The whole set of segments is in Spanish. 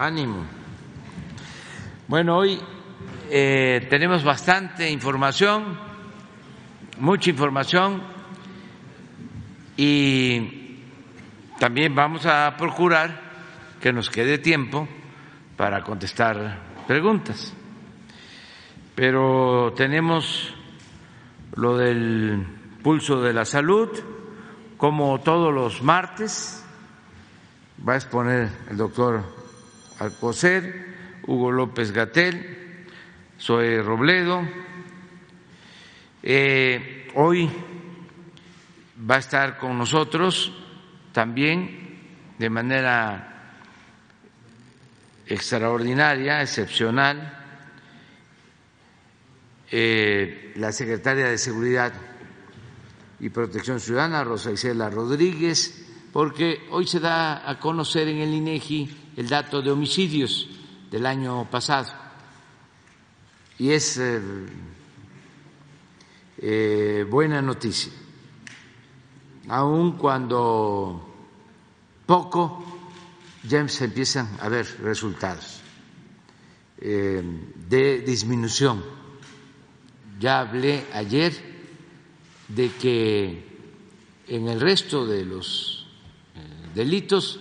ánimo. Bueno, hoy eh, tenemos bastante información, mucha información y también vamos a procurar que nos quede tiempo para contestar preguntas. Pero tenemos lo del pulso de la salud, como todos los martes, va a exponer el doctor Alcocer, Hugo López Gatel, Zoe Robledo. Eh, hoy va a estar con nosotros también de manera extraordinaria, excepcional, eh, la secretaria de Seguridad y Protección Ciudadana, Rosa Isela Rodríguez, porque hoy se da a conocer en el INEGI el dato de homicidios del año pasado y es eh, eh, buena noticia, aun cuando poco ya se empiezan a ver resultados eh, de disminución. Ya hablé ayer de que en el resto de los delitos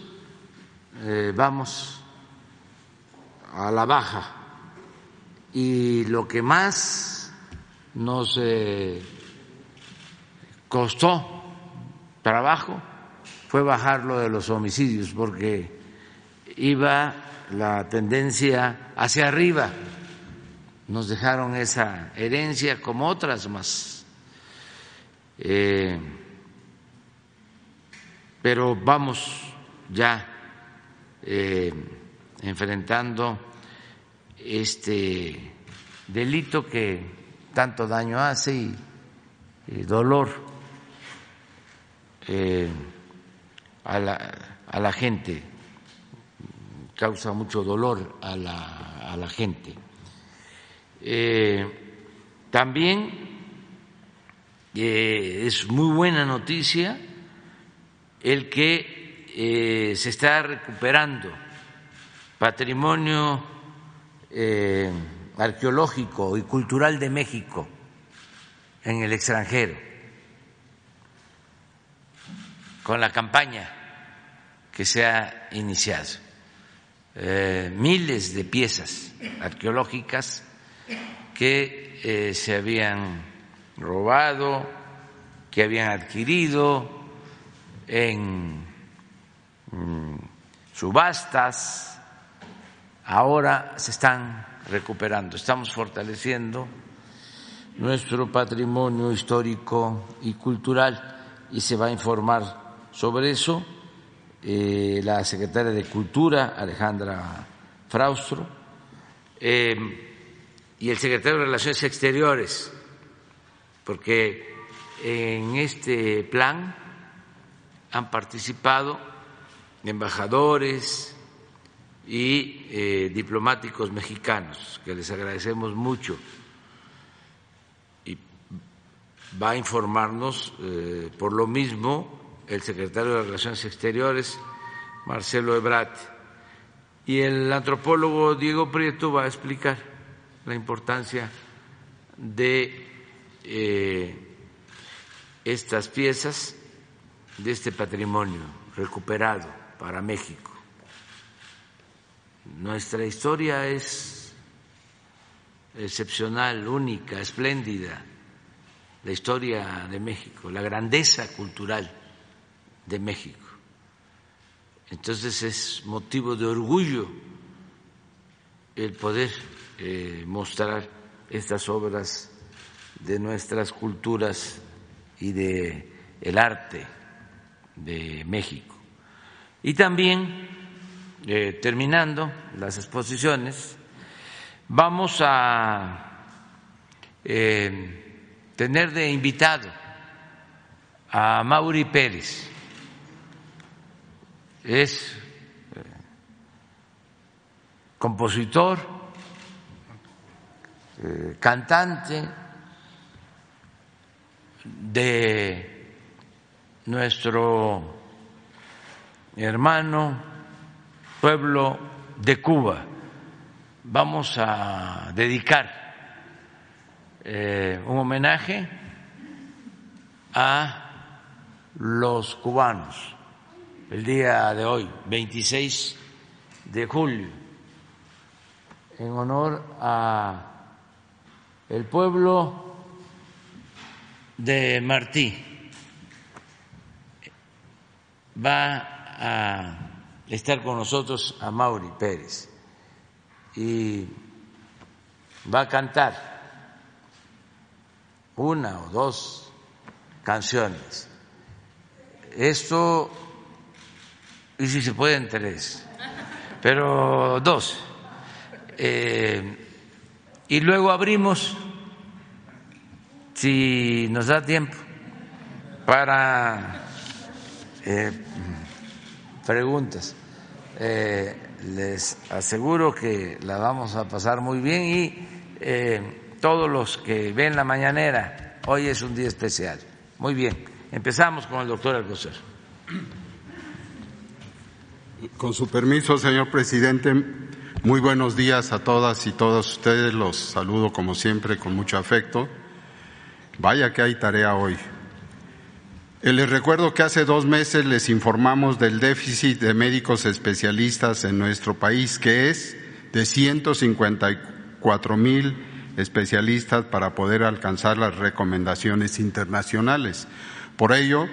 eh, vamos a la baja. Y lo que más nos eh, costó trabajo fue bajar lo de los homicidios porque iba la tendencia hacia arriba. Nos dejaron esa herencia como otras más. Eh, pero vamos ya eh, enfrentando este delito que tanto daño hace y, dolor eh, a, la, gente, causa mucho dolor a la, a la gente. también es muy buena noticia el que eh, se está recuperando patrimonio eh, arqueológico y cultural de México en el extranjero, con la campaña que se ha iniciado. Eh, miles de piezas arqueológicas que se habían robado, que habían adquirido en subastas, ahora se están recuperando. Estamos fortaleciendo nuestro patrimonio histórico y cultural y se va a informar sobre eso eh, la secretaria de Cultura, Alejandra Fraustro, eh, y el secretario de Relaciones Exteriores, porque en este plan han participado embajadores y eh, diplomáticos mexicanos, que les agradecemos mucho. Y va a informarnos eh, por lo mismo el secretario de Relaciones Exteriores, Marcelo Ebrat, y el antropólogo Diego Prieto va a explicar la importancia de eh, estas piezas de este patrimonio recuperado para México. Nuestra historia es excepcional, única, espléndida, la historia de México, la grandeza cultural de México. Entonces es motivo de orgullo el poder eh, mostrar estas obras de nuestras culturas y de el arte de México. Y también, eh, terminando las exposiciones, vamos a eh, tener de invitado a Mauri Pérez. Es eh, compositor, cantante, de nuestro hermano pueblo de Cuba. Vamos a dedicar eh, un homenaje a los cubanos el día de hoy, 26 de julio, en honor a el pueblo de Martí. Va a estar con nosotros a Mauri Pérez y va a cantar una o dos canciones. Esto, y si se pueden tres, pero dos. Eh, y luego abrimos, si nos da tiempo, para eh, preguntas. Eh, les aseguro que la vamos a pasar muy bien y todos los que ven la mañanera, hoy es un día especial. Muy bien, empezamos con el doctor Alcocer. Con su permiso, señor presidente, muy buenos días a todas y todos ustedes. Los saludo como siempre con mucho afecto. Vaya que hay tarea hoy. Eh, les recuerdo que hace dos meses les informamos del déficit de médicos especialistas en nuestro país, que es de 154 mil especialistas para poder alcanzar las recomendaciones internacionales. Por ello,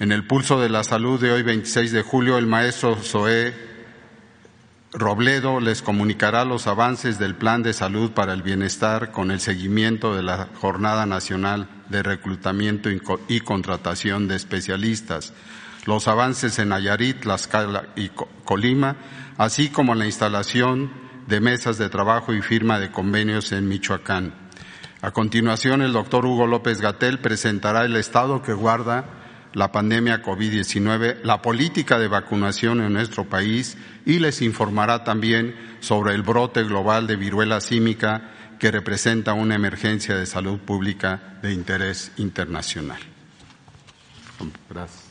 en el pulso de la salud de hoy, 26 de julio, el maestro Zoé Robledo les comunicará los avances del Plan de Salud para el Bienestar con el seguimiento de la Jornada Nacional de Reclutamiento y Contratación de Especialistas, los avances en Nayarit, Tlaxcala y Colima, así como la instalación de mesas de trabajo y firma de convenios en Michoacán. A continuación, el doctor Hugo López Gatel presentará el estado que guarda la pandemia COVID-19, la política de vacunación en nuestro país y les informará también sobre el brote global de viruela símica que representa una emergencia de salud pública de interés internacional. Gracias.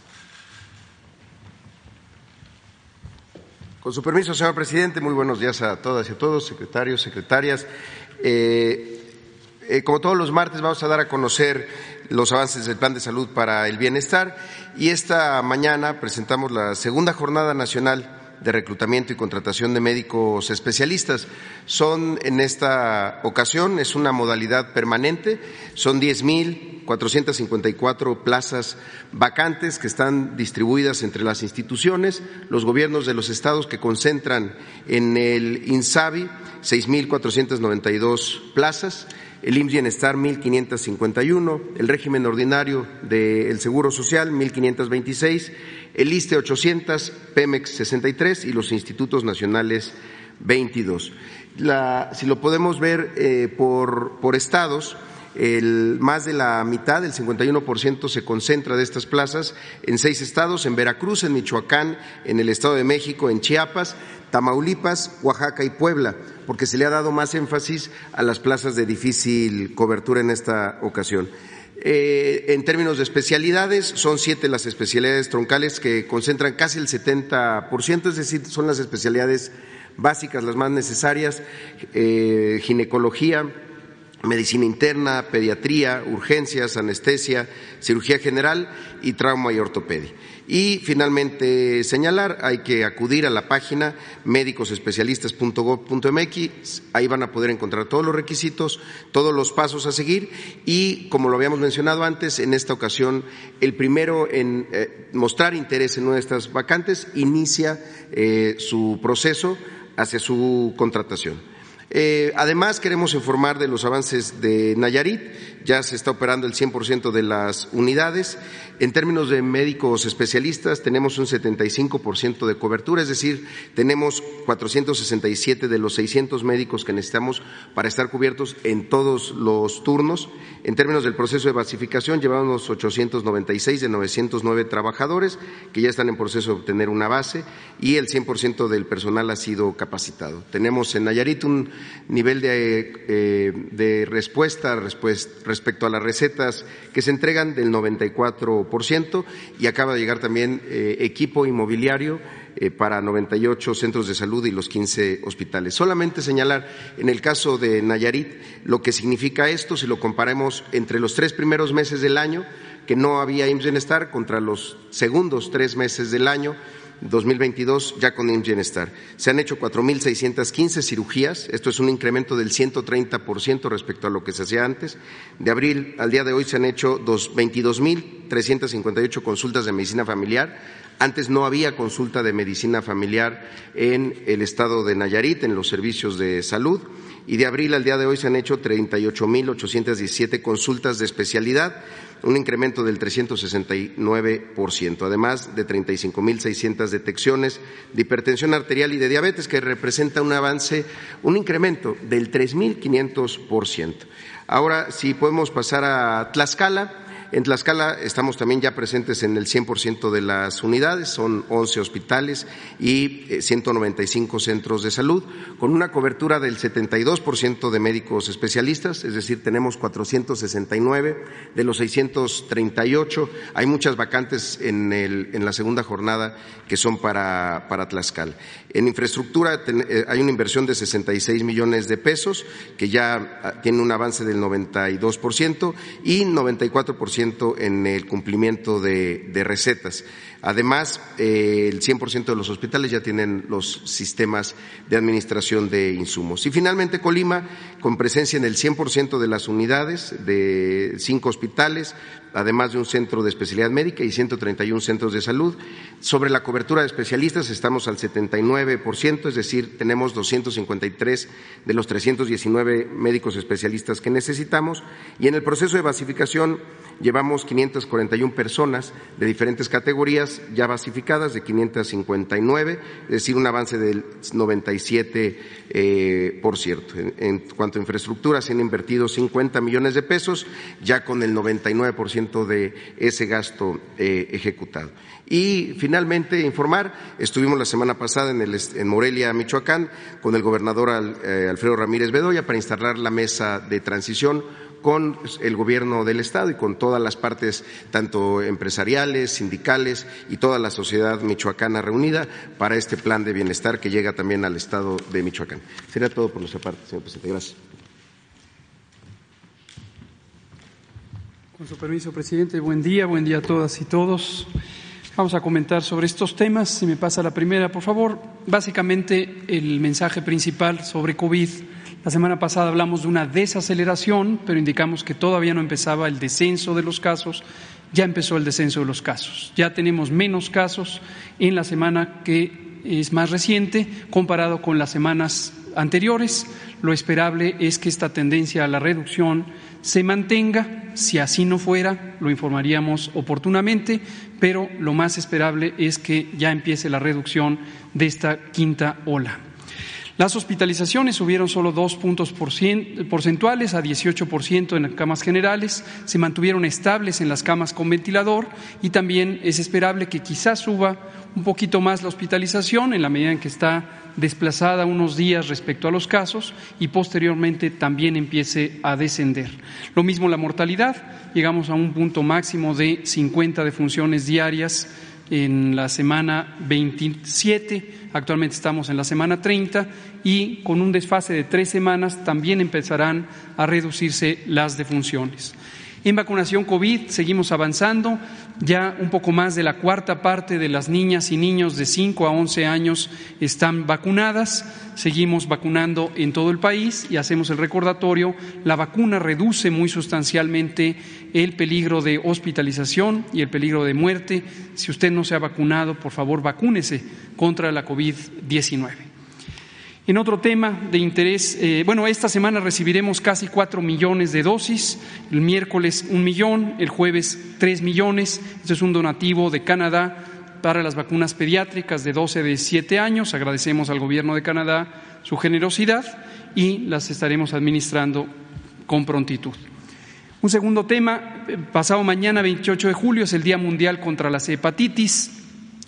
Con su permiso, señor presidente, muy buenos días a todas y a todos, secretarios, secretarias. Eh, eh, como todos los martes, vamos a dar a conocer los avances del Plan de Salud para el Bienestar. Y esta mañana presentamos la segunda jornada nacional de reclutamiento y contratación de médicos especialistas. Son en esta ocasión, es una modalidad permanente, son 10.454 plazas vacantes que están distribuidas entre las instituciones, los gobiernos de los estados que concentran en el INSABI 6.492 plazas el IMSS Bienestar 1.551, el régimen ordinario del Seguro Social 1.526, el ISTE 800, Pemex 63 y los institutos nacionales 22. si lo podemos ver eh, por, por estados, el, más de la mitad, el 51%, se concentra de estas plazas en seis estados, en Veracruz, en Michoacán, en el Estado de México, en Chiapas, Tamaulipas, Oaxaca y Puebla, porque se le ha dado más énfasis a las plazas de difícil cobertura en esta ocasión. Eh, en términos de especialidades, son siete las especialidades troncales que concentran casi el 70%, es decir, son las especialidades básicas, las más necesarias, eh, ginecología, medicina interna, pediatría, urgencias, anestesia, cirugía general y trauma y ortopedia. Y finalmente señalar, hay que acudir a la página médicosespecialistas.gov.mx, ahí van a poder encontrar todos los requisitos, todos los pasos a seguir y, como lo habíamos mencionado antes, en esta ocasión, el primero en eh, mostrar interés en nuestras vacantes inicia eh, su proceso hacia su contratación. Eh, además, queremos informar de los avances de Nayarit. Ya se está operando el 100% de las unidades. En términos de médicos especialistas, tenemos un 75% de cobertura, es decir, tenemos 467 de los 600 médicos que necesitamos para estar cubiertos en todos los turnos. En términos del proceso de basificación, llevamos 896 de 909 trabajadores que ya están en proceso de obtener una base y el 100% del personal ha sido capacitado. Tenemos en Nayarit un nivel de, eh, respuesta respecto a las recetas que se entregan del 94% y acaba de llegar también eh, equipo inmobiliario eh, para 98 centros de salud y los 15 hospitales. Solamente señalar en el caso de Nayarit lo que significa esto si lo comparamos entre los tres primeros meses del año, que no había IMSS contra los segundos tres meses del año 2022 ya con IMSS Bienestar. Se han hecho 4.615 cirugías, esto es un incremento del 130% respecto a lo que se hacía antes. De abril al día de hoy se han hecho 22.358 consultas de medicina familiar, antes no había consulta de medicina familiar en el estado de Nayarit, en los servicios de salud, y de abril al día de hoy se han hecho 38.817 consultas de especialidad, un incremento del 369%, además de 35.600 detecciones de hipertensión arterial y de diabetes, que representa un avance, un incremento del 3.500%. Ahora, si podemos pasar a Tlaxcala, en Tlaxcala estamos también ya presentes en el 100% de las unidades, son 11 hospitales y 195 eh, centros de salud, con una cobertura del 72% de médicos especialistas, es decir, tenemos 469 de los 638. Hay muchas vacantes en, la segunda jornada que son para, para Tlaxcala. En infraestructura eh, hay una inversión de 66 millones de pesos, que ya ah, tiene un avance del 92% y 94% en el cumplimiento de, recetas. Además, eh, el 100% de los hospitales ya tienen los sistemas de administración de insumos. Y finalmente, Colima, con presencia en el 100% de las unidades de cinco hospitales, además de un centro de especialidad médica y 131 centros de salud. Sobre la cobertura de especialistas estamos al 79%, es decir, tenemos 253 de los 319 médicos especialistas que necesitamos y en el proceso de basificación llevamos 541 personas de diferentes categorías ya basificadas, de 559, es decir, un avance del 97 eh, por cierto. En, cuanto a infraestructura, se han invertido 50 millones de pesos, ya con el 99% de ese gasto eh, ejecutado. Y finalmente informar, estuvimos la semana pasada en, el, en Morelia, Michoacán, con el gobernador eh, Alfredo Ramírez Bedoya para instalar la mesa de transición con el gobierno del Estado y con todas las partes, tanto empresariales, sindicales y toda la sociedad michoacana reunida para este plan de bienestar que llega también al Estado de Michoacán. Sería todo por nuestra parte, señor presidente. Gracias. Con su permiso, presidente, buen día, buen día a todas y todos. Vamos a comentar sobre estos temas. Si me pasa la primera, por favor. Básicamente, el mensaje principal sobre COVID la semana pasada hablamos de una desaceleración, pero indicamos que todavía no empezaba el descenso de los casos. Ya empezó el descenso de los casos. Ya tenemos menos casos en la semana que es más reciente comparado con las semanas anteriores. Lo esperable es que esta tendencia a la reducción se mantenga. Si así no fuera, lo informaríamos oportunamente, pero lo más esperable es que ya empiece la reducción de esta quinta ola. Las hospitalizaciones subieron solo dos puntos porcentuales a 18% en camas generales, se mantuvieron estables en las camas con ventilador y también es esperable que quizás suba un poquito más la hospitalización en la medida en que está desplazada unos días respecto a los casos y posteriormente también empiece a descender. Lo mismo la mortalidad, llegamos a un punto máximo de 50 defunciones diarias en la semana 27, actualmente estamos en la semana 30 y con un desfase de tres semanas también empezarán a reducirse las defunciones. En vacunación COVID seguimos avanzando, ya un poco más de la cuarta parte de las niñas y niños de 5 a 11 años están vacunadas, seguimos vacunando en todo el país y hacemos el recordatorio, la vacuna reduce muy sustancialmente el peligro de hospitalización y el peligro de muerte. Si usted no se ha vacunado, por favor, vacúnese contra la COVID-19. En otro tema de interés, eh, bueno, esta semana recibiremos casi cuatro millones de dosis, el miércoles un millón, el jueves tres millones. Este es un donativo de Canadá para las vacunas pediátricas de 12 de 7 años. Agradecemos al Gobierno de Canadá su generosidad y las estaremos administrando con prontitud. Un segundo tema, pasado mañana, 28 de julio, es el Día Mundial contra las Hepatitis.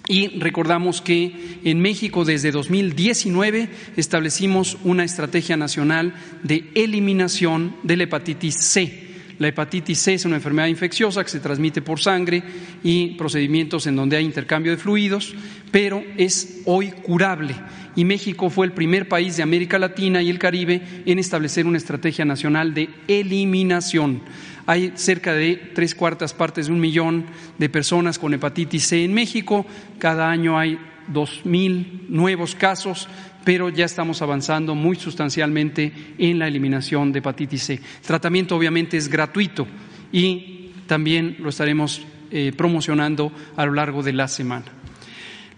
Y recordamos que en México desde 2019 establecimos una estrategia nacional de eliminación de la hepatitis C. La hepatitis C es una enfermedad infecciosa que se transmite por sangre y procedimientos en donde hay intercambio de fluidos, pero es hoy curable. Y México fue el primer país de América Latina y el Caribe en establecer una estrategia nacional de eliminación. Hay cerca de tres cuartas partes de un millón de personas con hepatitis C en México. Cada año hay dos mil nuevos casos, pero ya estamos avanzando muy sustancialmente en la eliminación de hepatitis C. El tratamiento obviamente es gratuito y también lo estaremos eh, promocionando a lo largo de la semana.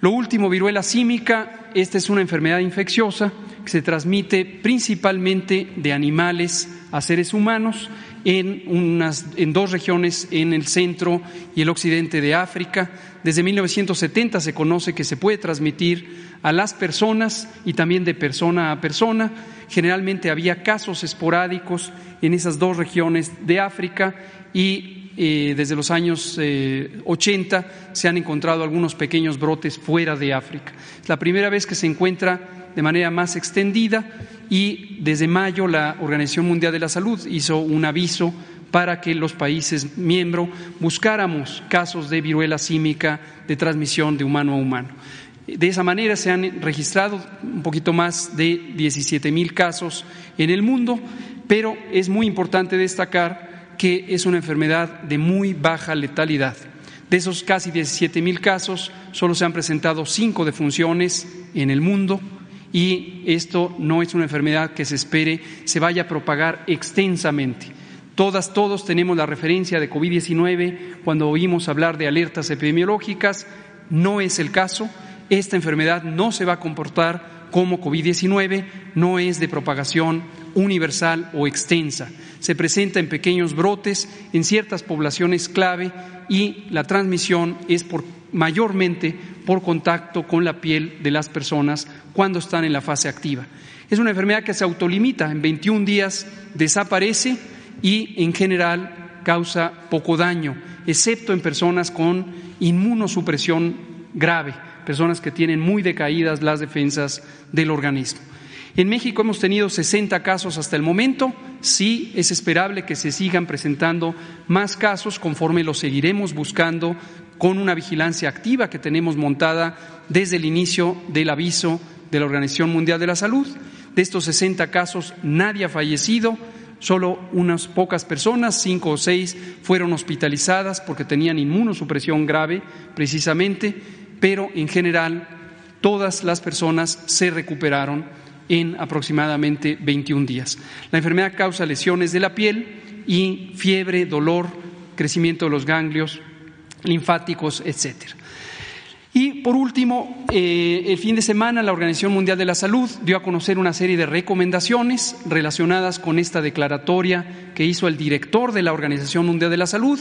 Lo último, viruela símica. Esta es una enfermedad infecciosa que se transmite principalmente de animales a seres humanos en, unas, en dos regiones, en el centro y el occidente de África. Desde 1970 se conoce que se puede transmitir a las personas y también de persona a persona. Generalmente había casos esporádicos en esas dos regiones de África y eh, desde los años 80 eh, se han encontrado algunos pequeños brotes fuera de África. Es la primera vez que se encuentra de manera más extendida y desde mayo la Organización Mundial de la Salud hizo un aviso para que los países miembros buscáramos casos de viruela símica de transmisión de humano a humano. De esa manera se han registrado un poquito más de 17 mil casos en el mundo, pero es muy importante destacar que es una enfermedad de muy baja letalidad. De esos casi 17 mil casos, solo se han presentado cinco defunciones en el mundo, y esto no es una enfermedad que se espere se vaya a propagar extensamente. Todas, todos tenemos la referencia de COVID-19 cuando oímos hablar de alertas epidemiológicas. No es el caso. Esta enfermedad no se va a comportar como COVID-19, no es de propagación universal o extensa. Se presenta en pequeños brotes en ciertas poblaciones clave y la transmisión es por, mayormente por contacto con la piel de las personas cuando están en la fase activa. Es una enfermedad que se autolimita, en 21 días desaparece y en general causa poco daño, excepto en personas con inmunosupresión grave, personas que tienen muy decaídas las defensas del organismo. En México hemos tenido 60 casos hasta el momento. Sí, es esperable que se sigan presentando más casos conforme los seguiremos buscando con una vigilancia activa que tenemos montada desde el inicio del aviso de la Organización Mundial de la Salud. De estos 60 casos, nadie ha fallecido, solo unas pocas personas, cinco o seis, fueron hospitalizadas porque tenían inmunosupresión grave, precisamente, pero en general todas las personas se recuperaron en aproximadamente 21 días. La enfermedad causa lesiones de la piel y fiebre, dolor, crecimiento de los ganglios linfáticos, etcétera. Y por último, eh, el fin de semana la Organización Mundial de la Salud dio a conocer una serie de recomendaciones relacionadas con esta declaratoria que hizo el director de la Organización Mundial de la Salud,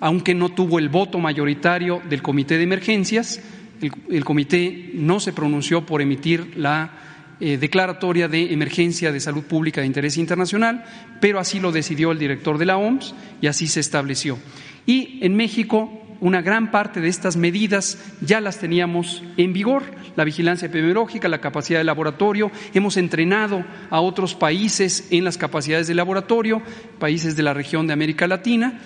aunque no tuvo el voto mayoritario del Comité de Emergencias. El, comité no se pronunció por emitir la eh, declaratoria de emergencia de salud pública de interés internacional, pero así lo decidió el director de la OMS y así se estableció. Y en México una gran parte de estas medidas ya las teníamos en vigor, la vigilancia epidemiológica, la capacidad de laboratorio, hemos entrenado a otros países en las capacidades de laboratorio, países de la región de América Latina,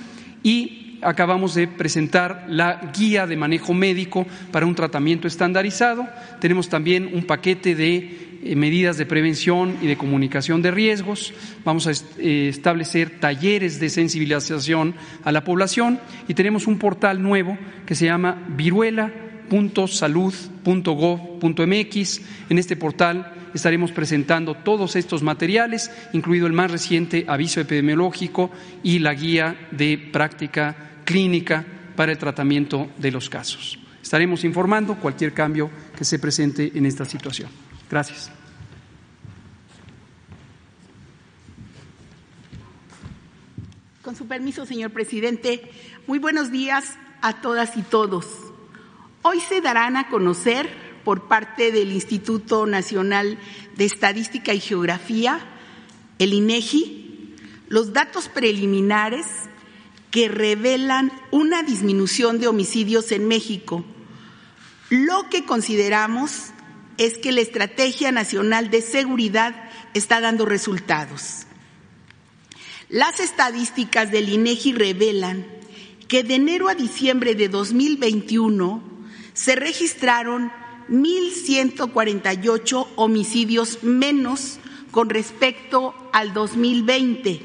y acabamos de presentar la guía de manejo médico para un tratamiento estandarizado. Tenemos también un paquete de eh, medidas de prevención y de comunicación de riesgos, vamos a eh, establecer talleres de sensibilización a la población y tenemos un portal nuevo que se llama viruela.salud.gov.mx. En este portal estaremos presentando todos estos materiales, incluido el más reciente aviso epidemiológico y la guía de práctica clínica para el tratamiento de los casos. Estaremos informando cualquier cambio que se presente en esta situación. Gracias. Con su permiso, señor presidente, muy buenos días a todas y todos. Hoy se darán a conocer por parte del Instituto Nacional de Estadística y Geografía, el INEGI, los datos preliminares que revelan una disminución de homicidios en México, lo que consideramos es que la Estrategia Nacional de Seguridad está dando resultados. Las estadísticas del INEGI revelan que de enero a diciembre de 2021 se registraron 1.148 homicidios menos con respecto al 2020,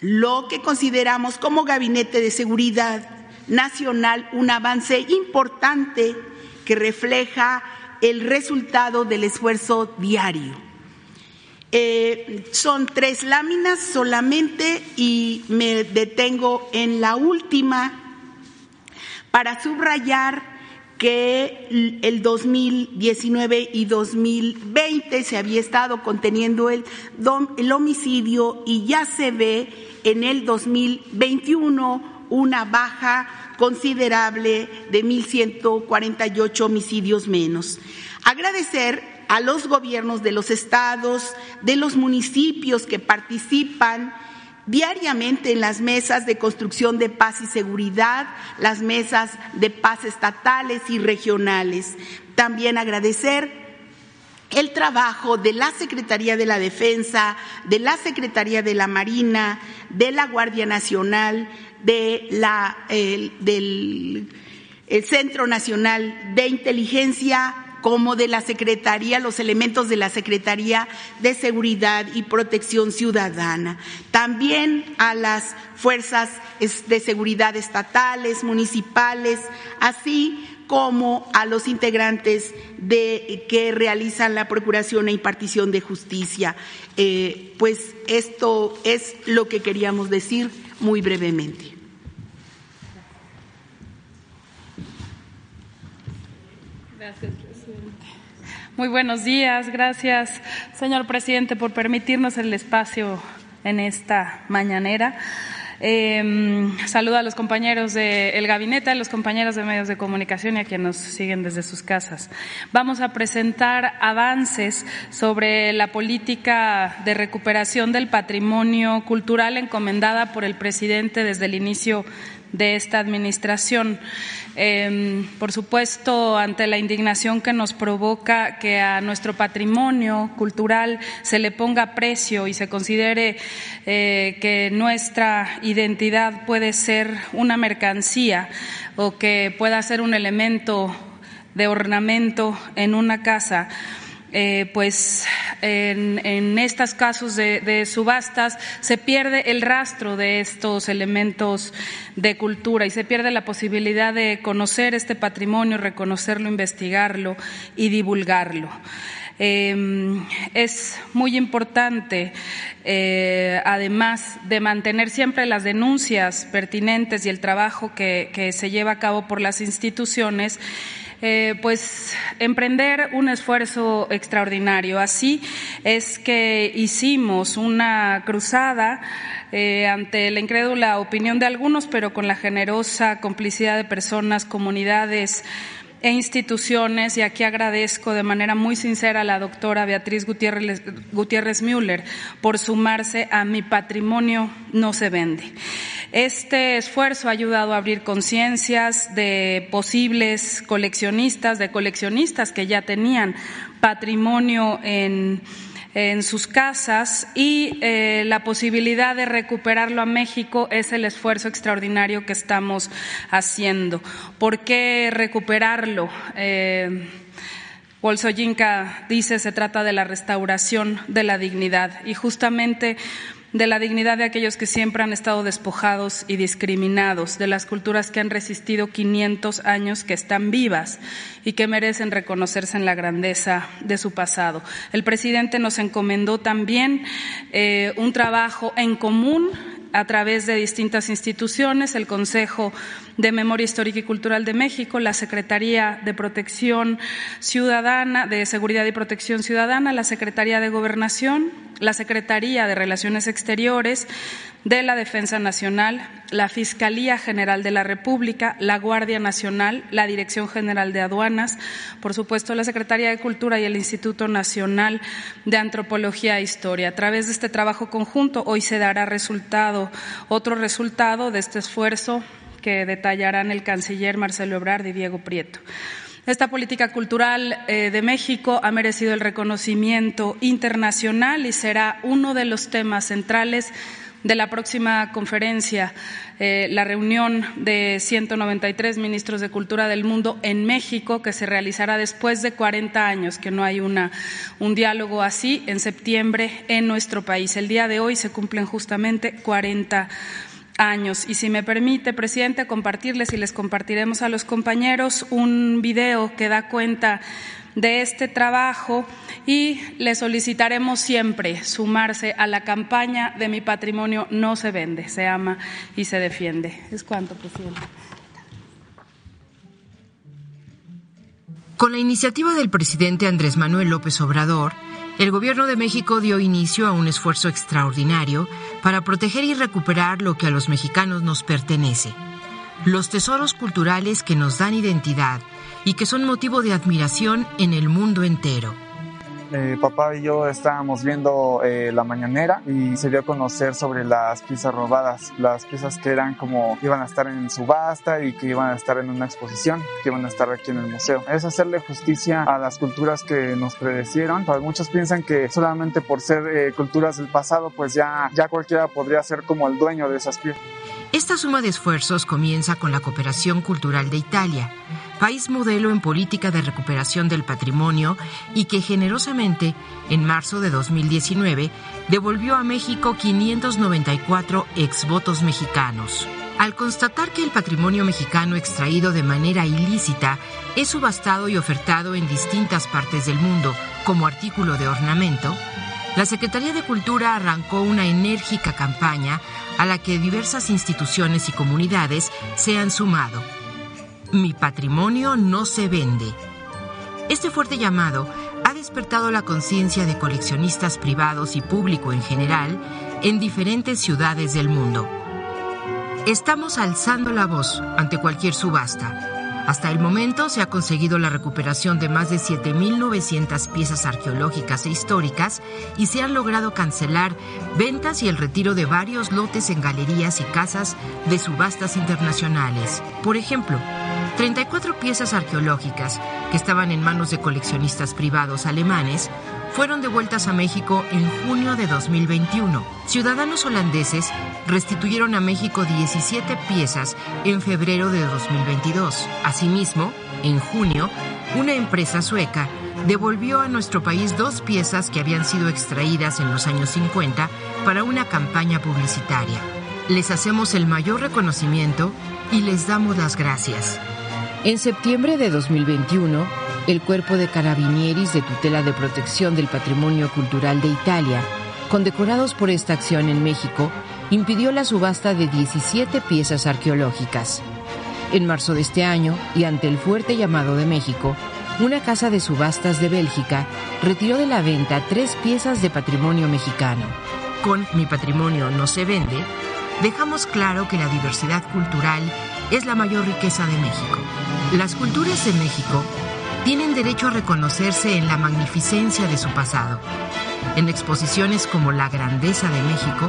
lo que consideramos como Gabinete de Seguridad Nacional un avance importante que refleja el resultado del esfuerzo diario. Eh, son tres láminas solamente y me detengo en la última para subrayar que el 2019 y 2020 se había estado conteniendo el, el homicidio y ya se ve en el 2021 una baja considerable de 1.148 homicidios menos. Agradecer a los gobiernos de los estados, de los municipios que participan diariamente en las mesas de construcción de paz y seguridad, las mesas de paz estatales y regionales. También agradecer el trabajo de la Secretaría de la Defensa, de la Secretaría de la Marina, de la Guardia Nacional, de la, del el Centro Nacional de Inteligencia como de la Secretaría, los elementos de la Secretaría de Seguridad y Protección Ciudadana. También a las fuerzas de seguridad estatales, municipales, así como a los integrantes de, que realizan la procuración e impartición de justicia. Eh, pues esto es lo que queríamos decir muy brevemente. Muy buenos días. Gracias, señor presidente, por permitirnos el espacio en esta mañanera. Eh, saludo a los compañeros del gabinete, a los compañeros de medios de comunicación y a quienes nos siguen desde sus casas. Vamos a presentar avances sobre la política de recuperación del patrimonio cultural encomendada por el presidente desde el inicio de esta administración. Em, por supuesto, ante la indignación que nos provoca que a nuestro patrimonio cultural se le ponga precio y se considere eh, que nuestra identidad puede ser una mercancía o que pueda ser un elemento de ornamento en una casa. Eh, pues en, estos casos de, subastas se pierde el rastro de estos elementos de cultura y se pierde la posibilidad de conocer este patrimonio, reconocerlo, investigarlo y divulgarlo. Em, es muy importante, eh, además de mantener siempre las denuncias pertinentes y el trabajo que se lleva a cabo por las instituciones, eh, pues emprender un esfuerzo extraordinario. Así es que hicimos una cruzada eh, ante la incrédula opinión de algunos, pero con la generosa complicidad de personas, comunidades, e instituciones, y aquí agradezco de manera muy sincera a la doctora Beatriz Gutiérrez, Gutiérrez Müller por sumarse a Mi Patrimonio No se vende. Este esfuerzo ha ayudado a abrir conciencias de posibles coleccionistas, de coleccionistas que ya tenían patrimonio en en sus casas y eh, la posibilidad de recuperarlo a México es el esfuerzo extraordinario que estamos haciendo. ¿Por qué recuperarlo? Eh, dice se trata de la restauración de la dignidad y justamente de la dignidad de aquellos que siempre han estado despojados y discriminados, de las culturas que han resistido 500 años, que están vivas y que merecen reconocerse en la grandeza de su pasado. El presidente nos encomendó también eh, un trabajo en común a través de distintas instituciones, el Consejo de Memoria Histórica y Cultural de México, la Secretaría de Protección Ciudadana, de Seguridad y Protección Ciudadana, la Secretaría de Gobernación, la Secretaría de Relaciones Exteriores, de la Defensa Nacional, la Fiscalía General de la República, la Guardia Nacional, la Dirección General de Aduanas, por supuesto la Secretaría de Cultura y el Instituto Nacional de Antropología e Historia. A través de este trabajo conjunto hoy se dará resultado, otro resultado de este esfuerzo que detallarán el canciller Marcelo Ebrard y Diego Prieto. Esta política cultural eh, de México ha merecido el reconocimiento internacional y será uno de los temas centrales de la próxima conferencia, eh, la reunión de 193 ministros de cultura del mundo en México, que se realizará después de 40 años, que no hay una, un diálogo así, en septiembre en nuestro país. El día de hoy se cumplen justamente 40 años. Y si me permite, presidente, compartirles y les compartiremos a los compañeros un video que da cuenta de este trabajo y le solicitaremos siempre sumarse a la campaña de mi patrimonio no se vende, se ama y se defiende. Es cuanto, presidente. Con la iniciativa del presidente Andrés Manuel López Obrador, el Gobierno de México dio inicio a un esfuerzo extraordinario para proteger y recuperar lo que a los mexicanos nos pertenece, los tesoros culturales que nos dan identidad y que son motivo de admiración en el mundo entero. Papá y yo estábamos viendo eh, la mañanera y se dio a conocer sobre las piezas robadas, las piezas que eran como iban a estar en subasta y que iban a estar en una exposición, que iban a estar aquí en el museo. Es hacerle justicia a las culturas que nos predecieron. Pues muchos piensan que solamente por ser eh, culturas del pasado, pues ya, ya cualquiera podría ser como el dueño de esas piezas. Esta suma de esfuerzos comienza con la cooperación cultural de Italia país modelo en política de recuperación del patrimonio y que generosamente, en marzo de 2019, devolvió a México 594 exvotos mexicanos. Al constatar que el patrimonio mexicano extraído de manera ilícita es subastado y ofertado en distintas partes del mundo como artículo de ornamento, la Secretaría de Cultura arrancó una enérgica campaña a la que diversas instituciones y comunidades se han sumado mi patrimonio no se vende. Este fuerte llamado ha despertado la conciencia de coleccionistas privados y público en general en diferentes ciudades del mundo. Estamos alzando la voz ante cualquier subasta hasta el momento se ha conseguido la recuperación de más de 7.900 piezas arqueológicas e históricas y se han logrado cancelar ventas y el retiro de varios lotes en galerías y casas de subastas internacionales. Por ejemplo, 34 piezas arqueológicas que estaban en manos de coleccionistas privados alemanes fueron devueltas a México en junio de 2021. Ciudadanos holandeses restituyeron a México 17 piezas en febrero de 2022. Asimismo, en junio, una empresa sueca devolvió a nuestro país dos piezas que habían sido extraídas en los años 50 para una campaña publicitaria. Les hacemos el mayor reconocimiento y les damos las gracias. En septiembre de 2021, el Cuerpo de Carabinieris de Tutela de Protección del Patrimonio Cultural de Italia, condecorados por esta acción en México, impidió la subasta de 17 piezas arqueológicas. En marzo de este año, y ante el fuerte llamado de México, una casa de subastas de Bélgica retiró de la venta tres piezas de patrimonio mexicano. Con Mi patrimonio no se vende, dejamos claro que la diversidad cultural es la mayor riqueza de México. Las culturas de México tienen derecho a reconocerse en la magnificencia de su pasado. En exposiciones como La Grandeza de México,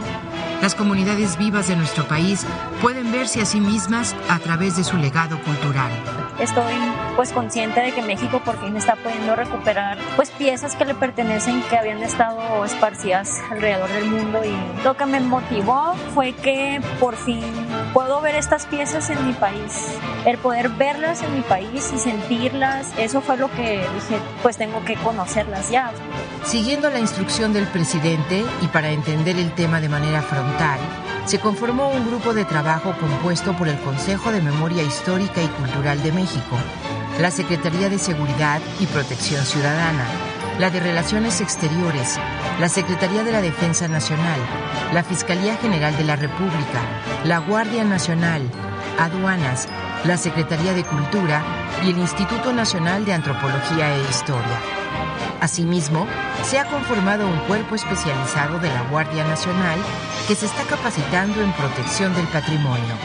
las comunidades vivas de nuestro país pueden verse a sí mismas a través de su legado cultural. Estoy pues consciente de que México por fin está pudiendo recuperar pues piezas que le pertenecen que habían estado esparcidas alrededor del mundo y lo que me motivó fue que por fin puedo ver estas piezas en mi país. El poder verlas en mi país y sentirlas, eso fue lo que dije, pues tengo que conocerlas ya. Siguiendo la instrucción del presidente y para entender el tema de manera frontal, se conformó un grupo de trabajo compuesto por el Consejo de Memoria Histórica y Cultural de México, la Secretaría de Seguridad y Protección Ciudadana, la de Relaciones Exteriores, la Secretaría de la Defensa Nacional, la Fiscalía General de la República, la Guardia Nacional, Aduanas, la Secretaría de Cultura y el Instituto Nacional de Antropología e Historia. Asimismo, se ha conformado un cuerpo especializado de la Guardia Nacional que se está capacitando en protección del patrimonio.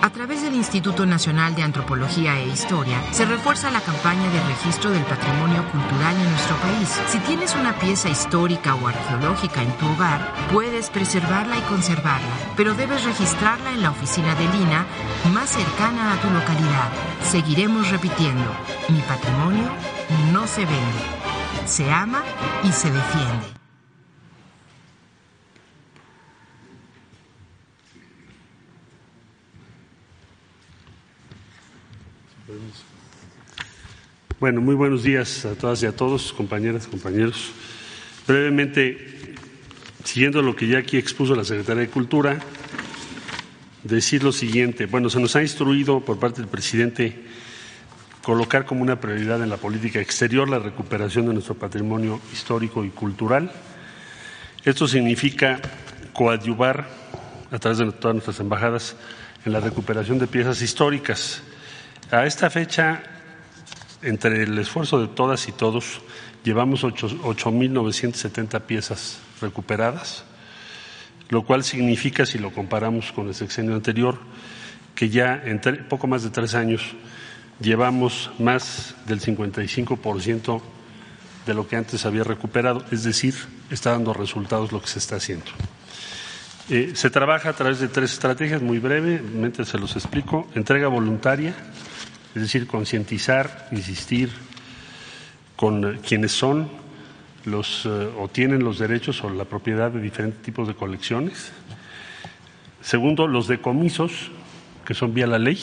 A través del Instituto Nacional de Antropología e Historia, se refuerza la campaña de registro del patrimonio cultural en nuestro país. Si tienes una pieza histórica o arqueológica en tu hogar, puedes preservarla y conservarla, pero debes registrarla en la oficina de Lina más cercana a tu localidad. Seguiremos repitiendo, mi patrimonio no se vende se ama y se defiende. Bueno, muy buenos días a todas y a todos, compañeras, compañeros. Brevemente, siguiendo lo que ya aquí expuso la Secretaría de Cultura, decir lo siguiente. Bueno, se nos ha instruido por parte del presidente colocar como una prioridad en la política exterior la recuperación de nuestro patrimonio histórico y cultural. Esto significa coadyuvar a través de todas nuestras embajadas en la recuperación de piezas históricas. A esta fecha entre el esfuerzo de todas y todos, llevamos 8.970 piezas recuperadas, lo cual significa, si lo comparamos con el sexenio anterior, que ya en poco más de tres años llevamos más del 55% de lo que antes había recuperado, es decir, está dando resultados lo que se está haciendo. Eh, se trabaja a través de tres estrategias, muy brevemente se los explico. Entrega voluntaria, es decir, concientizar, insistir con quienes son los eh, o tienen los derechos o la propiedad de diferentes tipos de colecciones. Segundo, los decomisos, que son vía la ley.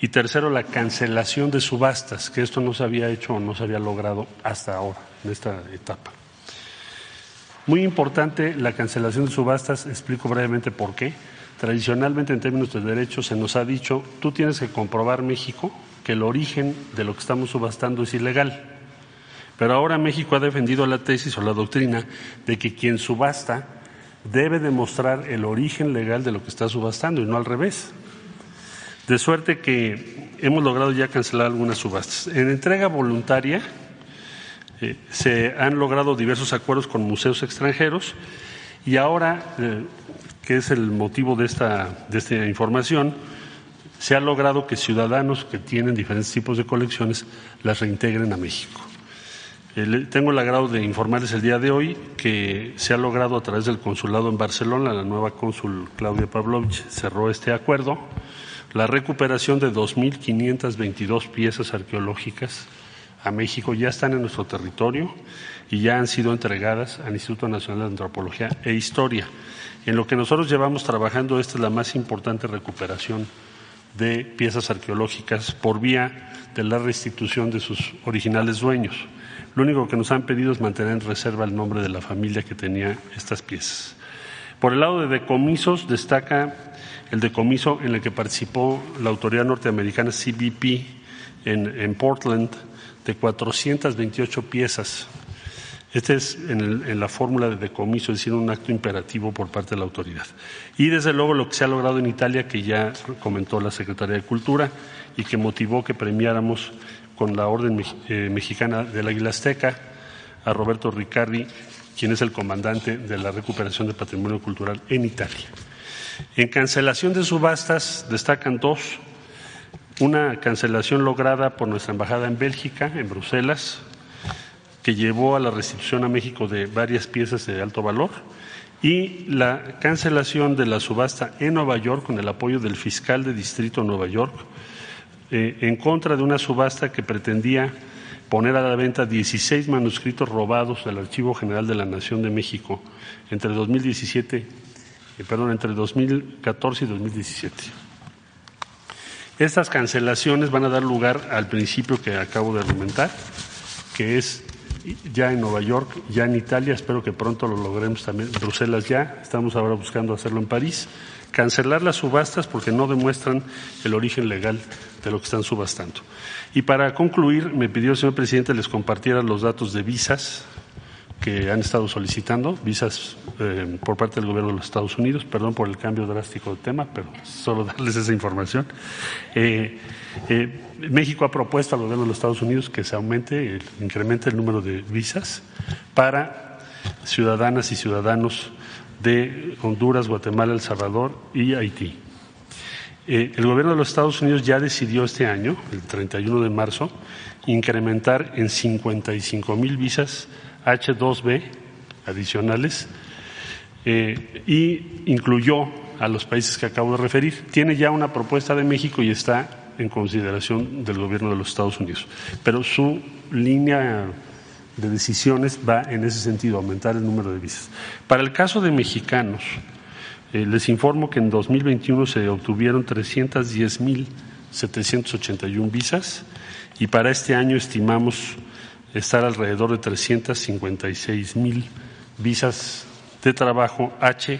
Y tercero, la cancelación de subastas, que esto no se había hecho o no se había logrado hasta ahora, en esta etapa. Muy importante la cancelación de subastas, explico brevemente por qué Tradicionalmente, en términos de derechos, se nos ha dicho, tú tienes que comprobar, México, que el origen de lo que estamos subastando es ilegal. Pero ahora México ha defendido la tesis o la doctrina de que quien subasta debe demostrar el origen legal de lo que está subastando y no al revés. De suerte que hemos logrado ya cancelar algunas subastas. En entrega voluntaria eh, se han logrado diversos acuerdos con museos extranjeros y ahora eh, que es el motivo de esta, información, se ha logrado que ciudadanos que tienen diferentes tipos de colecciones las reintegren a México. tengo el agrado de informarles el día de hoy que se ha logrado a través del consulado en Barcelona, la nueva cónsul Claudia Pavlovich cerró este acuerdo, la recuperación de 2.522 piezas arqueológicas a México ya están en nuestro territorio y ya han sido entregadas al Instituto Nacional de Antropología e Historia. En lo que nosotros llevamos trabajando, esta es la más importante recuperación de piezas arqueológicas por vía de la restitución de sus originales dueños. Lo único que nos han pedido es mantener en reserva el nombre de la familia que tenía estas piezas. Por el lado de decomisos, destaca el decomiso en el que participó la autoridad norteamericana CBP en, Portland de 428 piezas este es en, la fórmula de decomiso, es decir, un acto imperativo por parte de la autoridad. Y desde luego lo que se ha logrado en Italia, que ya comentó la Secretaría de Cultura y que motivó que premiáramos con la Orden eh, Mexicana del Águila Azteca a Roberto Riccardi, quien es el comandante de la recuperación del patrimonio cultural en Italia. En cancelación de subastas destacan dos. Una cancelación lograda por nuestra embajada en Bélgica, en Bruselas, que llevó a la restitución a México de varias piezas de alto valor y la cancelación de la subasta en Nueva York con el apoyo del fiscal de distrito Nueva York eh, en contra de una subasta que pretendía poner a la venta 16 manuscritos robados del Archivo General de la Nación de México entre 2017, eh, perdón, entre 2014 y 2017. Estas cancelaciones van a dar lugar al principio que acabo de argumentar, que es ya en Nueva York, ya en Italia, espero que pronto lo logremos también, Bruselas ya, estamos ahora buscando hacerlo en París, cancelar las subastas porque no demuestran el origen legal de lo que están subastando. Y para concluir, me pidió el señor presidente les compartiera los datos de visas que han estado solicitando, visas eh, por parte del gobierno de los Estados Unidos, perdón por el cambio drástico de tema, pero solo darles esa información. Eh, eh, México ha propuesto al gobierno de los Estados Unidos que se aumente, incremente el número de visas para ciudadanas y ciudadanos de Honduras, Guatemala, El Salvador y Haití. Eh, el gobierno de los Estados Unidos ya decidió este año, el 31 de marzo, incrementar en 55 mil visas H2B adicionales eh, y incluyó a los países que acabo de referir. Tiene ya una propuesta de México y está en consideración del gobierno de los Estados Unidos. Pero su línea de decisiones va en ese sentido, aumentar el número de visas. Para el caso de mexicanos, eh, les informo que en 2021 se obtuvieron 310.781 visas y para este año estimamos estar alrededor de 356 mil visas de trabajo H,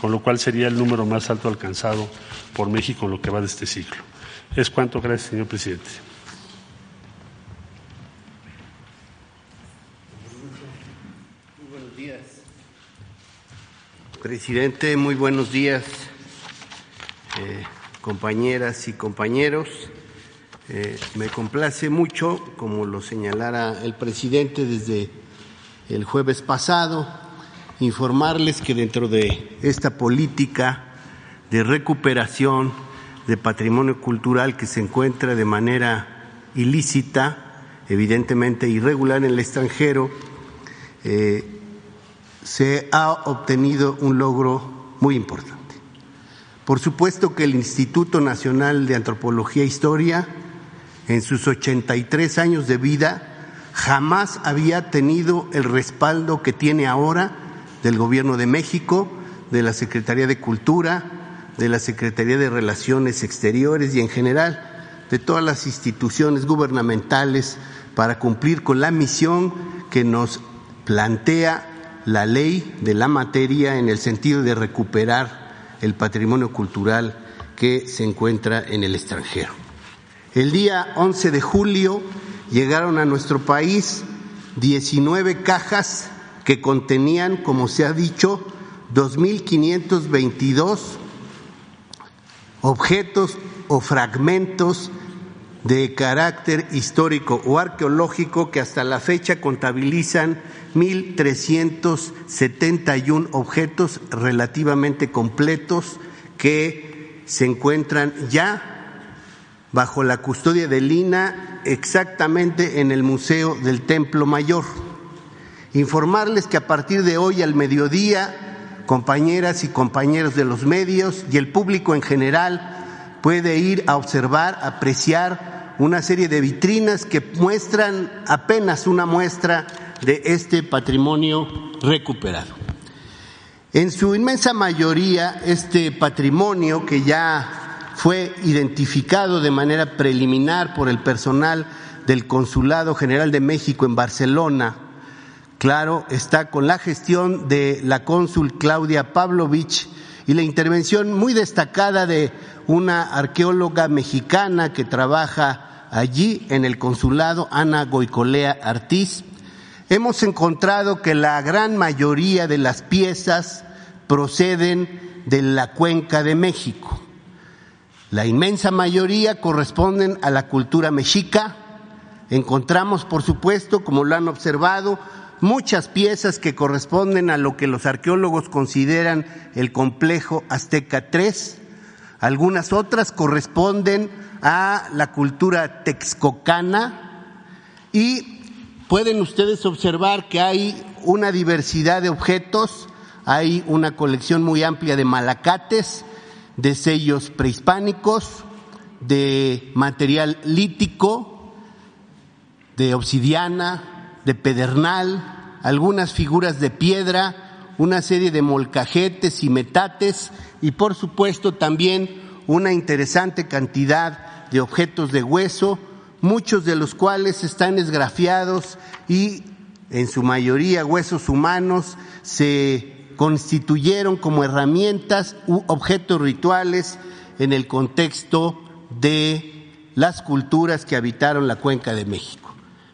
con lo cual sería el número más alto alcanzado por México en lo que va de este siglo. Es cuanto, gracias, señor presidente. Muy buenos días. Presidente, muy buenos días, eh, compañeras y compañeros. Eh, me complace mucho, como lo señalara el presidente desde el jueves pasado, informarles que dentro de esta política de recuperación de patrimonio cultural que se encuentra de manera ilícita, evidentemente irregular en el extranjero, eh, se ha obtenido un logro muy importante. Por supuesto que el Instituto Nacional de Antropología e Historia en sus 83 años de vida jamás había tenido el respaldo que tiene ahora del Gobierno de México, de la Secretaría de Cultura, de la Secretaría de Relaciones Exteriores y en general de todas las instituciones gubernamentales para cumplir con la misión que nos plantea la ley de la materia en el sentido de recuperar el patrimonio cultural que se encuentra en el extranjero. El día 11 de julio llegaron a nuestro país 19 cajas que contenían, como se ha dicho, 2.522 objetos o fragmentos de carácter histórico o arqueológico que hasta la fecha contabilizan 1.371 objetos relativamente completos que se encuentran ya bajo la custodia de Lina exactamente en el Museo del Templo Mayor. Informarles que a partir de hoy al mediodía, compañeras y compañeros de los medios y el público en general puede ir a observar, apreciar una serie de vitrinas que muestran apenas una muestra de este patrimonio recuperado. En su inmensa mayoría, este patrimonio que ya fue identificado de manera preliminar por el personal del Consulado General de México en Barcelona. Claro, está con la gestión de la cónsul Claudia Pavlovich y la intervención muy destacada de una arqueóloga mexicana que trabaja allí en el consulado, Ana Goicolea Artiz. Hemos encontrado que la gran mayoría de las piezas proceden de la cuenca de México. La inmensa mayoría corresponden a la cultura mexica. Encontramos, por supuesto, como lo han observado, muchas piezas que corresponden a lo que los arqueólogos consideran el complejo Azteca III. Algunas otras corresponden a la cultura texcocana y pueden ustedes observar que hay una diversidad de objetos, hay una colección muy amplia de malacates, de sellos prehispánicos, de material lítico, de obsidiana, de pedernal, algunas figuras de piedra, una serie de molcajetes y metates y por supuesto también una interesante cantidad de objetos de hueso, muchos de los cuales están esgrafiados y en su mayoría huesos humanos se constituyeron como herramientas u objetos rituales en el contexto de las culturas que habitaron la cuenca de México.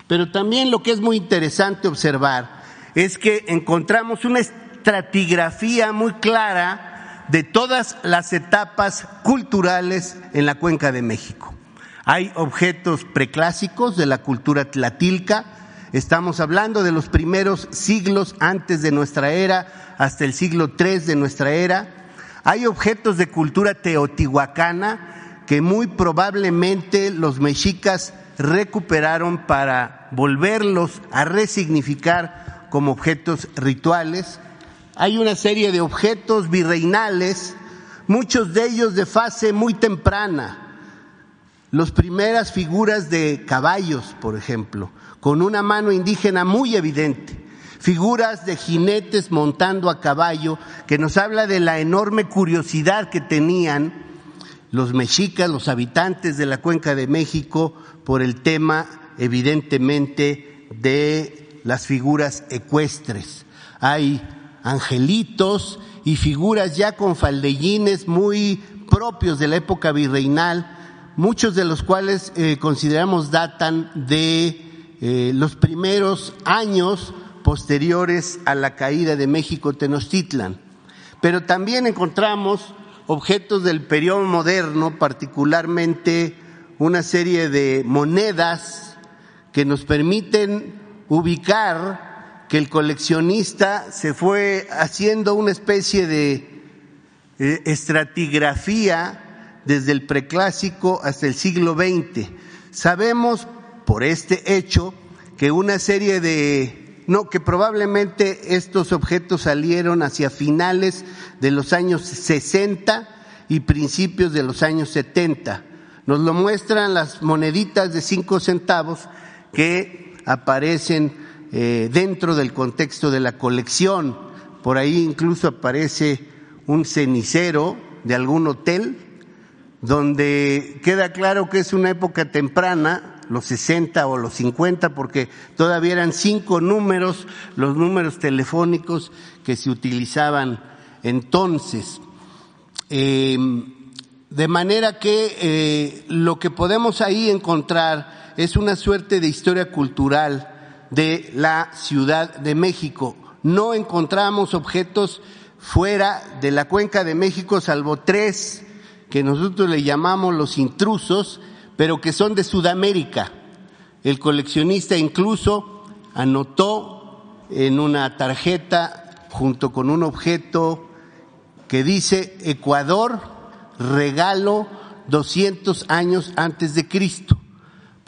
Pero también lo que es muy interesante observar es que encontramos una estratigrafía muy clara de todas las etapas culturales en la cuenca de México. Hay objetos preclásicos de la cultura tlatilca, estamos hablando de los primeros siglos antes de nuestra era, hasta el siglo III de nuestra era. Hay objetos de cultura teotihuacana que muy probablemente los mexicas recuperaron para volverlos a resignificar como objetos rituales. Hay una serie de objetos virreinales, muchos de ellos de fase muy temprana. Las primeras figuras de caballos, por ejemplo, con una mano indígena muy evidente figuras de jinetes montando a caballo, que nos habla de la enorme curiosidad que tenían los mexicas, los habitantes de la Cuenca de México, por el tema, evidentemente, de las figuras ecuestres. Hay angelitos y figuras ya con faldellines muy propios de la época virreinal, muchos de los cuales eh, consideramos datan de eh, los primeros años posteriores a la caída de México Tenochtitlan. Pero también encontramos objetos del periodo moderno, particularmente una serie de monedas que nos permiten ubicar que el coleccionista se fue haciendo una especie de eh, estratigrafía desde el preclásico hasta el siglo XX. Sabemos por este hecho que una serie de no, que probablemente estos objetos salieron hacia finales de los años 60 y principios de los años 70. Nos lo muestran las moneditas de cinco centavos que aparecen eh, dentro del contexto de la colección. Por ahí incluso aparece un cenicero de algún hotel donde queda claro que es una época temprana los 60 o los 50, porque todavía eran cinco números, los números telefónicos que se utilizaban entonces. Em, de manera que eh, lo que podemos ahí encontrar es una suerte de historia cultural de la Ciudad de México. No encontramos objetos fuera de la cuenca de México, salvo tres que nosotros le llamamos los intrusos, pero que son de Sudamérica. El coleccionista incluso anotó en una tarjeta junto con un objeto que dice Ecuador, regalo 200 años antes de Cristo.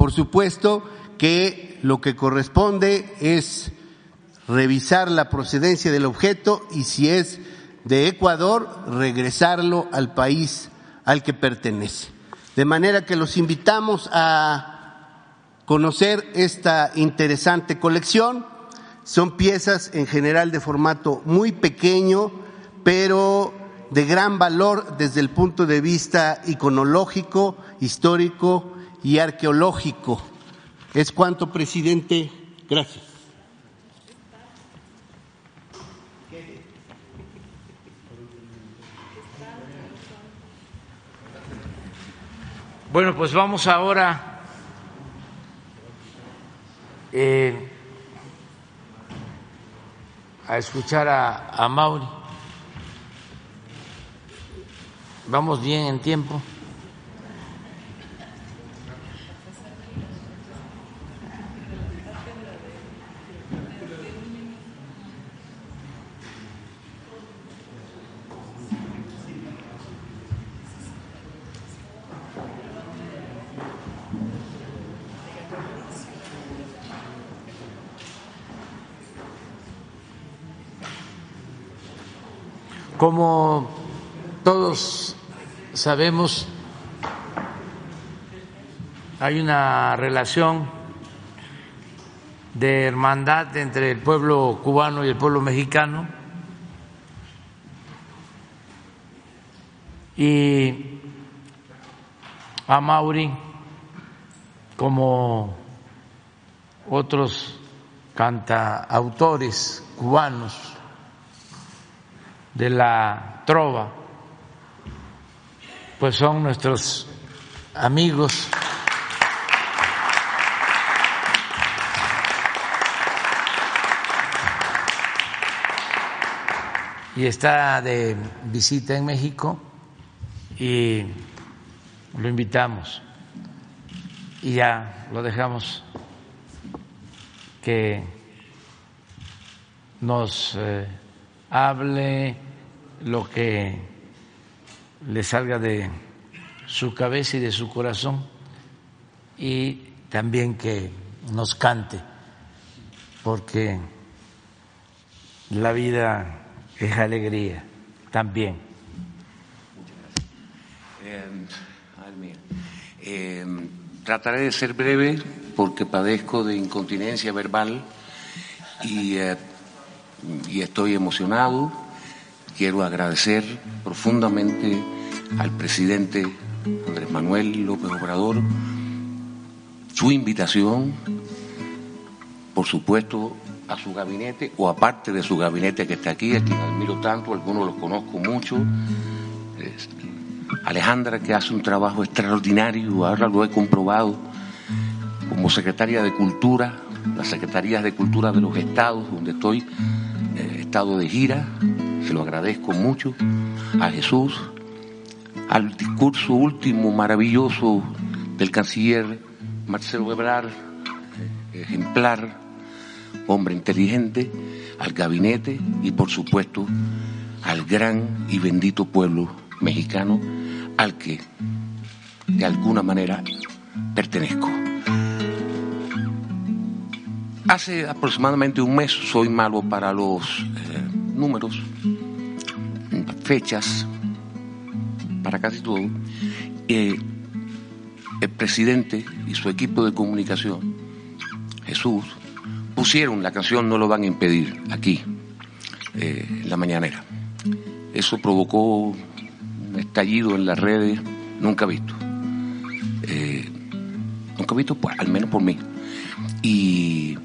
Por supuesto que lo que corresponde es revisar la procedencia del objeto y si es de Ecuador, regresarlo al país al que pertenece. De manera que los invitamos a conocer esta interesante colección. Son piezas en general de formato muy pequeño, pero de gran valor desde el punto de vista iconológico, histórico y arqueológico. Es cuanto, presidente. Gracias. Bueno, pues vamos ahora eh, a escuchar a, a Mauri. Vamos bien en tiempo. Como todos sabemos, hay una relación de hermandad entre el pueblo cubano y el pueblo mexicano. Y a Mauri como otros cantautores cubanos de la trova, pues son nuestros amigos. Y está de visita en México y lo invitamos y ya lo dejamos que nos eh, hable lo que le salga de su cabeza y de su corazón y también que nos cante, porque la vida es alegría también. Eh, trataré de ser breve porque padezco de incontinencia verbal y eh, y estoy emocionado. Quiero agradecer profundamente al presidente Andrés Manuel López Obrador, su invitación, por supuesto, a su gabinete o aparte de su gabinete que está aquí, a quien admiro tanto, algunos los conozco mucho. Alejandra, que hace un trabajo extraordinario, ahora lo he comprobado, como secretaria de Cultura, las secretarías de Cultura de los estados donde estoy, eh, estado de gira, se lo agradezco mucho, a Jesús, al discurso último maravilloso del canciller Marcelo Ebrard, eh, ejemplar, hombre inteligente, al gabinete y por supuesto al gran y bendito pueblo mexicano al que de alguna manera pertenezco. Hace aproximadamente un mes, soy malo para los eh, números, fechas, para casi todo, eh, el presidente y su equipo de comunicación, Jesús, pusieron la canción No lo van a impedir aquí, eh, en la mañanera. Eso provocó un estallido en las redes nunca visto. Nunca visto, pues, al menos por mí. Y,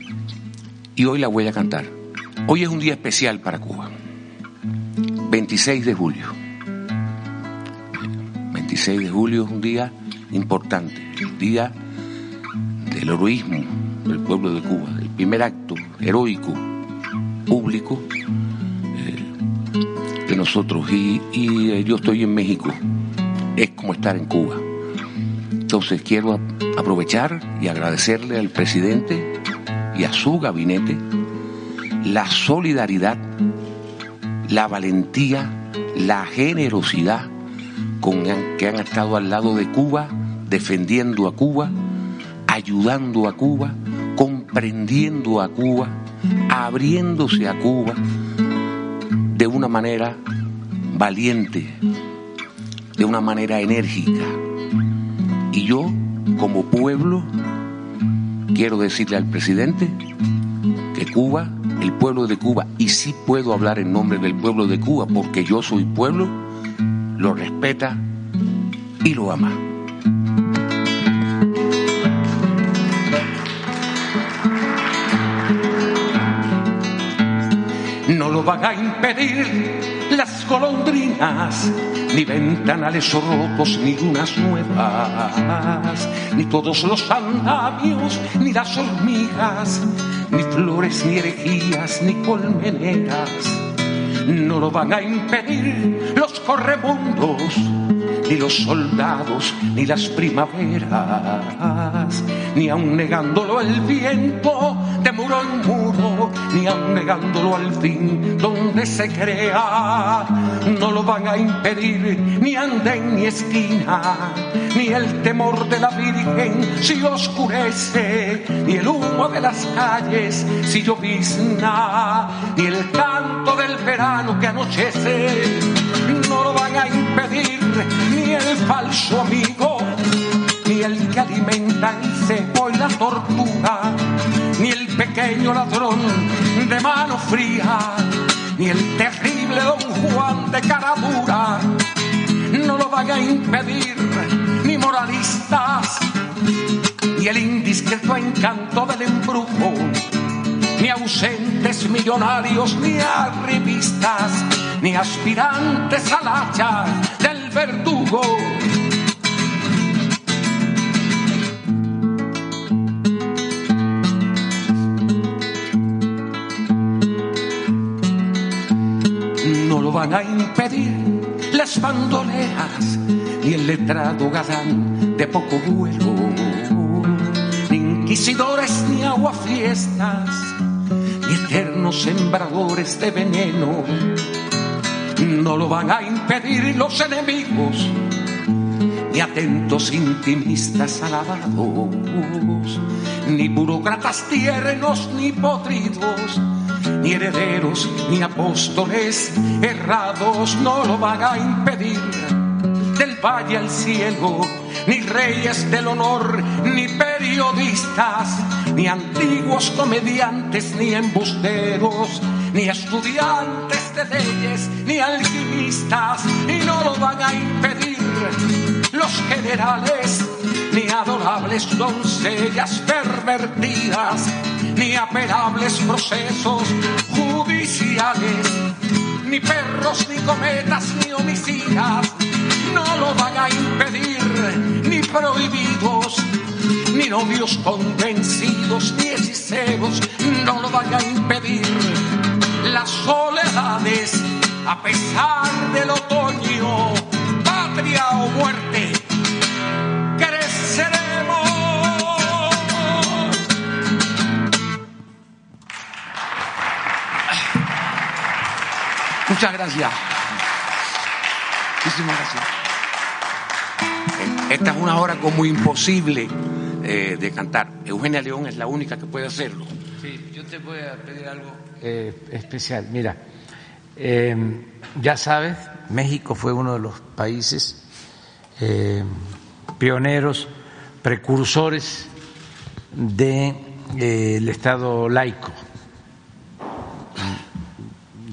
y hoy la voy a cantar. Hoy es un día especial para Cuba. 26 de julio. 26 de julio es un día importante, el día del heroísmo del pueblo de Cuba, el primer acto heroico público de nosotros. Y, y eh, yo estoy en México, es como estar en Cuba. Entonces quiero aprovechar y agradecerle al presidente y a su gabinete la solidaridad, la valentía, la generosidad con que han estado al lado de Cuba, defendiendo a Cuba, ayudando a Cuba, comprendiendo a Cuba, abriéndose a Cuba de una manera valiente, de una manera enérgica. Y yo, como pueblo, quiero decirle al presidente que Cuba, el pueblo de Cuba, y sí puedo hablar en nombre del pueblo de Cuba porque yo soy pueblo, lo respeta y lo ama. No lo van a impedir las golondrinas, ni ventanales rotos, ni lunas nuevas, ni todos los andamios, ni las hormigas, ni flores, ni herejías, ni colmeneras. No lo van a impedir los correbundos, ni los soldados, ni las primaveras, ni aun negándolo el viento de muro en muro, ni aun al fin donde se crea. No lo van a impedir ni andén ni esquina, ni el temor de la Virgen si oscurece, ni el humo de las calles si llovizna, ni el canto del verano que anochece. No lo van a impedir ni el falso amigo, ni el que alimenta el cebo y la tortuga, pequeño ladrón de mano fría, ni el terrible don Juan de cara dura. No lo van a impedir ni moralistas, ni el indiscreto encanto del embrujo, ni ausentes millonarios, ni arribistas, ni aspirantes al hacha del verdugo. Van a impedir las bandoleras, ni el letrado gadán de poco vuelo, ni inquisidores ni aguafiestas, ni eternos sembradores de veneno. No lo van a impedir los enemigos, ni atentos intimistas alabados, ni burócratas tiernos ni podridos, ni herederos ni apóstoles errados. No lo van a impedir del valle al cielo, ni reyes del honor, ni periodistas, ni antiguos comediantes, ni embusteros, ni estudiantes de leyes, ni alquimistas, y no lo van a impedir los generales, ni adorables doncellas pervertidas, ni apelables procesos judiciales, ni perros, ni cometas, ni homicidas, no lo van a impedir, ni prohibidos, ni novios convencidos, ni hechiceros, no lo van a impedir. Las soledades, a pesar del otoño, patria o muerte, Muchas gracias. Muchísimas gracias. Esta es una hora como imposible eh, de cantar. Eugenia León es la única que puede hacerlo. Sí, yo te voy a pedir algo eh, especial. Mira, eh, ya sabes, México fue uno de los países eh, pioneros, precursores del de, el Estado laico.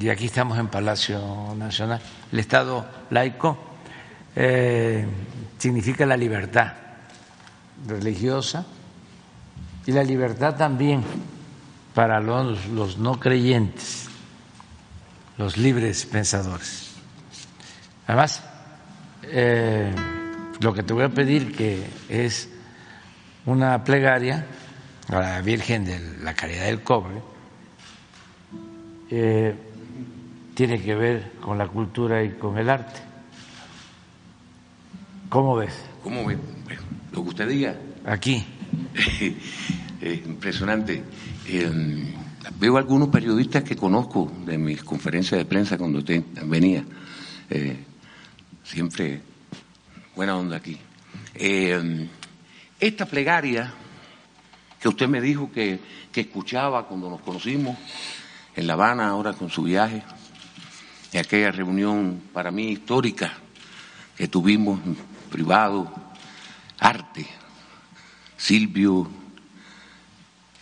Y aquí estamos en Palacio Nacional. El Estado laico significa la libertad religiosa y la libertad también para los, los, no creyentes, los libres pensadores. Además, eh, lo que te voy a pedir que es una plegaria a la Virgen de la Caridad del Cobre, eh, tiene que ver con la cultura y con el arte. ¿Cómo ves? ¿Cómo ves? Lo que usted diga. Aquí. es impresionante. Eh, veo algunos periodistas que conozco de mis conferencias de prensa cuando te, venía. Eh, siempre buena onda aquí. Eh, esta plegaria que usted me dijo que, que, escuchaba cuando nos conocimos en La Habana, ahora con su viaje, y aquella reunión para mí histórica que tuvimos privado, arte, Silvio,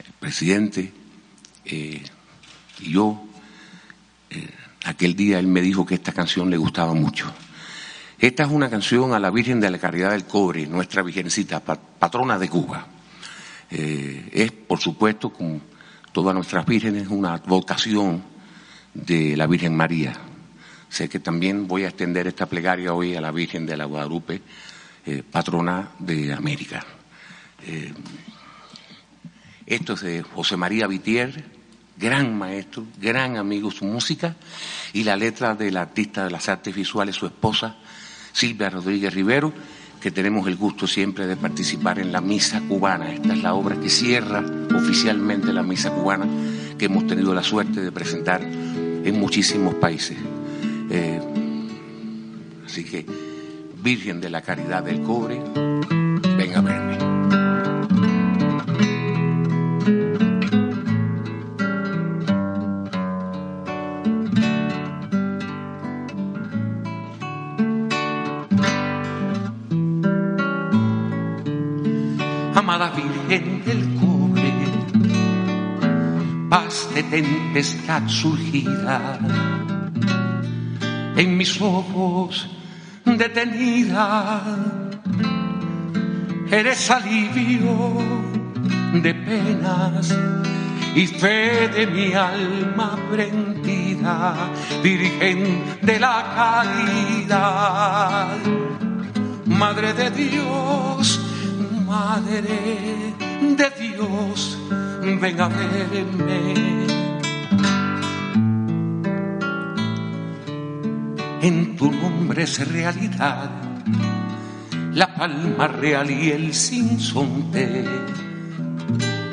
el presidente, eh, y yo, eh, aquel día él me dijo que esta canción le gustaba mucho. Esta es una canción a la Virgen de la Caridad del Cobre, nuestra Virgencita, patrona de Cuba. Eh, es, por supuesto, como todas nuestras vírgenes, una vocación de la Virgen María. Sé que también voy a extender esta plegaria hoy a la Virgen de la Guadalupe, eh, patrona de América. Eh, esto es de José María Vitier, gran maestro, gran amigo su música, y la letra del artista de las artes visuales, su esposa, Silvia Rodríguez Rivero, que tenemos el gusto siempre de participar en la Misa Cubana. Esta es la obra que cierra oficialmente la Misa Cubana, que hemos tenido la suerte de presentar en muchísimos países. Eh, así que, Virgen de la Caridad del Cobre, ven a verme. amada Virgen del Cobre, paz de tempestad surgida, en mis ojos detenida, eres alivio de penas y fe de mi alma prendida, Virgen de la caridad, Madre de Dios, Madre de Dios, ven a verme. En tu nombre es realidad. La palma real y el sinsonte,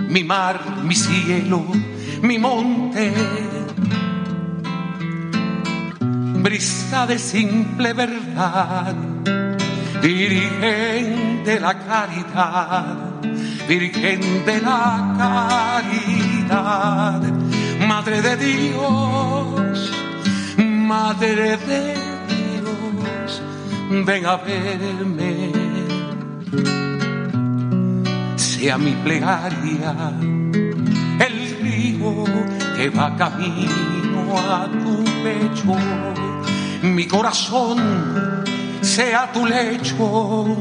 mi mar, mi cielo, mi monte, brisa de simple verdad Virgen de la caridad, Virgen de la caridad, Madre de Dios, Madre de Dios, ven a verme. Sea mi plegaria el río que va camino a tu pecho, mi corazón sea tu lecho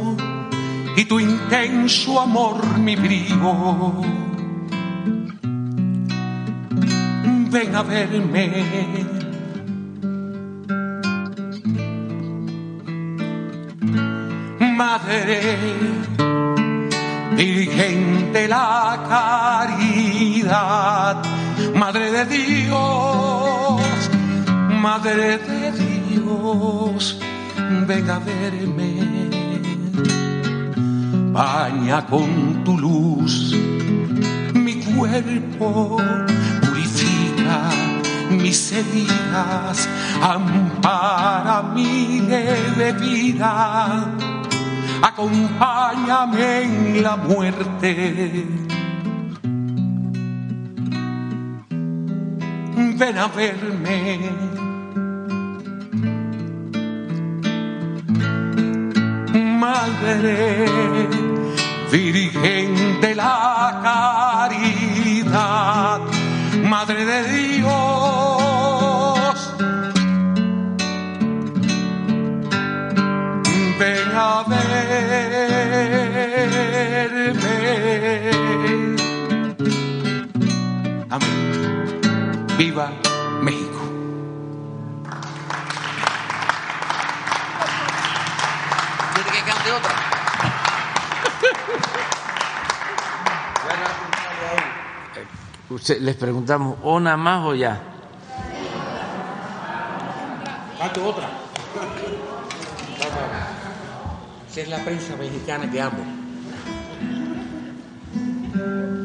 y tu intenso amor mi brío. Ven a verme. Madre, Virgen de la caridad, Madre de Dios, Madre de Dios, ven a verme. Baña con tu luz mi cuerpo, purifica mis heridas, ampara mi vida, acompáñame en la muerte. Ven a verme Madre, Virgen de la Caridad, Madre de Dios. Viva México. otra. les preguntamos, ¿o nada más o ya? otra. Esa es la prensa mexicana que amo.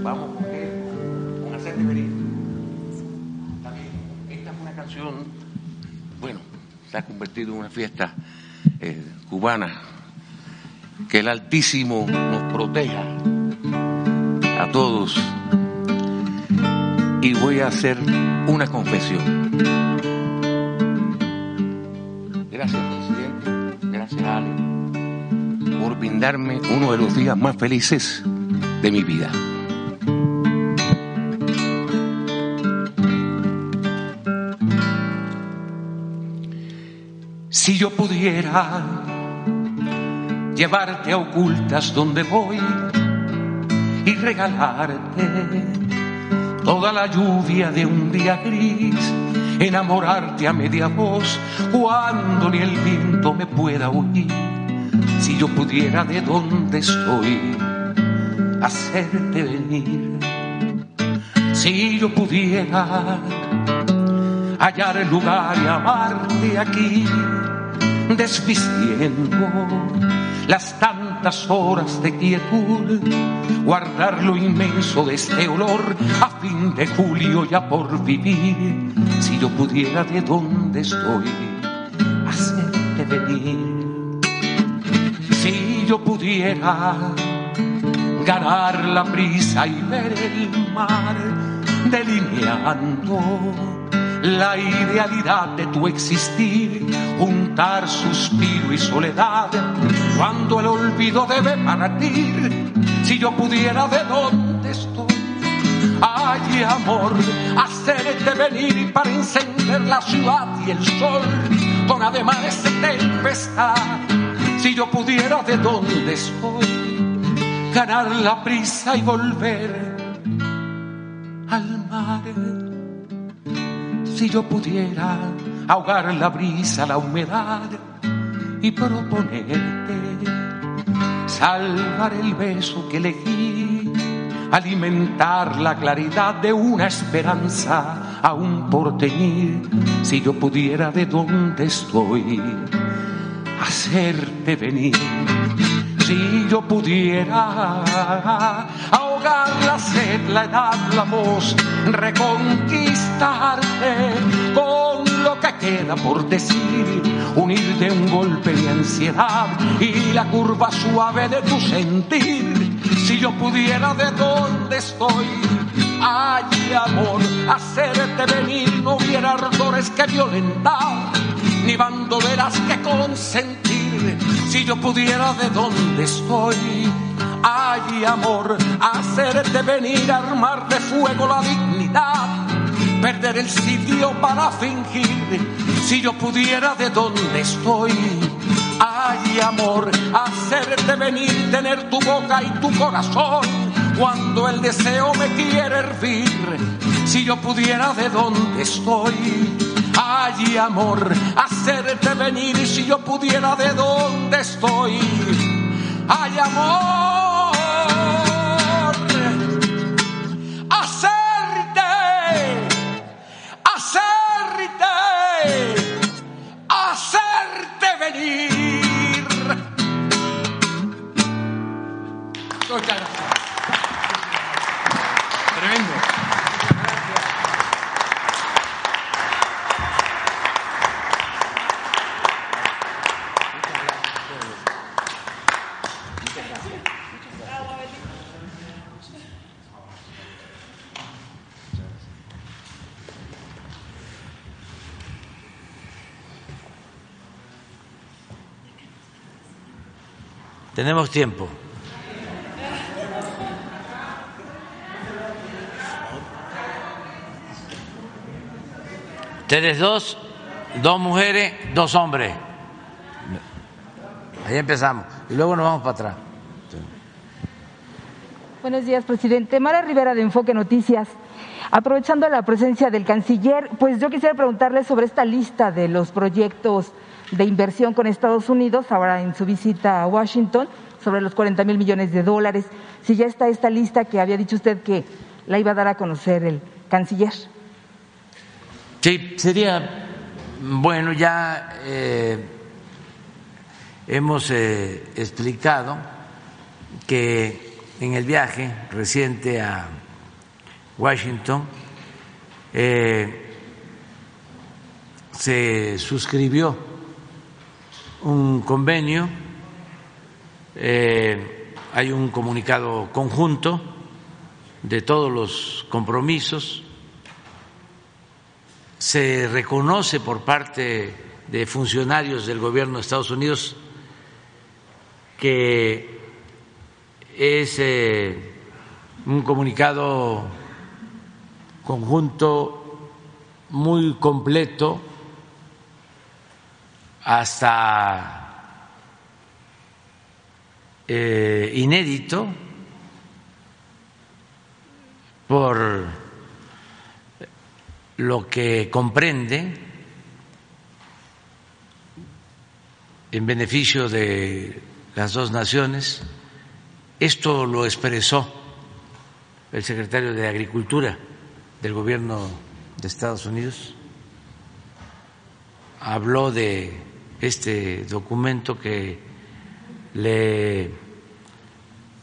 Vamos con hacerte se ha convertido en una fiesta eh, cubana que el Altísimo nos proteja a todos. Y voy a hacer una confesión. Gracias, presidente. Gracias, Ale, por brindarme uno de los días más felices de mi vida. Si yo pudiera llevarte a ocultas donde voy y regalarte toda la lluvia de un día gris, enamorarte a media voz cuando ni el viento me pueda oír. Si yo pudiera de donde estoy hacerte venir, si yo pudiera hallar el lugar y amarte aquí, desvistiendo las tantas horas de quietud, guardar lo inmenso de este olor a fin de julio ya por vivir. Si yo pudiera de donde estoy hacerte venir, si yo pudiera ganar la prisa y ver el mar delineando la idealidad de tu existir, juntar suspiro y soledad, cuando el olvido debe partir, si yo pudiera de dónde estoy. Ay, amor, hacerte venir para encender la ciudad y el sol con ademanes de tempestad. Si yo pudiera de dónde estoy, ganar la prisa y volver al mar si yo pudiera ahogar la brisa, la humedad y proponerte salvar el beso que elegí, alimentar la claridad de una esperanza aún por tener, si yo pudiera de donde estoy hacerte venir, si yo pudiera ahogar la sed, la edad, la voz, reconquistarte con lo que queda por decir, unir de un golpe de ansiedad y la curva suave de tu sentir. Si yo pudiera de donde estoy, ay amor, hacerte venir, no hubiera ardores que violentar, ni bandoleras que consentir. Si yo pudiera de donde estoy, Ay, amor, hacerte venir a armar de fuego la dignidad, perder el sitio para fingir. Si yo pudiera de donde estoy, Ay, amor, hacerte venir, tener tu boca y tu corazón cuando el deseo me quiere hervir. Si yo pudiera de dónde estoy. Ay, amor, hacerte venir si yo pudiera de dónde estoy. Ay, amor, Tenemos tiempo. Ustedes dos, dos mujeres, dos hombres. Ahí empezamos. Y luego nos vamos para atrás. Buenos días, presidente. Mara Rivera de Enfoque Noticias. Aprovechando la presencia del canciller, pues yo quisiera preguntarle sobre esta lista de los proyectos de inversión con Estados Unidos, ahora en su visita a Washington, sobre los 40 mil millones de dólares. Si ya está esta lista que había dicho usted que la iba a dar a conocer el canciller. Sí, sería bueno, ya eh, hemos eh, explicado que en el viaje reciente a Washington eh, se suscribió un convenio, eh, hay un comunicado conjunto de todos los compromisos, se reconoce por parte de funcionarios del gobierno de Estados Unidos que es eh, un comunicado conjunto muy completo hasta eh, inédito por lo que comprende en beneficio de las dos naciones. Esto lo expresó el secretario de Agricultura del gobierno de Estados Unidos. Habló de este documento que le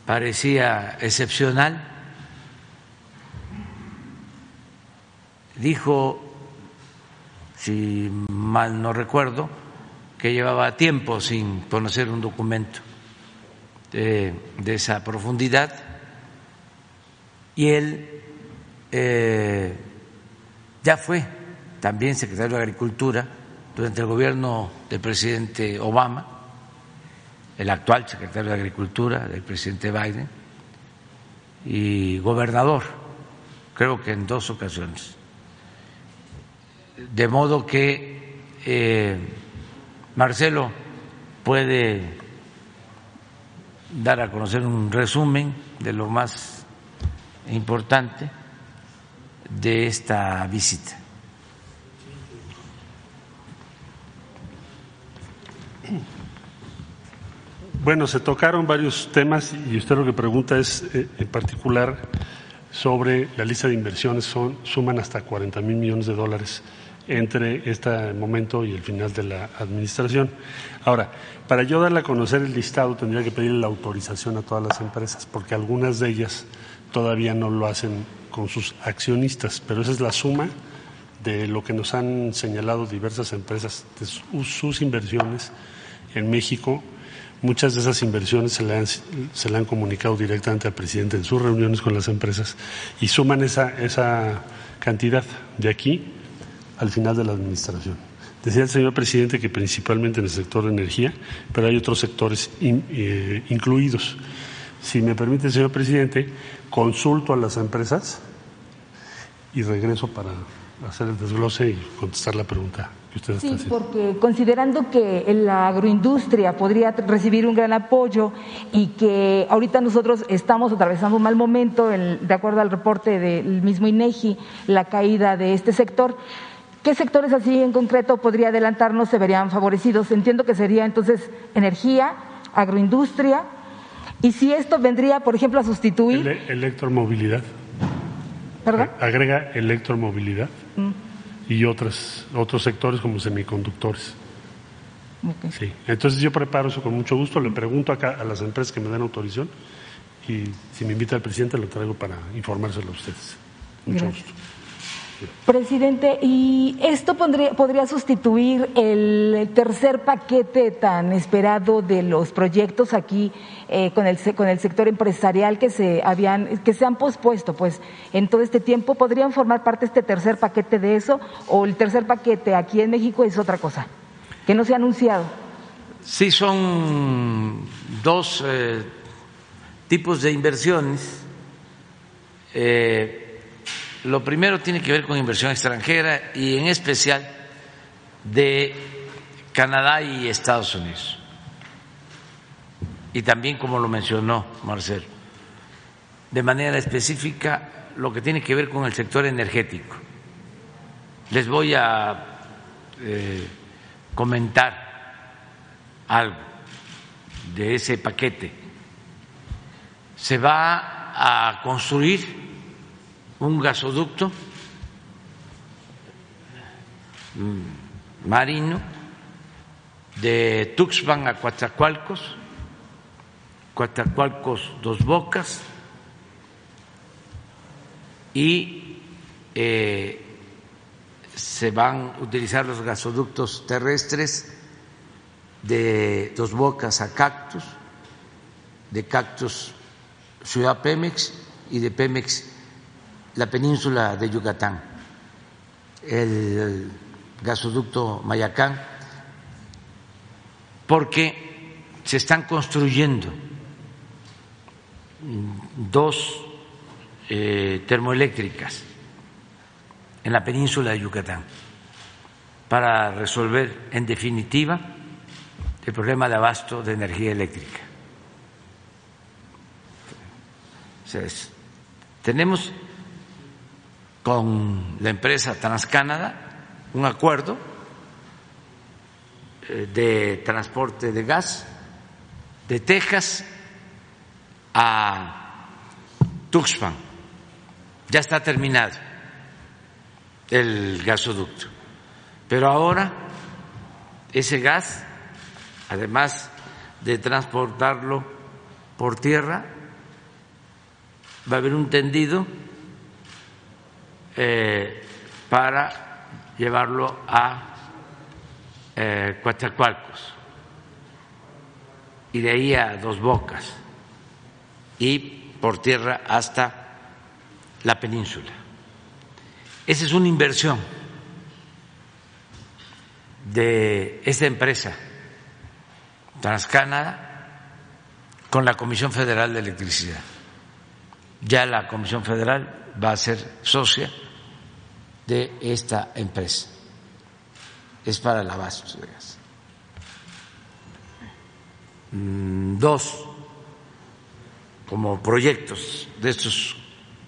parecía excepcional. Dijo, si mal no recuerdo, que llevaba tiempo sin conocer un documento de, de esa profundidad y él eh, ya fue también secretario de Agricultura durante el gobierno del presidente Obama, el actual secretario de Agricultura del presidente Biden, y gobernador, creo que en dos ocasiones. De modo que eh, Marcelo puede dar a conocer un resumen de lo más importante de esta visita. Bueno, se tocaron varios temas y usted lo que pregunta es eh, en particular sobre la lista de inversiones, son, suman hasta 40 mil millones de dólares entre este momento y el final de la administración. Ahora, para yo darle a conocer el listado tendría que pedirle la autorización a todas las empresas, porque algunas de ellas todavía no lo hacen con sus accionistas, pero esa es la suma de lo que nos han señalado diversas empresas de sus inversiones en México. Muchas de esas inversiones se le, han, comunicado directamente al presidente en sus reuniones con las empresas y suman esa, esa cantidad de aquí al final de la administración. Decía el señor presidente que principalmente en el sector de energía, pero hay otros sectores eh, incluidos. Si me permite, señor presidente, consulto a las empresas y regreso para hacer el desglose y contestar la pregunta que usted está Sí, haciendo. porque considerando que la agroindustria podría recibir un gran apoyo y que ahorita nosotros estamos atravesando un mal momento, el- de acuerdo al reporte del mismo INEGI, la caída de este sector. ¿Qué sectores así en concreto podría adelantarnos se verían favorecidos? Entiendo que sería entonces energía, agroindustria, y si esto vendría, por ejemplo, a sustituir, Ele- electromovilidad. ¿perdón? Agrega electromovilidad Mm, y otras, otros sectores como semiconductores. Sí. Entonces yo preparo eso con mucho gusto, le pregunto acá a las empresas que me den autorización y si me invita el presidente lo traigo para informárselo a ustedes. Mucho Gracias. gusto. Presidente, ¿y esto podría sustituir el tercer paquete tan esperado de los proyectos aquí eh, con, el, con el sector empresarial que se habían que se han pospuesto, pues, en todo este tiempo? ¿Podrían formar parte este tercer paquete de eso o el tercer paquete aquí en México es otra cosa que no se ha anunciado? Sí, son dos eh, tipos de inversiones. Eh, lo primero tiene que ver con inversión extranjera y en especial de Canadá y Estados Unidos. Y también, como lo mencionó Marcelo, de manera específica lo que tiene que ver con el sector energético. Les voy a eh, comentar algo de ese paquete. Se va a construir un gasoducto marino de Tuxpan a Coatzacoalcos, Coatzacoalcos Dos Bocas y eh, se van a utilizar los gasoductos terrestres de Dos Bocas a Cactus, de Cactus Ciudad Pemex y de Pemex la península de Yucatán, el gasoducto Mayacán, porque se están construyendo dos eh, termoeléctricas en la península de Yucatán para resolver en definitiva el problema de abasto de energía eléctrica. Tenemos con la empresa TransCanada un acuerdo eh, de transporte de gas de Texas a Tuxpan. Ya está terminado el gasoducto. Pero ahora ese gas, además de transportarlo por tierra, va a haber un tendido eh, para llevarlo a eh, y de ahí a Dos Bocas y por tierra hasta la península. Esa es una inversión de esta empresa Transcanada con la Comisión Federal de Electricidad. Ya la Comisión Federal va a ser socia de esta empresa. Es para el abasto de gas. Mm, Dos, como proyectos de estos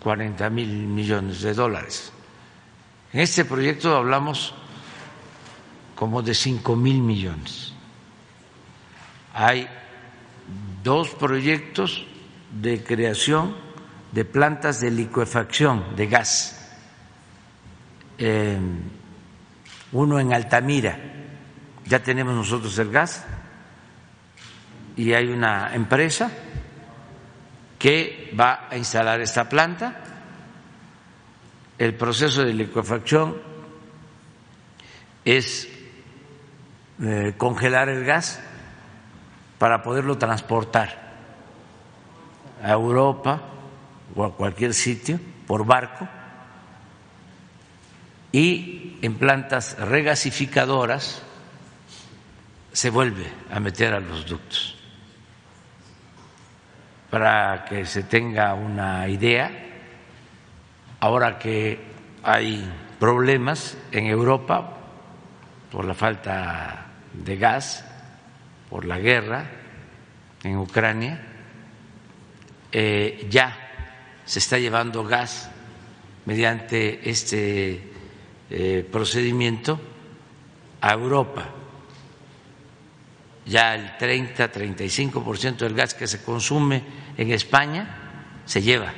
40 mil millones de dólares. En este proyecto hablamos como de 5 mil millones. Hay dos proyectos de creación de plantas de licuefacción de gas. Eh, uno en Altamira, ya tenemos nosotros el gas, y hay una empresa que va a instalar esta planta. El proceso de licuefacción es eh, congelar el gas para poderlo transportar a Europa o a cualquier sitio por barco y en plantas regasificadoras se vuelve a meter a los ductos. Para que se tenga una idea, ahora que hay problemas en Europa por la falta de gas, por la guerra en Ucrania, eh, ya se está llevando gas mediante este eh, procedimiento a Europa. Ya el 30-35% del gas que se consume en España se lleva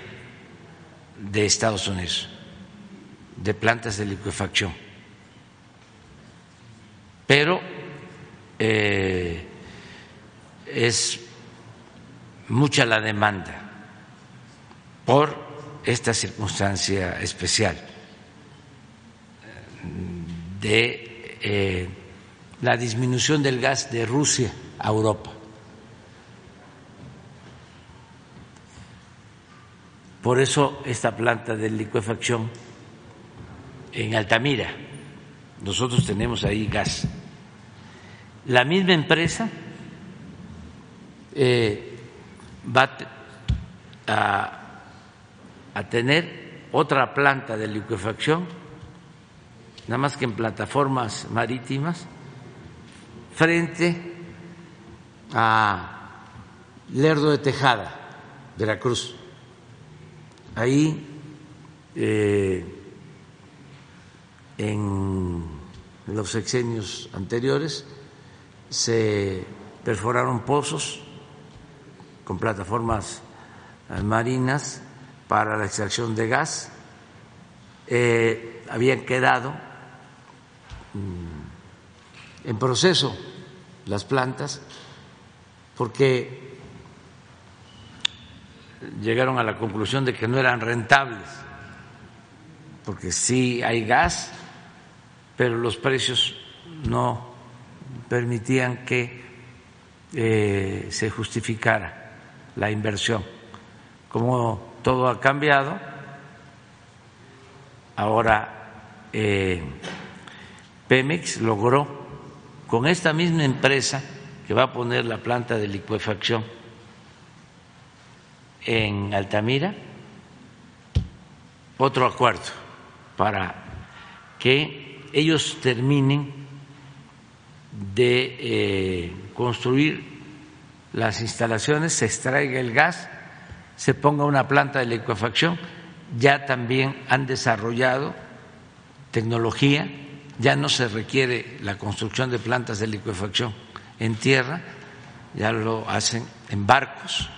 de Estados Unidos, de plantas de liquefacción. Pero eh, es mucha la demanda por esta circunstancia especial de eh, la disminución del gas de Rusia a Europa. Por eso esta planta de liquefacción en Altamira, nosotros tenemos ahí gas. La misma empresa eh, va a, a tener otra planta de liquefacción, nada más que en plataformas marítimas, frente a Lerdo de Tejada, Veracruz. Ahí, eh, en los sexenios anteriores, se perforaron pozos con plataformas eh, marinas para la extracción de gas. Eh, habían quedado en proceso las plantas porque llegaron a la conclusión de que no eran rentables, porque sí hay gas, pero los precios no permitían que eh, se justificara la inversión. Como todo ha cambiado, ahora eh, Pemex logró con esta misma empresa que va a poner la planta de licuefacción en Altamira otro acuerdo para que ellos terminen de eh, construir las instalaciones, se extraiga el gas, se ponga una planta de licuefacción. Ya también han desarrollado tecnología, ya no se requiere la construcción de plantas de licuefacción en tierra, ya lo hacen en barcos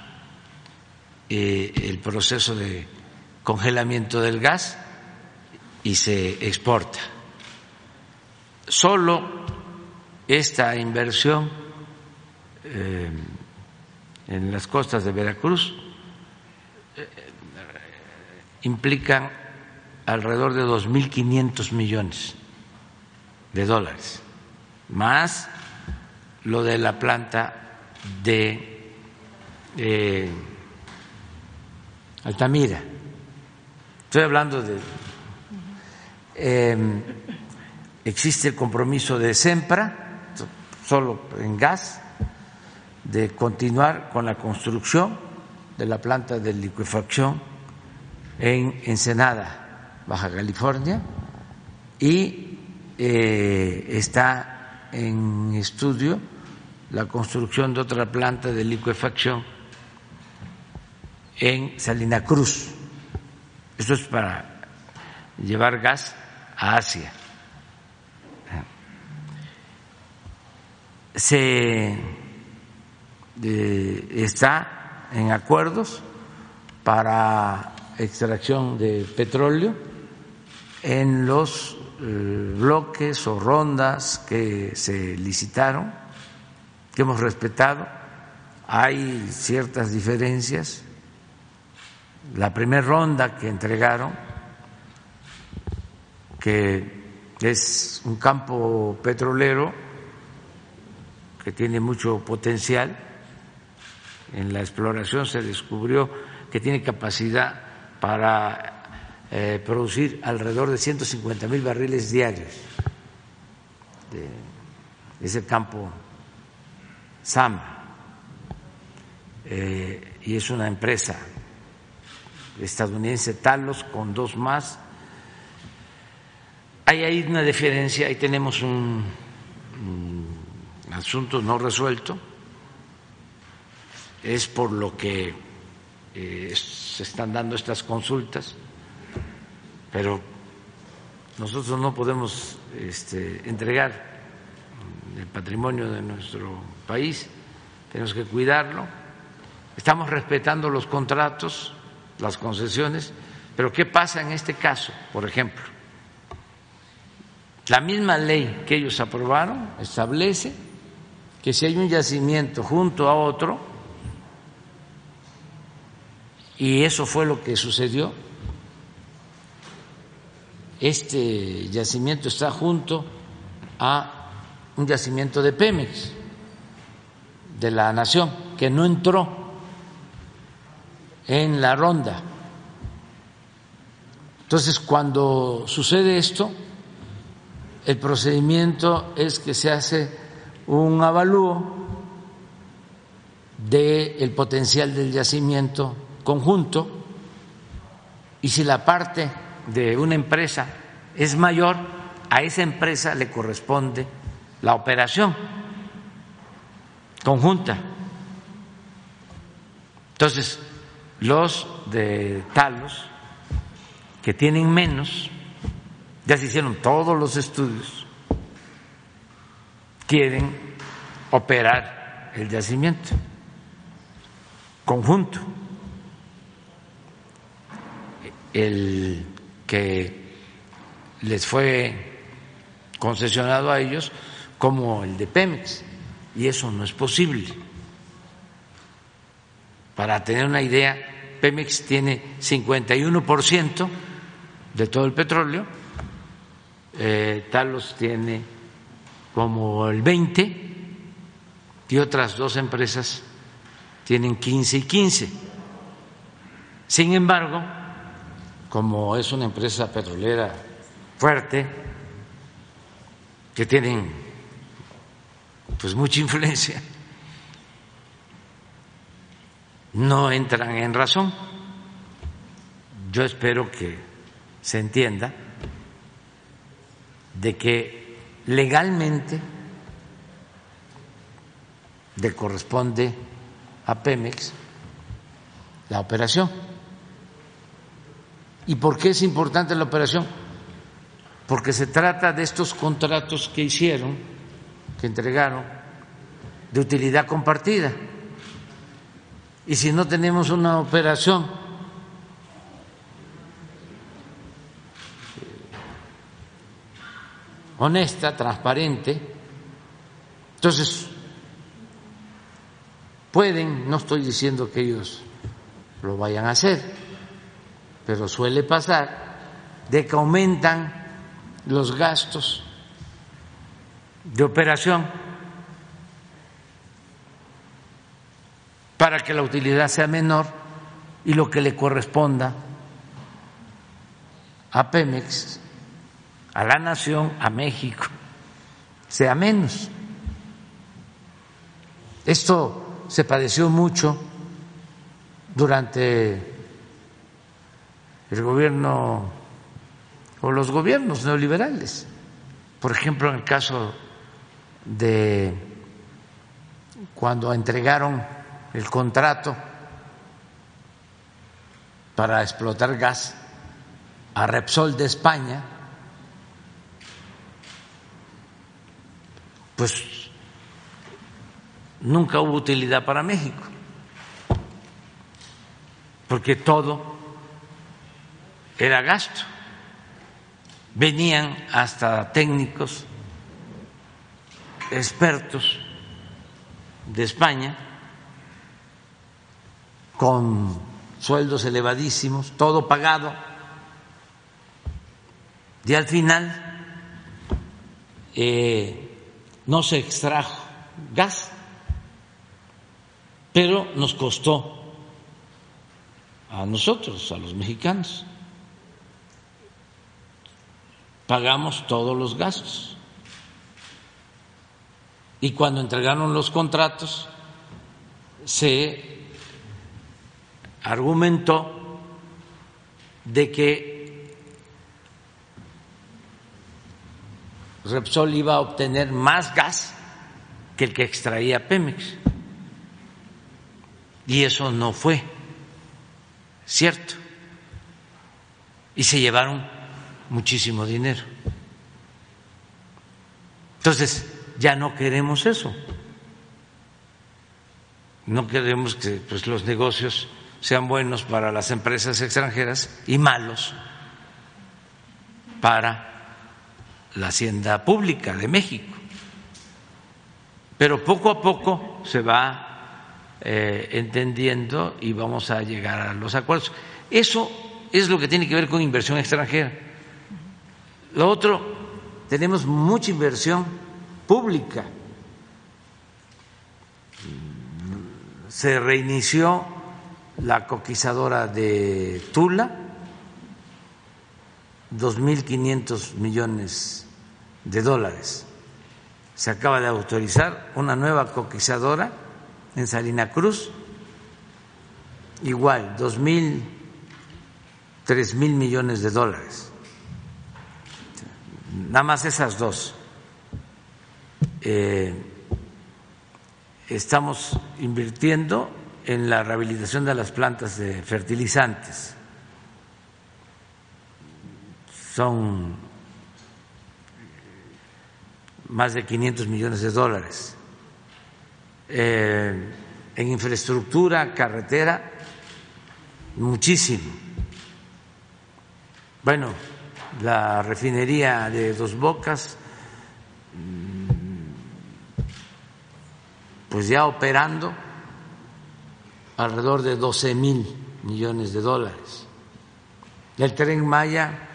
eh, el proceso de congelamiento del gas y se exporta. Solo esta inversión eh, en las costas de Veracruz eh, implican alrededor de 2.500 millones de dólares, más lo de la planta de eh, Altamira. Estoy hablando de... Eh, existe el compromiso de SEMPRA, solo en gas, de continuar con la construcción de la planta de liquefacción en Ensenada, Baja California, y eh, está en estudio la construcción de otra planta de liquefacción en Salina Cruz. Esto es para llevar gas a Asia. Se eh, está en acuerdos para extracción de petróleo en los bloques o rondas que se licitaron, que hemos respetado. Hay ciertas diferencias la primera ronda que entregaron, que es un campo petrolero que tiene mucho potencial, en la exploración se descubrió que tiene capacidad para eh, producir alrededor de 150 mil barriles diarios. es el campo SAM eh, y es una empresa estadounidense Talos con dos más hay ahí una diferencia, ahí tenemos un, asunto no resuelto, es por lo que eh, se están dando estas consultas, pero nosotros no podemos este, entregar el patrimonio de nuestro país, tenemos que cuidarlo, estamos respetando los contratos, las concesiones, pero ¿qué pasa en este caso, por ejemplo? La misma ley que ellos aprobaron establece que si hay un yacimiento junto a otro, y eso fue lo que sucedió, este yacimiento está junto a un yacimiento de Pemex, de la nación, que no entró en la ronda. Entonces, cuando sucede esto, el procedimiento es que se hace un avalúo del potencial del yacimiento conjunto y si la parte de una empresa es mayor, a esa empresa le corresponde la operación conjunta. Entonces, los de Talos, que tienen menos, ya se hicieron todos los estudios, quieren operar el yacimiento conjunto. El que les fue concesionado a ellos como el de Pemex, y eso no es posible. Para tener una idea, Pemex tiene 51% de todo el petróleo eh, Talos tiene como el 20 y otras dos empresas tienen 15 y 15. Sin embargo, como es una empresa petrolera fuerte, que tienen pues mucha influencia, no entran en razón. Yo espero que se entienda de que legalmente le corresponde a Pemex la operación. ¿Y por qué es importante la operación? Porque se trata de estos contratos que hicieron, que entregaron, de utilidad compartida. Y si no tenemos una operación honesta, transparente. Entonces, pueden, no estoy diciendo que ellos lo vayan a hacer, pero suele pasar de que aumentan los gastos de operación para que la utilidad sea menor y lo que le corresponda a Pemex a la nación, a México, sea menos. Esto se padeció mucho durante el gobierno o los gobiernos neoliberales. Por ejemplo, en el caso de cuando entregaron el contrato para explotar gas a Repsol de España, pues nunca hubo utilidad para México, porque todo era gasto. Venían hasta técnicos, expertos de España, con sueldos elevadísimos, todo pagado, y al final eh, no se extrajo gas, pero nos costó a nosotros, a los mexicanos. Pagamos todos los gastos. Y cuando entregaron los contratos, se argumentó de que Repsol iba a obtener más gas que el que extraía Pemex. Y eso no fue cierto. Y se llevaron muchísimo dinero. Entonces, ya no queremos eso. No queremos que pues, los negocios sean buenos para las empresas extranjeras y malos para la hacienda pública de México. Pero poco a poco se va eh, entendiendo y vamos a llegar a los acuerdos. Eso es lo que tiene que ver con inversión extranjera. Lo otro, tenemos mucha inversión pública. Se reinició la coquizadora de Tula, 2.500 millones de dólares. Se acaba de autorizar una nueva coquizadora en Salina Cruz, igual, 2.000, 3.000 millones de dólares. Nada más esas dos. Eh, estamos invirtiendo en la rehabilitación de las plantas de fertilizantes. Son más de 500 millones de dólares. Eh, en infraestructura, carretera, muchísimo. Bueno, la refinería de Dos Bocas, pues ya operando alrededor de 12 mil millones de dólares. El tren Maya,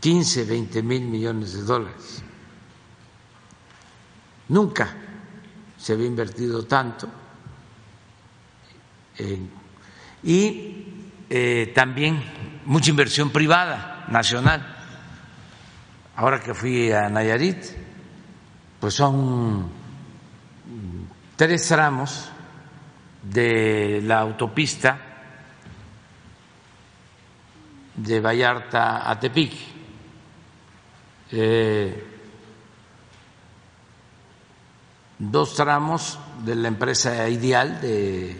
15, 20 mil millones de dólares. Nunca se había invertido tanto. y eh, también mucha inversión privada, nacional. Ahora que fui a Nayarit, pues son tres tramos de la autopista de Vallarta a Tepic. Eh, dos tramos de la empresa Ideal de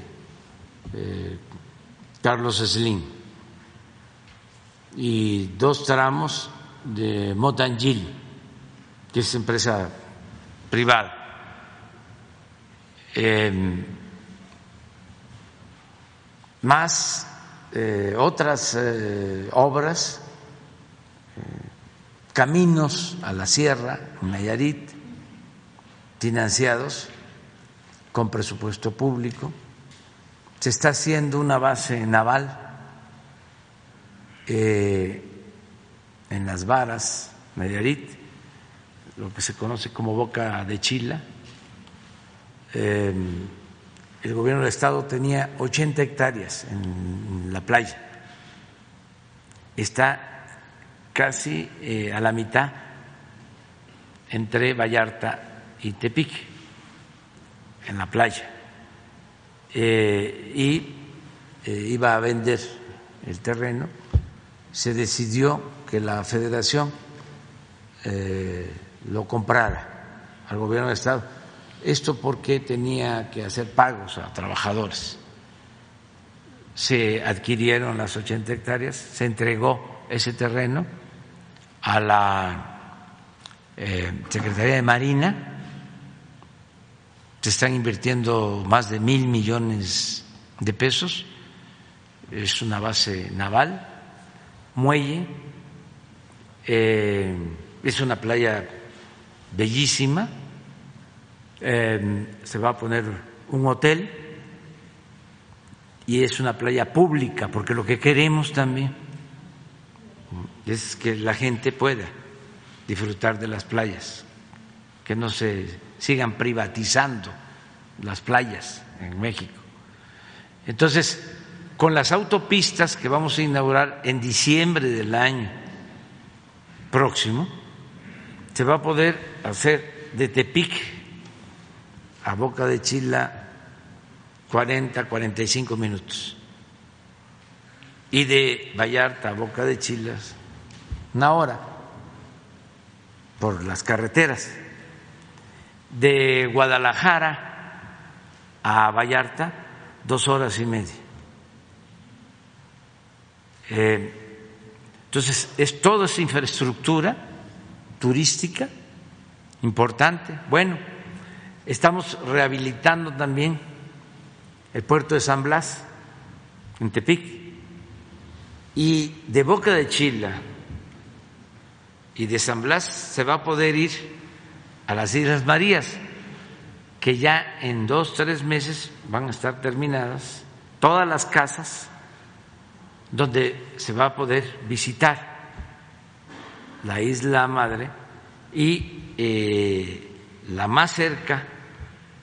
eh, Carlos Slim y dos tramos de Motangil, que es empresa privada. Eh, más eh, otras eh, obras, eh, caminos a la sierra, Nayarit, financiados con presupuesto público. Se está haciendo una base naval en las varas, Nayarit, lo que se conoce como Boca de Chila el gobierno del Estado tenía 80 hectáreas en la playa. Está casi eh, a la mitad entre Vallarta y Tepic, en la playa. Eh, y eh, iba a vender el terreno. Se decidió que la federación lo comprara al gobierno del Estado. Esto porque tenía que hacer pagos a trabajadores. Se adquirieron las 80 hectáreas, se entregó ese terreno a la eh, Secretaría de Marina, se están invirtiendo más de mil millones de pesos, es una base naval, muelle, eh, es una playa bellísima Em, se va a poner un hotel y es una playa pública, porque lo que queremos también es que la gente pueda disfrutar de las playas, que no se sigan privatizando las playas en México. Entonces, con las autopistas que vamos a inaugurar en diciembre del año próximo, se va a poder hacer de Tepic a Boca de Chila 40, 45 minutos. Y de Vallarta a Boca de Chilas, una hora. por las carreteras. De Guadalajara a Vallarta, dos horas y media. Eh, entonces, es toda esa infraestructura turística importante. Bueno, estamos rehabilitando también el puerto de San Blas, en Tepic, y de Boca de Chila y de San Blas se va a poder ir a las Islas Marías, que ya en dos, tres meses van a estar terminadas todas las casas donde se va a poder visitar la isla madre y eh, la más cerca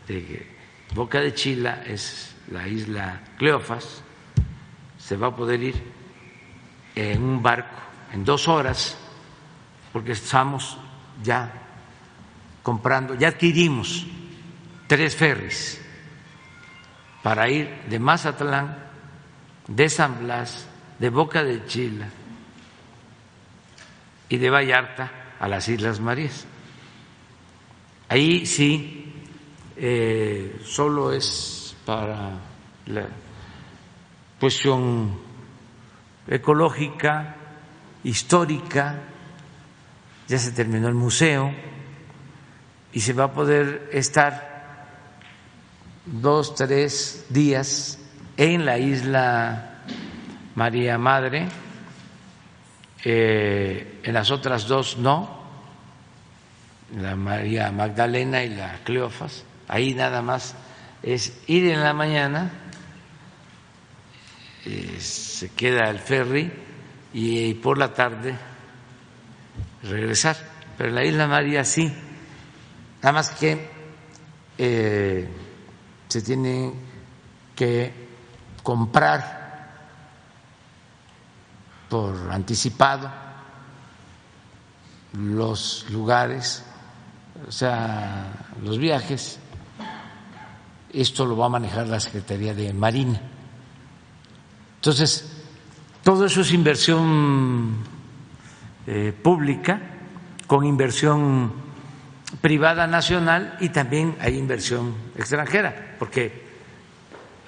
de Boca de Chila es la isla Cleofas, se va a poder ir en un barco en dos horas, porque estamos ya comprando, ya adquirimos tres ferries para ir de Mazatlán, de San Blas, de Boca de Chila y de Vallarta a las Islas Marías. Ahí sí, eh, solo es para la cuestión ecológica, histórica, ya se terminó el museo y se va a poder estar dos, tres días en la isla María Madre, eh, en las otras dos no, la María Magdalena y la Cleofas, ahí nada más es ir en la mañana eh, se queda el ferry y por la tarde regresar. Pero en la isla María sí, nada más que eh, se tiene que comprar por anticipado los lugares, o sea, los viajes. Esto lo va a manejar la Secretaría de Marina. Entonces, todo eso es inversión eh, pública con inversión privada nacional y también hay inversión extranjera, porque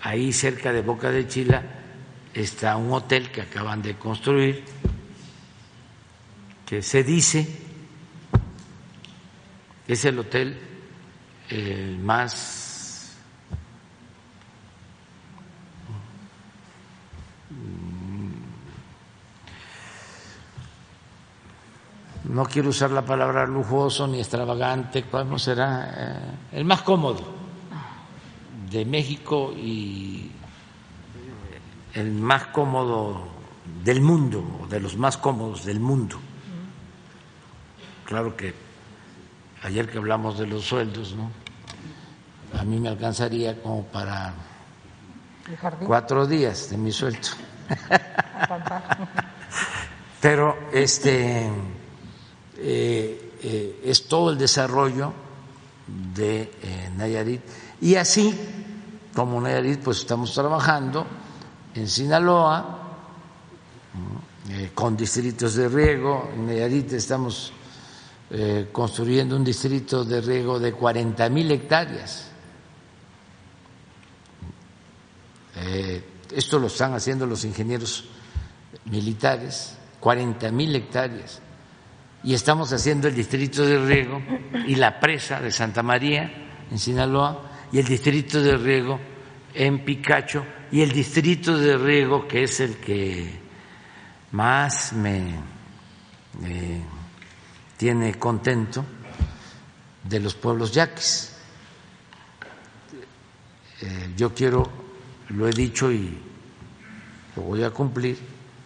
ahí cerca de Boca de Chila está un hotel que acaban de construir que se dice es el hotel eh, más no quiero usar la palabra lujoso ni extravagante, ¿cómo será? Eh, el más cómodo de México y el más cómodo del mundo, de los más cómodos del mundo. Claro que ayer que hablamos de los sueldos, ¿no? A mí me alcanzaría como para cuatro días de mi sueldo. Pero este eh, eh, es todo el desarrollo de eh, Nayarit. Y así como Nayarit, pues estamos trabajando en Sinaloa con distritos de riego. En Nayarit estamos construyendo un distrito de riego de 40 mil hectáreas. esto lo están haciendo los ingenieros militares, 40 mil hectáreas y estamos haciendo el distrito de riego y la presa de Santa María en Sinaloa y el distrito de riego en Picacho y el distrito de riego que es el que más me tiene contento de los pueblos yaquis. Eh, yo quiero, lo he dicho y lo voy a cumplir,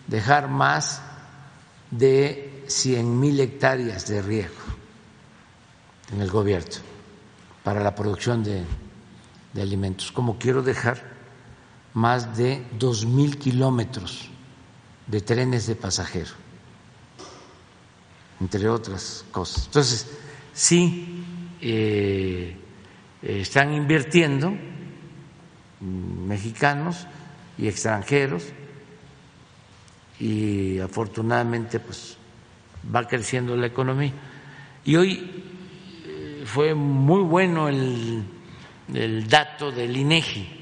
dejar más de cien mil hectáreas de riego en el gobierno para la producción de alimentos, como quiero dejar más de dos mil kilómetros de trenes de pasajeros, entre otras cosas. Entonces, sí eh, están invirtiendo mexicanos y extranjeros y afortunadamente pues va creciendo la economía. Y hoy eh, fue muy bueno el dato del INEGI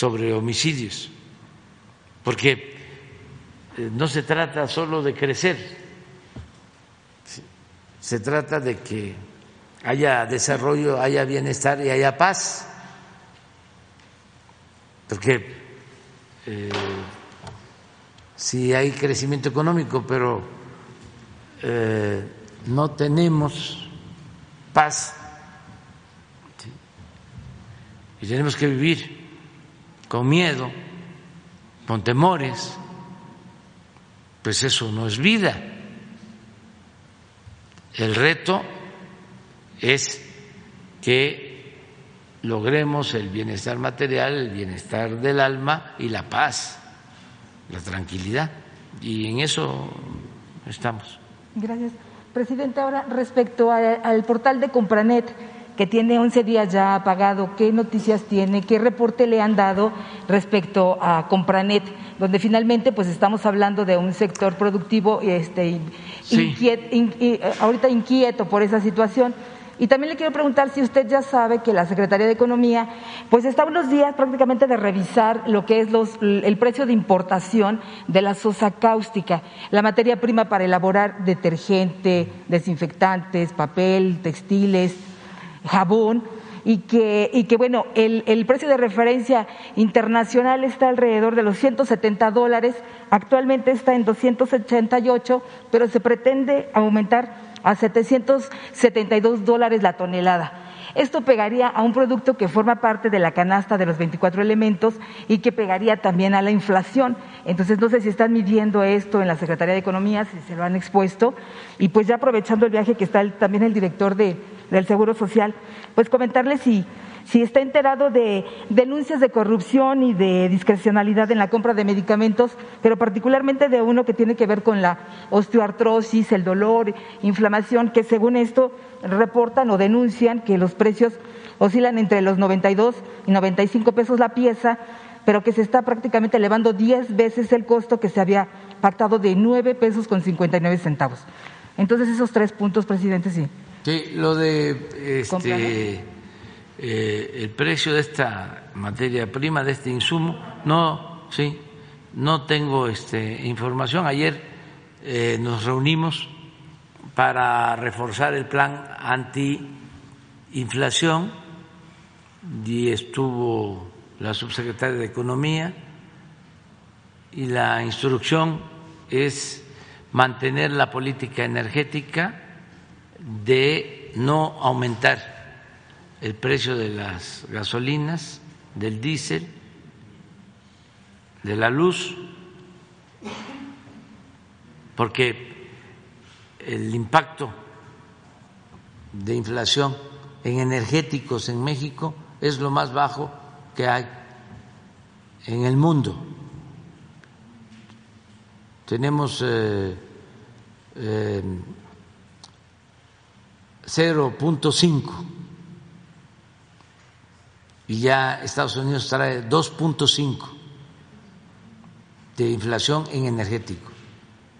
sobre homicidios, porque eh, no se trata solo de crecer, se trata de que haya desarrollo, haya bienestar y haya paz, porque eh, si hay crecimiento económico, pero eh, no tenemos paz y tenemos que vivir con miedo, con temores, pues eso no es vida. El reto es que logremos el bienestar material, el bienestar del alma y la paz, la tranquilidad. Y en eso estamos. Gracias. Presidente, ahora respecto al portal de Compranet, que tiene 11 días ya apagado, ¿qué noticias tiene? ¿Qué reporte le han dado respecto a Compranet? Donde finalmente pues estamos hablando de un sector productivo este, eh, ahorita inquieto por esa situación. Y también le quiero preguntar si usted ya sabe que la Secretaría de Economía pues está unos días prácticamente de revisar lo que es los, el precio de importación de la sosa cáustica, la materia prima para elaborar detergente, desinfectantes, papel, textiles, jabón y que, y que bueno, el, el, precio de referencia internacional está alrededor de los 170 dólares, actualmente está en 288, pero se pretende aumentar a 772 dólares la tonelada. Esto pegaría a un producto que forma parte de la canasta de los 24 elementos y que pegaría también a la inflación. Entonces, no sé si están midiendo esto en la Secretaría de Economía, si se lo han expuesto. Y pues ya aprovechando el viaje que está también el director de, del Seguro Social, pues comentarle si si está enterado de denuncias de corrupción y de discrecionalidad en la compra de medicamentos, pero particularmente de uno que tiene que ver con la osteoartrosis, el dolor, inflamación, que según esto reportan o denuncian que los precios oscilan entre los 92 y 95 pesos la pieza, pero que se está prácticamente elevando 10 veces el costo que se había pactado de 9 pesos con 59 centavos. Entonces, esos tres puntos, presidente, sí. Sí, lo de este, eh, el precio de esta materia prima, de este insumo, no, sí, no tengo este, información. Ayer eh, nos reunimos para reforzar el plan antiinflación y estuvo la subsecretaria de Economía y la instrucción es mantener la política energética de no aumentar el precio de las gasolinas, del diésel, de la luz, porque el impacto de inflación en energéticos en México es lo más bajo que hay en el mundo. Tenemos eh, eh, 0.5 y ya Estados Unidos trae 2.5 de inflación en energético.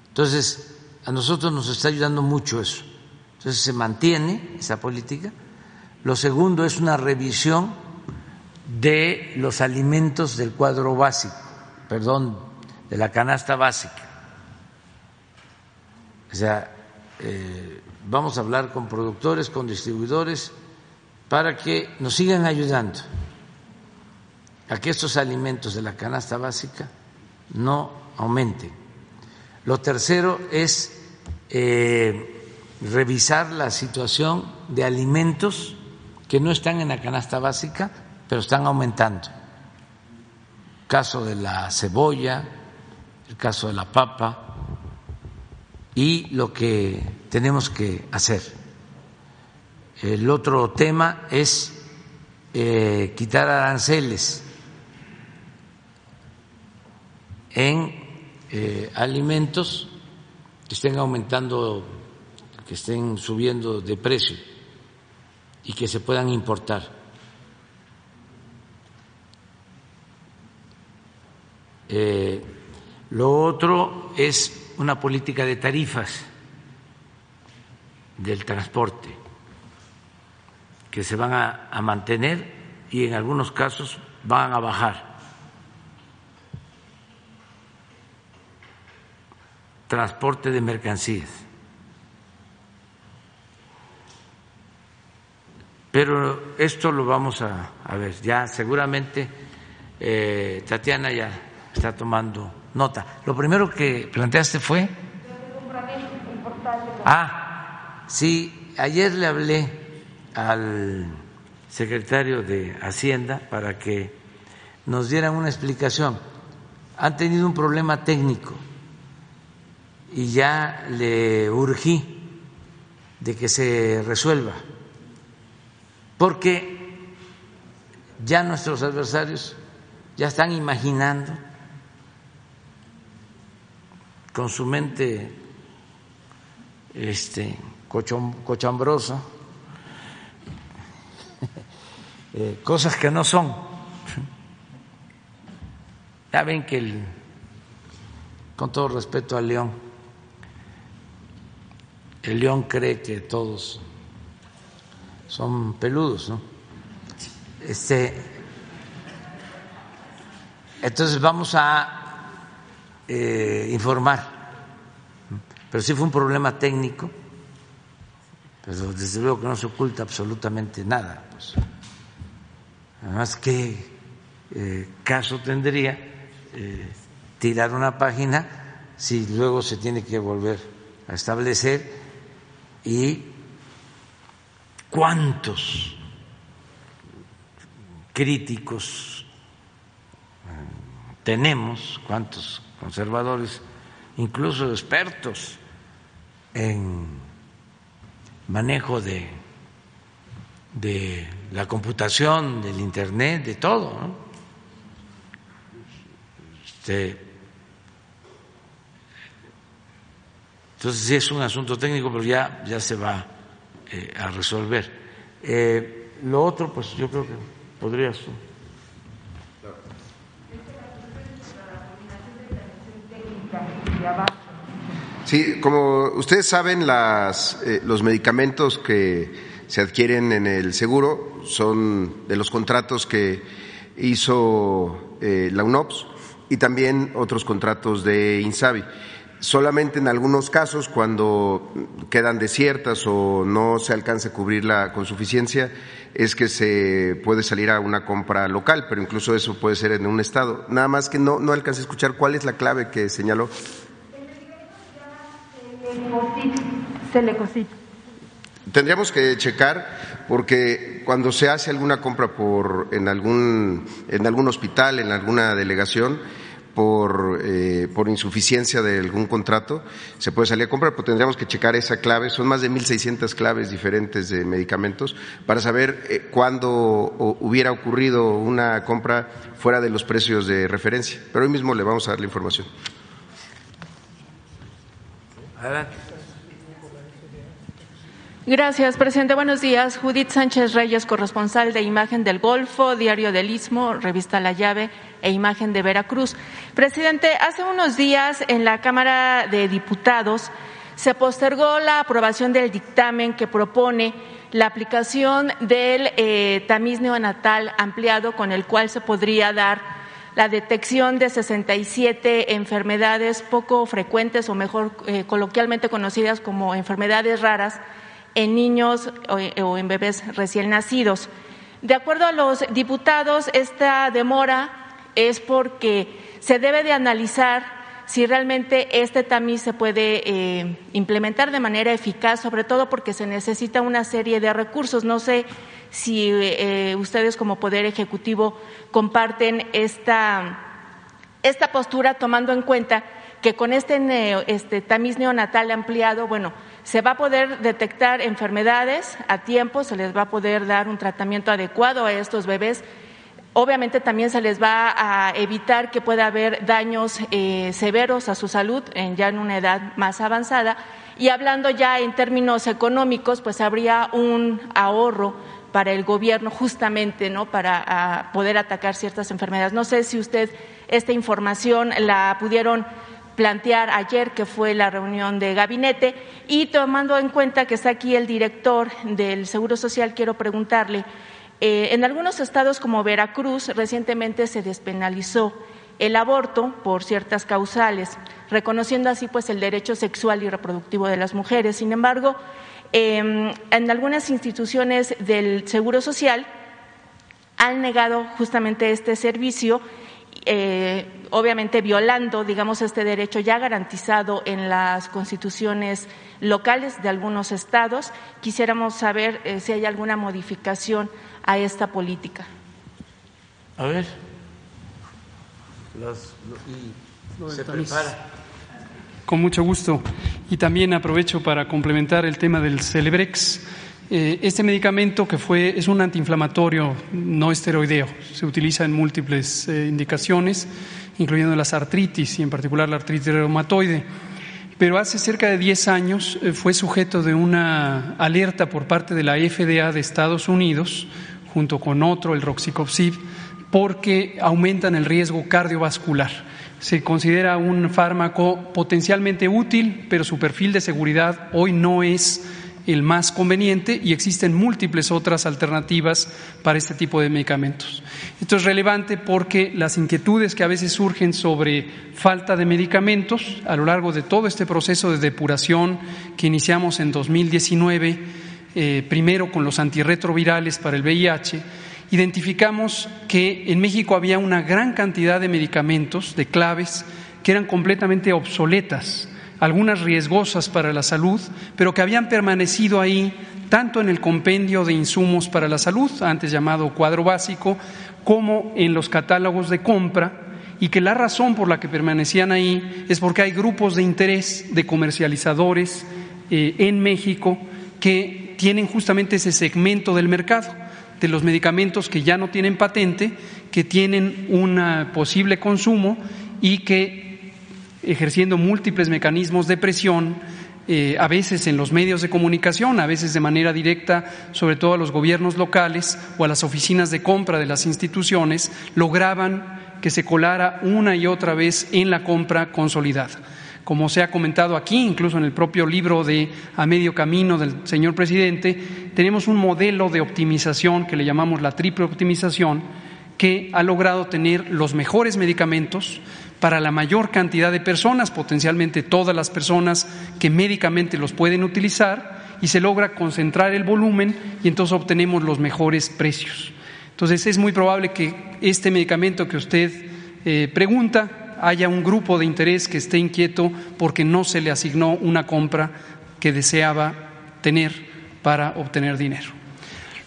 Entonces, a nosotros nos está ayudando mucho eso. Entonces, se mantiene esa política. Lo segundo es una revisión de los alimentos del cuadro básico, perdón, de la canasta básica. O sea, eh, vamos a hablar con productores, con distribuidores, para que nos sigan ayudando a que estos alimentos de la canasta básica no aumenten. Lo tercero es eh, revisar la situación de alimentos que no están en la canasta básica, pero están aumentando. Caso de la cebolla, el caso de la papa y lo que tenemos que hacer. El otro tema es eh, quitar aranceles en eh, alimentos que estén aumentando, que estén subiendo de precio y que se puedan importar. Eh, lo otro es una política de tarifas del transporte, que se van a, mantener y en algunos casos van a bajar. Transporte de mercancías. Pero esto lo vamos a, a ver, ya seguramente eh, Tatiana ya está tomando nota. Lo primero que planteaste fue... Ah, sí, ayer le hablé al secretario de Hacienda para que nos dieran una explicación. Han tenido un problema técnico y ya le urgí de que se resuelva, porque ya nuestros adversarios ya están imaginando con su mente este, cochambrosa eh, cosas que no son. Ya ven que, el, con todo respeto al león, el león cree que todos son peludos, ¿no? Este, entonces vamos a eh, informar, pero sí fue un problema técnico, pero desde luego que no se oculta absolutamente nada. Pues. Además, ¿qué eh, caso tendría eh, tirar una página si luego se tiene que volver a establecer y cuántos críticos tenemos, cuántos conservadores, incluso expertos en manejo de de la computación, del Internet, de todo. ¿no? Este, entonces sí es un asunto técnico, pero ya, ya se va eh, a resolver. Eh, lo otro, pues yo creo que podrías Sí, como ustedes saben, las, eh, los medicamentos que se adquieren en el seguro son de los contratos que hizo eh, la UNOPS y también otros contratos de INSABI. Solamente en algunos casos, cuando quedan desiertas o no se alcanza a cubrirla con suficiencia, es que se puede salir a una compra local, pero incluso eso puede ser en un estado. Nada más que no, no alcancé a escuchar cuál es la clave que señaló. Tendríamos que checar porque cuando se hace alguna compra por en algún en algún hospital, en alguna delegación por, eh, por insuficiencia de algún contrato, se puede salir a comprar, pero tendríamos que checar esa clave. Son más de 1.600 claves diferentes de medicamentos para saber eh, cuándo hubiera ocurrido una compra fuera de los precios de referencia. Pero hoy mismo le vamos a dar la información. Adelante. Gracias, presidente. Buenos días. Judith Sánchez Reyes, corresponsal de Imagen del Golfo, Diario del Istmo, Revista La Llave e Imagen de Veracruz. Presidente, hace unos días en la Cámara de Diputados se postergó la aprobación del dictamen que propone la aplicación del eh, tamiz neonatal ampliado con el cual se podría dar la detección de 67 enfermedades poco frecuentes o mejor eh, coloquialmente conocidas como enfermedades raras en niños o en bebés recién nacidos. De acuerdo a los diputados, esta demora es porque se debe de analizar si realmente este tamiz se puede eh, implementar de manera eficaz, sobre todo porque se necesita una serie de recursos. No sé si eh, ustedes como Poder Ejecutivo comparten esta, esta postura tomando en cuenta que con este, este tamiz neonatal ampliado, bueno, se va a poder detectar enfermedades a tiempo, se les va a poder dar un tratamiento adecuado a estos bebés. Obviamente también se les va a evitar que pueda haber daños eh, severos a su salud en, ya en una edad más avanzada. Y hablando ya en términos económicos, pues habría un ahorro para el gobierno justamente ¿no? para poder atacar ciertas enfermedades. No sé si usted esta información la pudieron plantear ayer, que fue la reunión de gabinete, y tomando en cuenta que está aquí el director del Seguro Social, quiero preguntarle, eh, en algunos estados como Veracruz recientemente se despenalizó el aborto por ciertas causales, reconociendo así pues el derecho sexual y reproductivo de las mujeres. Sin embargo, em, en algunas instituciones del Seguro Social han negado justamente este servicio eh, obviamente violando, digamos, este derecho ya garantizado en las constituciones locales de algunos estados. Quisiéramos saber eh, si hay alguna modificación a esta política. A ver. se prepara. Con mucho gusto. Y también aprovecho para complementar el tema del Celebrex. Eh, este medicamento que fue es un antiinflamatorio no esteroideo, se utiliza en múltiples eh, indicaciones, incluyendo las artritis y en particular la artritis reumatoide. Pero hace cerca de 10 años eh, fue sujeto de una alerta por parte de la FDA de Estados Unidos, junto con otro, el Roxicopsib, porque aumentan el riesgo cardiovascular. Se considera un fármaco potencialmente útil, pero su perfil de seguridad hoy no es el más conveniente y existen múltiples otras alternativas para este tipo de medicamentos. Esto es relevante porque las inquietudes que a veces surgen sobre falta de medicamentos a lo largo de todo este proceso de depuración que iniciamos en 2019, eh, primero con los antirretrovirales para el VIH, identificamos que en México había una gran cantidad de medicamentos, de claves, que eran completamente obsoletas algunas riesgosas para la salud, pero que habían permanecido ahí tanto en el compendio de insumos para la salud, antes llamado cuadro básico, como en los catálogos de compra, y que la razón por la que permanecían ahí es porque hay grupos de interés de comercializadores eh, en México que tienen justamente ese segmento del mercado de los medicamentos que ya no tienen patente, que tienen un posible consumo y que ejerciendo múltiples mecanismos de presión, eh, a veces en los medios de comunicación, a veces de manera directa, sobre todo a los gobiernos locales o a las oficinas de compra de las instituciones, lograban que se colara una y otra vez en la compra consolidada. Como se ha comentado aquí, incluso en el propio libro de A Medio Camino del señor presidente, tenemos un modelo de optimización que le llamamos la triple optimización, que ha logrado tener los mejores medicamentos, para la mayor cantidad de personas, potencialmente todas las personas que médicamente los pueden utilizar, y se logra concentrar el volumen y entonces obtenemos los mejores precios. Entonces es muy probable que este medicamento que usted eh, pregunta haya un grupo de interés que esté inquieto porque no se le asignó una compra que deseaba tener para obtener dinero.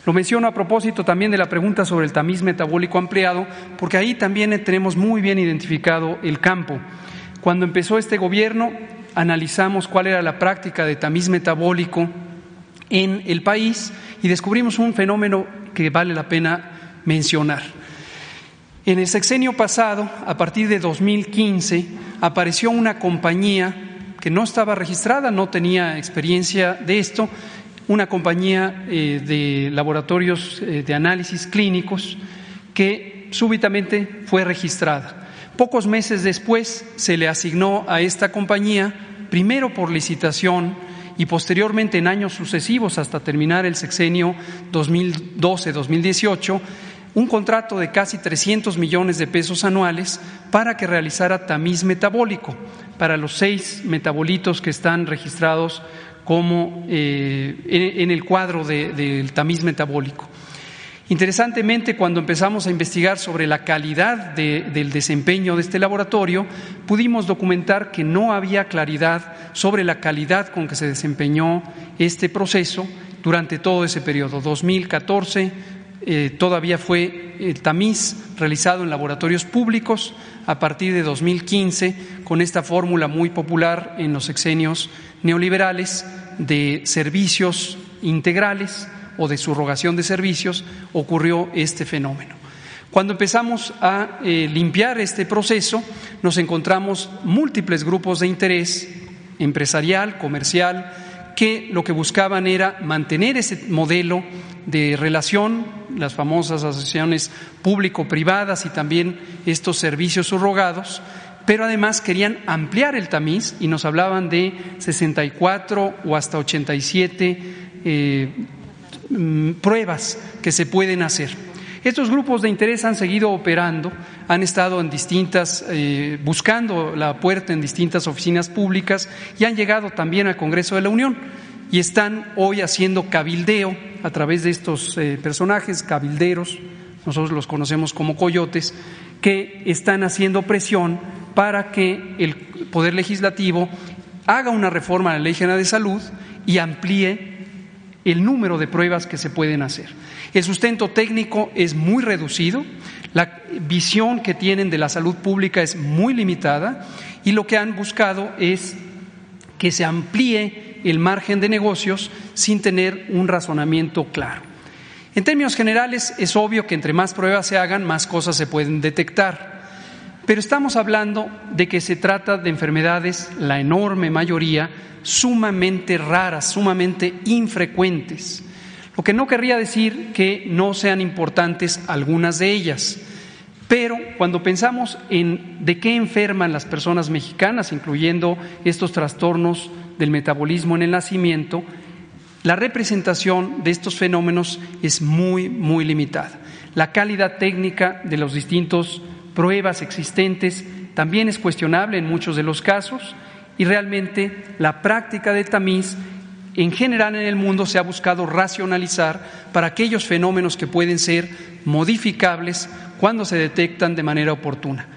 Lo menciono a propósito también de la pregunta sobre el tamiz metabólico ampliado, porque ahí también tenemos muy bien identificado el campo. Cuando empezó este gobierno, analizamos cuál era la práctica de tamiz metabólico en el país y descubrimos un fenómeno que vale la pena mencionar. En el sexenio pasado, a partir de 2015, apareció una compañía que no estaba registrada, no tenía experiencia de esto, una compañía eh, de laboratorios eh, de análisis clínicos que súbitamente fue registrada. Pocos meses después se le asignó a esta compañía, primero por licitación y posteriormente en años sucesivos hasta terminar el sexenio 2012-2018, un contrato de casi 300 millones de pesos anuales para que realizara tamiz metabólico para los seis metabolitos que están registrados como eh, en el cuadro del tamiz metabólico. Interesantemente, cuando empezamos a investigar sobre la calidad del desempeño de este laboratorio, pudimos documentar que no había claridad sobre la calidad con que se desempeñó este proceso durante todo ese periodo. 2014 eh, todavía fue el tamiz realizado en laboratorios públicos a partir de 2015 con esta fórmula muy popular en los sexenios neoliberales de servicios integrales o de subrogación de servicios, ocurrió este fenómeno. Cuando empezamos a eh, limpiar este proceso, nos encontramos múltiples grupos de interés empresarial, comercial, que lo que buscaban era mantener ese modelo de relación, las famosas asociaciones público-privadas y también estos servicios subrogados, pero además querían ampliar el tamiz y nos hablaban de 64 o hasta 87 eh, mm, pruebas que se pueden hacer. Estos grupos de interés han seguido operando, han estado en distintas, eh, buscando la puerta en distintas oficinas públicas y han llegado también al Congreso de la Unión y están hoy haciendo cabildeo a través de estos eh, personajes, cabilderos, nosotros los conocemos como coyotes, que están haciendo presión para que el Poder Legislativo haga una reforma a la Ley General de Salud y amplíe el número de pruebas que se pueden hacer. El sustento técnico es muy reducido, la visión que tienen de la salud pública es muy limitada y lo que han buscado es que se amplíe el margen de negocios sin tener un razonamiento claro. En términos generales, es obvio que entre más pruebas se hagan, más cosas se pueden detectar. Pero estamos hablando de que se trata de enfermedades, la enorme mayoría, sumamente raras, sumamente infrecuentes. Lo que no querría decir que no sean importantes algunas de ellas. Pero cuando pensamos en de qué enferman las personas mexicanas, incluyendo estos trastornos del metabolismo en el nacimiento, la representación de estos fenómenos es muy, muy limitada. La calidad técnica de las distintas pruebas existentes también es cuestionable en muchos de los casos y realmente la práctica de tamiz en general en el mundo se ha buscado racionalizar para aquellos fenómenos que pueden ser modificables cuando se detectan de manera oportuna.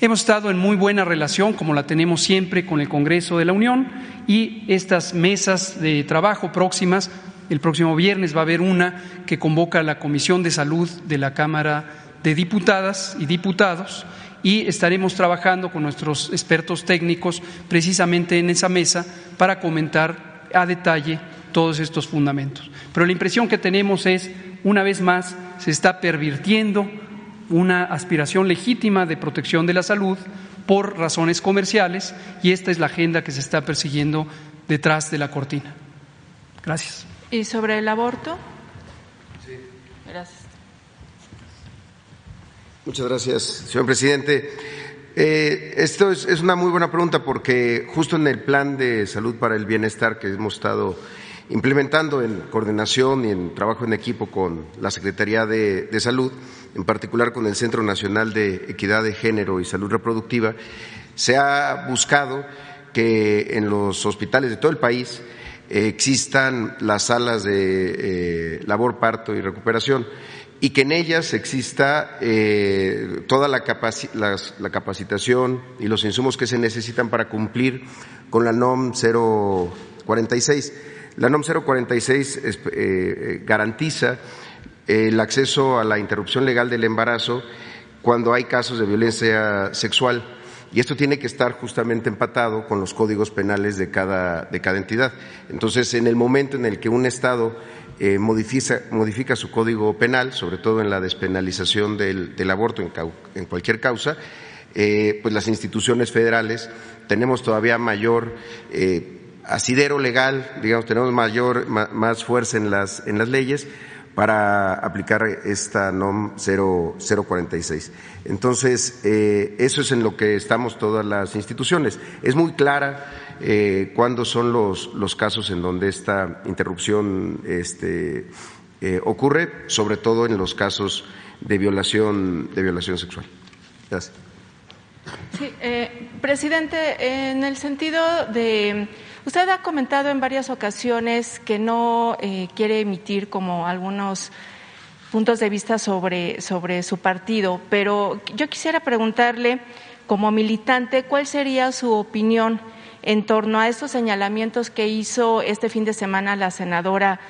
Hemos estado en muy buena relación, como la tenemos siempre, con el Congreso de la Unión y estas mesas de trabajo próximas, el próximo viernes va a haber una que convoca a la Comisión de Salud de la Cámara de Diputadas y Diputados y estaremos trabajando con nuestros expertos técnicos precisamente en esa mesa para comentar a detalle todos estos fundamentos. Pero la impresión que tenemos es, una vez más, se está pervirtiendo una aspiración legítima de protección de la salud por razones comerciales y esta es la agenda que se está persiguiendo detrás de la cortina. Gracias. ¿Y sobre el aborto? Sí. Gracias. Muchas gracias, señor presidente. Eh, esto es, es, una muy buena pregunta porque justo en el plan de salud para el bienestar que hemos estado implementando en coordinación y en trabajo en equipo con la Secretaría de, de Salud, en particular con el Centro Nacional de Equidad de Género y Salud Reproductiva, se ha buscado que en los hospitales de todo el país eh, existan las salas de eh, labor, parto y recuperación y que en ellas exista eh, toda la, la, capacitación y los insumos que se necesitan para cumplir con la NOM 046. La NOM 046 eh, garantiza el acceso a la interrupción legal del embarazo cuando hay casos de violencia sexual y esto tiene que estar justamente empatado con los códigos penales de cada, de cada entidad. Entonces, en el momento en el que un Estado eh, modifica, modifica, su código penal, sobre todo en la despenalización del, aborto en, en, cualquier causa, eh, pues las instituciones federales tenemos todavía mayor eh, asidero legal, digamos, tenemos mayor, más fuerza en las, en las leyes para aplicar esta NOM 046. Entonces, eh, eso es en lo que estamos todas las instituciones. Es muy clara eh, cuándo son los, los, casos en donde esta interrupción este, eh, ocurre, sobre todo en los casos de violación, de violación sexual. Gracias. Sí, presidente, en el sentido de Usted ha comentado en varias ocasiones que no eh, quiere emitir como algunos puntos de vista sobre, sobre su partido, pero yo quisiera preguntarle, como militante, ¿cuál sería su opinión en torno a estos señalamientos que hizo este fin de semana la senadora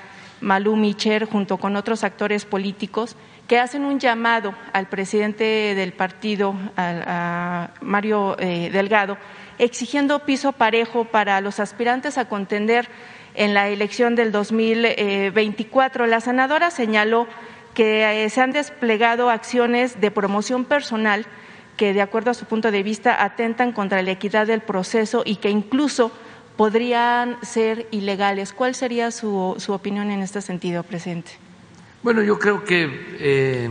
Malú Micher junto con otros actores políticos que hacen un llamado al presidente del partido, a, Mario eh, Delgado, exigiendo piso parejo para los aspirantes a contender en la elección del 2024. La senadora señaló que eh, se han desplegado acciones de promoción personal que, de acuerdo a su punto de vista, atentan contra la equidad del proceso y que incluso podrían ser ilegales. ¿Cuál sería su, su opinión en este sentido, presidente? Bueno, yo creo que eh,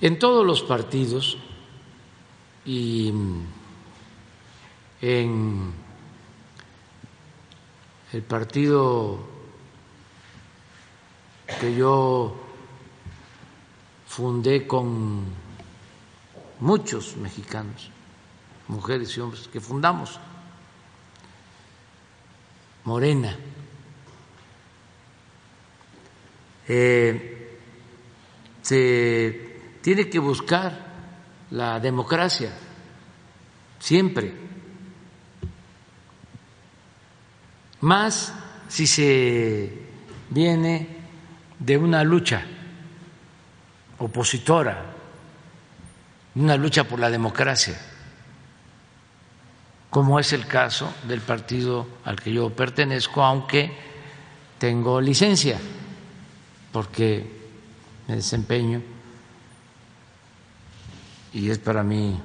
en todos los partidos y en el partido que yo fundé con muchos mexicanos, mujeres y hombres, que fundamos Morena. Eh, se tiene que buscar la democracia, siempre. Más si se viene de una lucha opositora, una lucha por la democracia, como es el caso del partido al que yo pertenezco, aunque tengo licencia, porque me desempeño y es para mí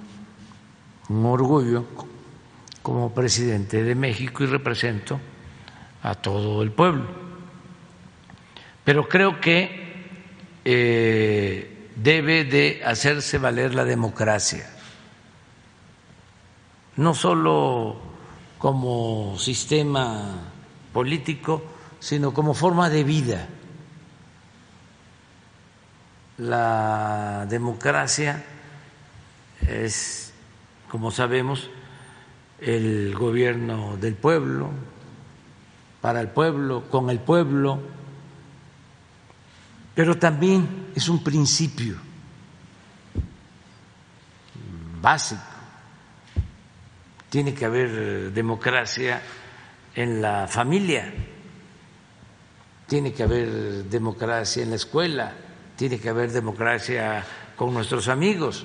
un orgullo como presidente de México y represento a todo el pueblo pero creo que eh, debe de hacerse valer la democracia, no solo como sistema político, sino como forma de vida. La democracia es, como sabemos, el gobierno del pueblo, para el pueblo, con el pueblo. Pero también es un principio básico. Tiene que haber democracia en la familia, tiene que haber democracia en la escuela, tiene que haber democracia con nuestros amigos,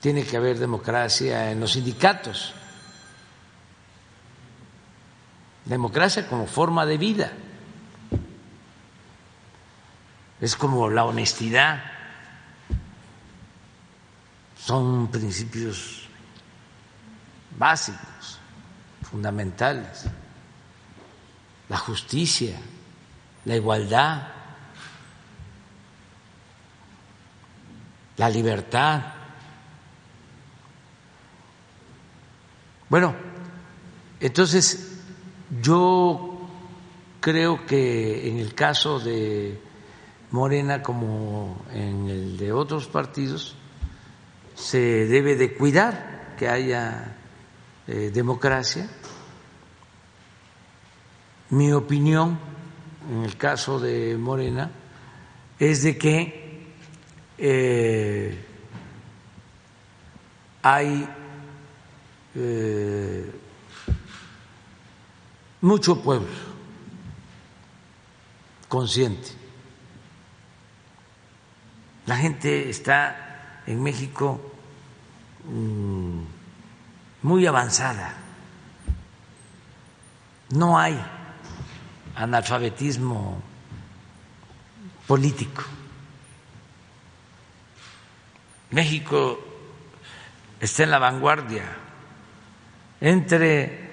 tiene que haber democracia en los sindicatos, democracia como forma de vida. Es como la honestidad, son principios básicos, fundamentales, la justicia, la igualdad, la libertad. Bueno, entonces yo creo que en el caso de Morena como en el de otros partidos, se debe de cuidar que haya eh, democracia. Mi opinión, en el caso de Morena, es de que eh, hay eh, mucho pueblo consciente la gente está en México mm, muy avanzada. No hay analfabetismo político. México está en la vanguardia entre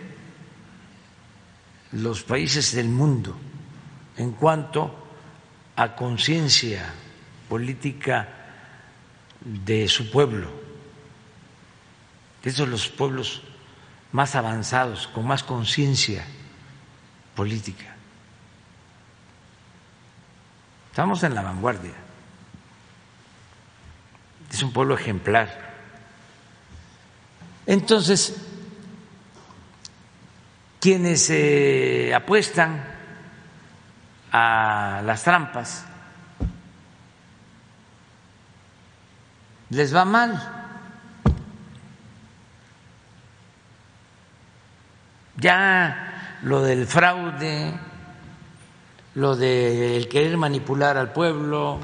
los países del mundo en cuanto a conciencia política de su pueblo, de los pueblos más avanzados, con más conciencia política. Estamos en la vanguardia. Es un pueblo ejemplar. Entonces, quienes eh, apuestan a las trampas, les va mal. Ya lo del fraude, lo del querer manipular al pueblo,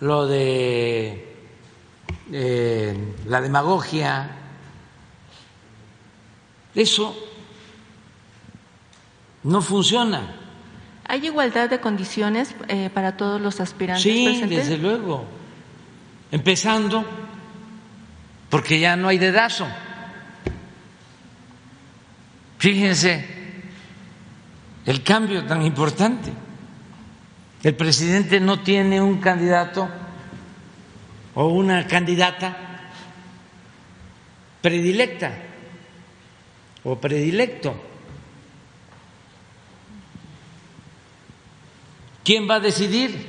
lo de eh, la demagogia, eso no funciona. ¿Hay igualdad de condiciones eh, para todos los aspirantes? Sí, desde luego empezando porque ya no hay dedazo. Fíjense el cambio tan importante. El presidente no tiene un candidato o una candidata predilecta o predilecto. ¿Quién va a decidir?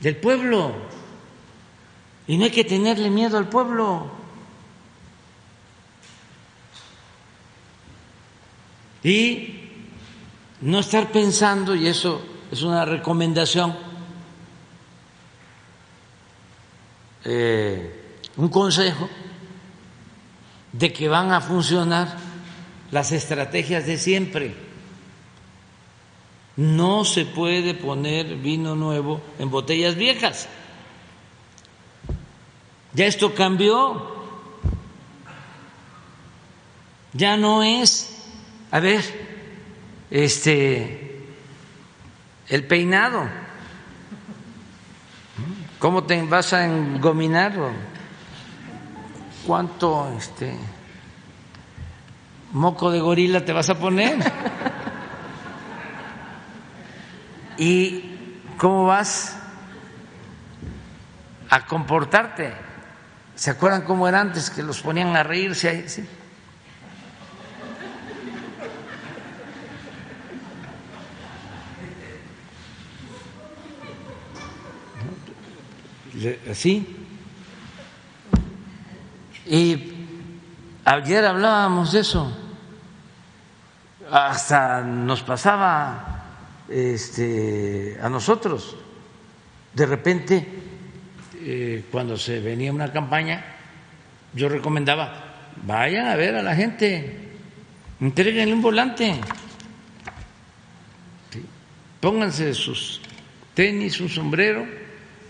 Del pueblo. Y no hay que tenerle miedo al pueblo. Y no estar pensando, y eso es una recomendación, eh, un consejo, de que van a funcionar las estrategias de siempre. No se puede poner vino nuevo en botellas viejas. Ya esto cambió. Ya no es, a ver, este, el peinado. ¿Cómo te vas a engominar? ¿Cuánto este moco de gorila te vas a poner? ¿Y cómo vas a comportarte? ¿Se acuerdan cómo era antes que los ponían a reírse ahí? ¿Sí? Y ayer hablábamos de eso, hasta nos pasaba este, a nosotros. De repente, eh, cuando se venía una campaña, yo recomendaba, vayan a ver a la gente, entreguenle un volante, pónganse sus tenis, un sombrero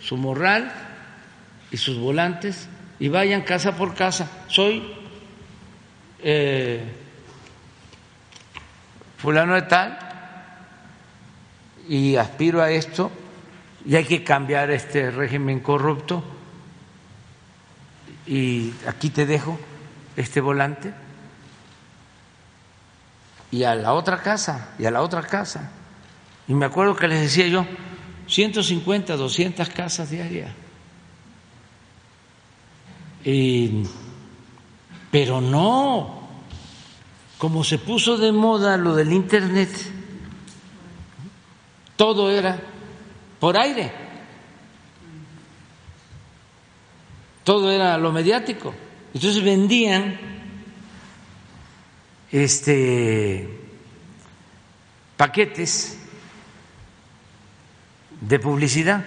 su morral y sus volantes y vayan casa por casa. Soy eh, fulano de tal y aspiro a esto y hay que cambiar este régimen corrupto y aquí te dejo este volante y a la otra casa y a la otra casa. Y me acuerdo que les decía yo, 150, 200 casas diarias. Pero no, como se puso de moda lo del Internet, todo era por aire, todo era lo mediático. Entonces vendían este paquetes de publicidad.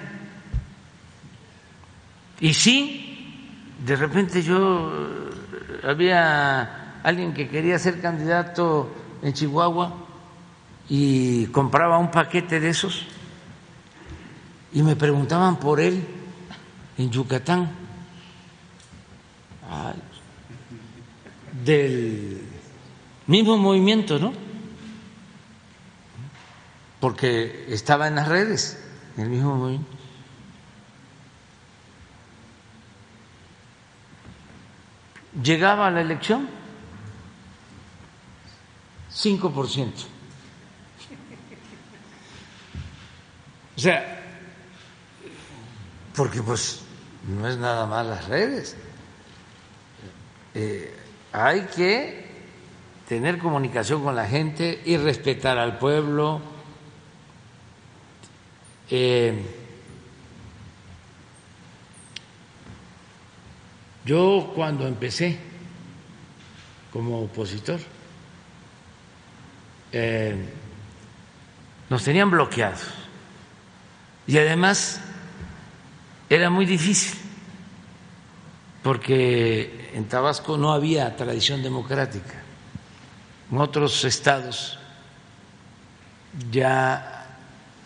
Y sí, de repente yo eh, había alguien que quería ser candidato en Chihuahua y compraba un paquete de esos y me preguntaban por él en Yucatán del mismo movimiento, ¿no? Porque estaba en las redes el mismo movimiento. Llegaba a la elección 5%. O sea, porque pues no es nada más las redes. Eh, hay que tener comunicación con la gente y respetar al pueblo eh, yo cuando empecé como opositor, eh, nos tenían bloqueados y además era muy difícil porque en Tabasco no había tradición democrática. En otros estados ya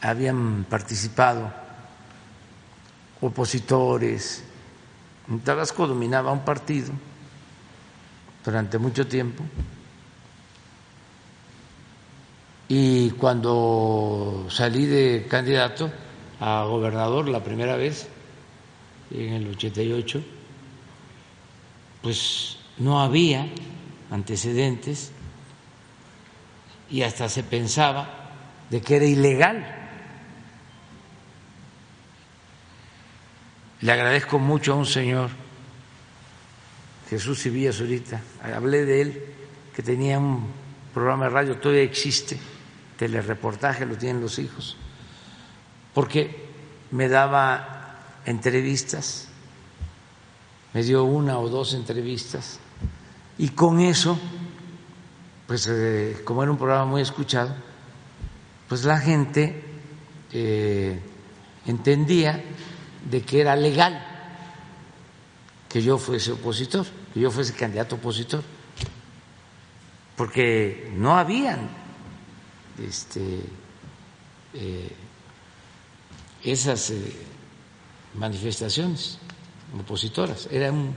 habían participado opositores. En Tabasco dominaba un partido durante mucho tiempo y cuando salí de candidato a gobernador la primera vez, en el 88, pues no había antecedentes y hasta se pensaba de que era ilegal Le agradezco mucho a un señor, Jesús Sevilla Zurita, hablé de él, que tenía un programa de radio, todavía existe, telereportaje, lo tienen los hijos, porque me daba entrevistas, me dio una o dos entrevistas, y con eso, pues eh, como era un programa muy escuchado, pues la gente eh, entendía de que era legal que yo fuese opositor, que yo fuese candidato opositor, porque no habían este, eh, esas eh, manifestaciones opositoras, era un,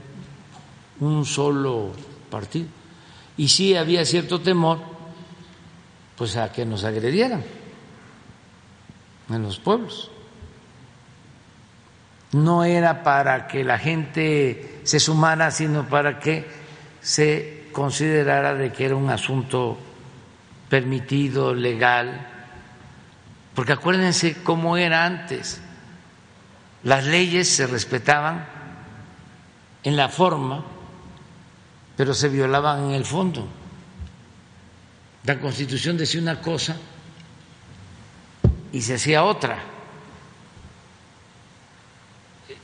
un solo partido. Y sí había cierto temor, pues a que nos agredieran en los pueblos no era para que la gente se sumara, sino para que se considerara de que era un asunto permitido, legal, porque acuérdense cómo era antes. Las leyes se respetaban en la forma, pero se violaban en el fondo. La Constitución decía una cosa y se hacía otra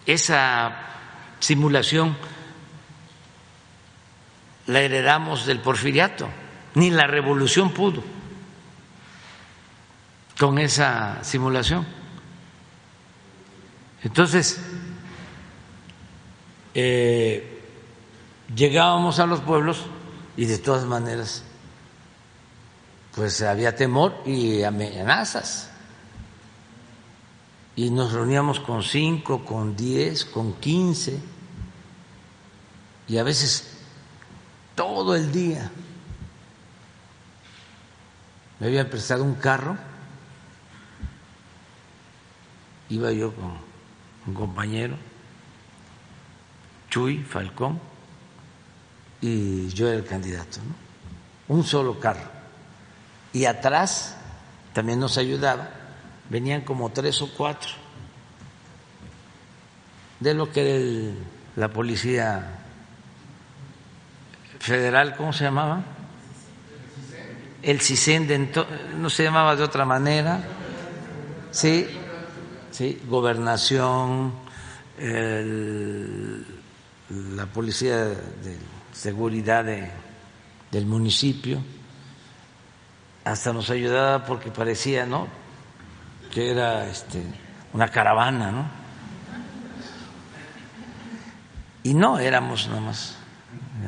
esa simulación la heredamos del porfiriato, ni la revolución pudo con esa simulación. Entonces, eh, llegábamos a los pueblos y de todas maneras, pues había temor y amenazas y nos reuníamos con cinco, con diez, con quince y a veces todo el día. Me habían prestado un carro, iba yo con un compañero, Chuy Falcón, y yo era el candidato, ¿no? un solo carro. Y atrás también nos ayudaba venían como tres o cuatro de lo que la policía federal, ¿cómo se llamaba? El CISEN, no se llamaba de otra manera, sí, sí, gobernación, la policía de seguridad del municipio, hasta nos ayudaba porque parecía, ¿no? Que era este, una caravana, ¿no? Y no éramos nada más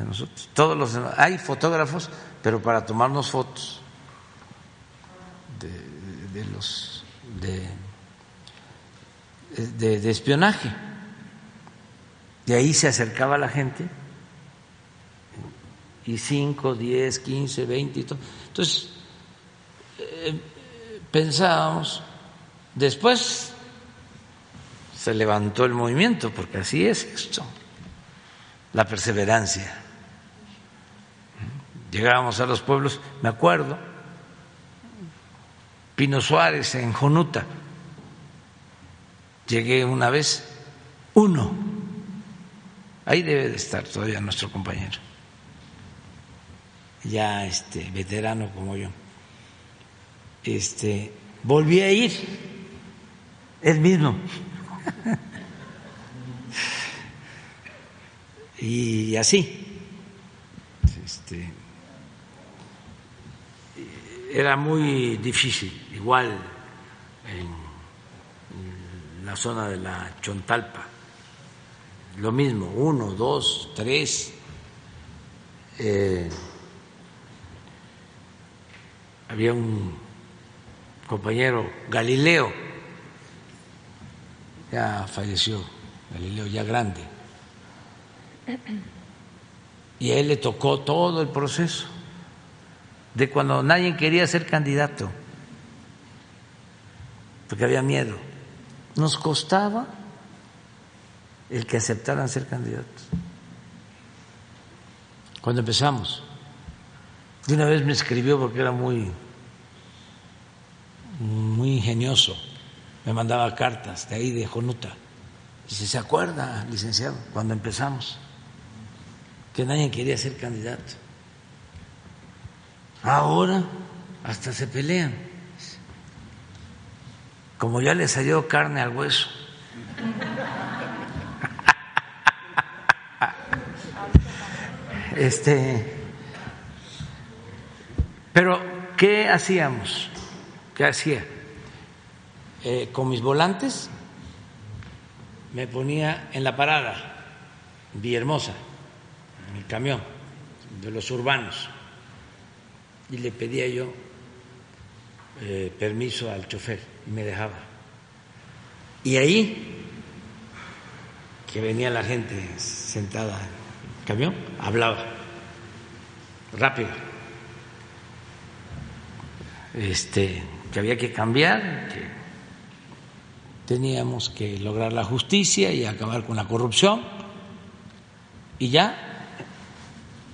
nosotros. Todos los hay fotógrafos, pero para tomarnos fotos de, los de, de, espionaje. De ahí se acercaba la gente y 5, 10, 15, 20 y todo. Entonces, eh, pensábamos Después se levantó el movimiento, porque así es esto, la perseverancia. Llegábamos a los pueblos, me acuerdo, Pino Suárez en Jonuta, llegué una vez, uno, ahí debe de estar todavía nuestro compañero, ya este veterano como yo. Este, volví a ir él mismo. y así. Este, era muy difícil, igual en, la zona de la Chontalpa, lo mismo, uno, dos, tres. Eh, había un compañero Galileo ya falleció Galileo, ya grande. Y a él le tocó todo el proceso de cuando nadie quería ser candidato, porque había miedo. Nos costaba el que aceptaran ser candidatos. Cuando empezamos, de una vez me escribió porque era muy, muy ingenioso me mandaba cartas de ahí de Jonuta. Dice, ¿se acuerda, licenciado, cuando empezamos? Que nadie quería ser candidato. Ahora hasta se pelean. Como ya le salió carne al hueso. Este, pero ¿qué hacíamos? ¿Qué hacía? Eh, con mis volantes me ponía en la parada Villahermosa, en el camión de los urbanos, y le pedía yo eh, permiso al chofer y me dejaba. Y ahí, que venía la gente sentada en el camión, hablaba rápido. Este, que había que cambiar, que teníamos que lograr la justicia y acabar con la corrupción. Y ya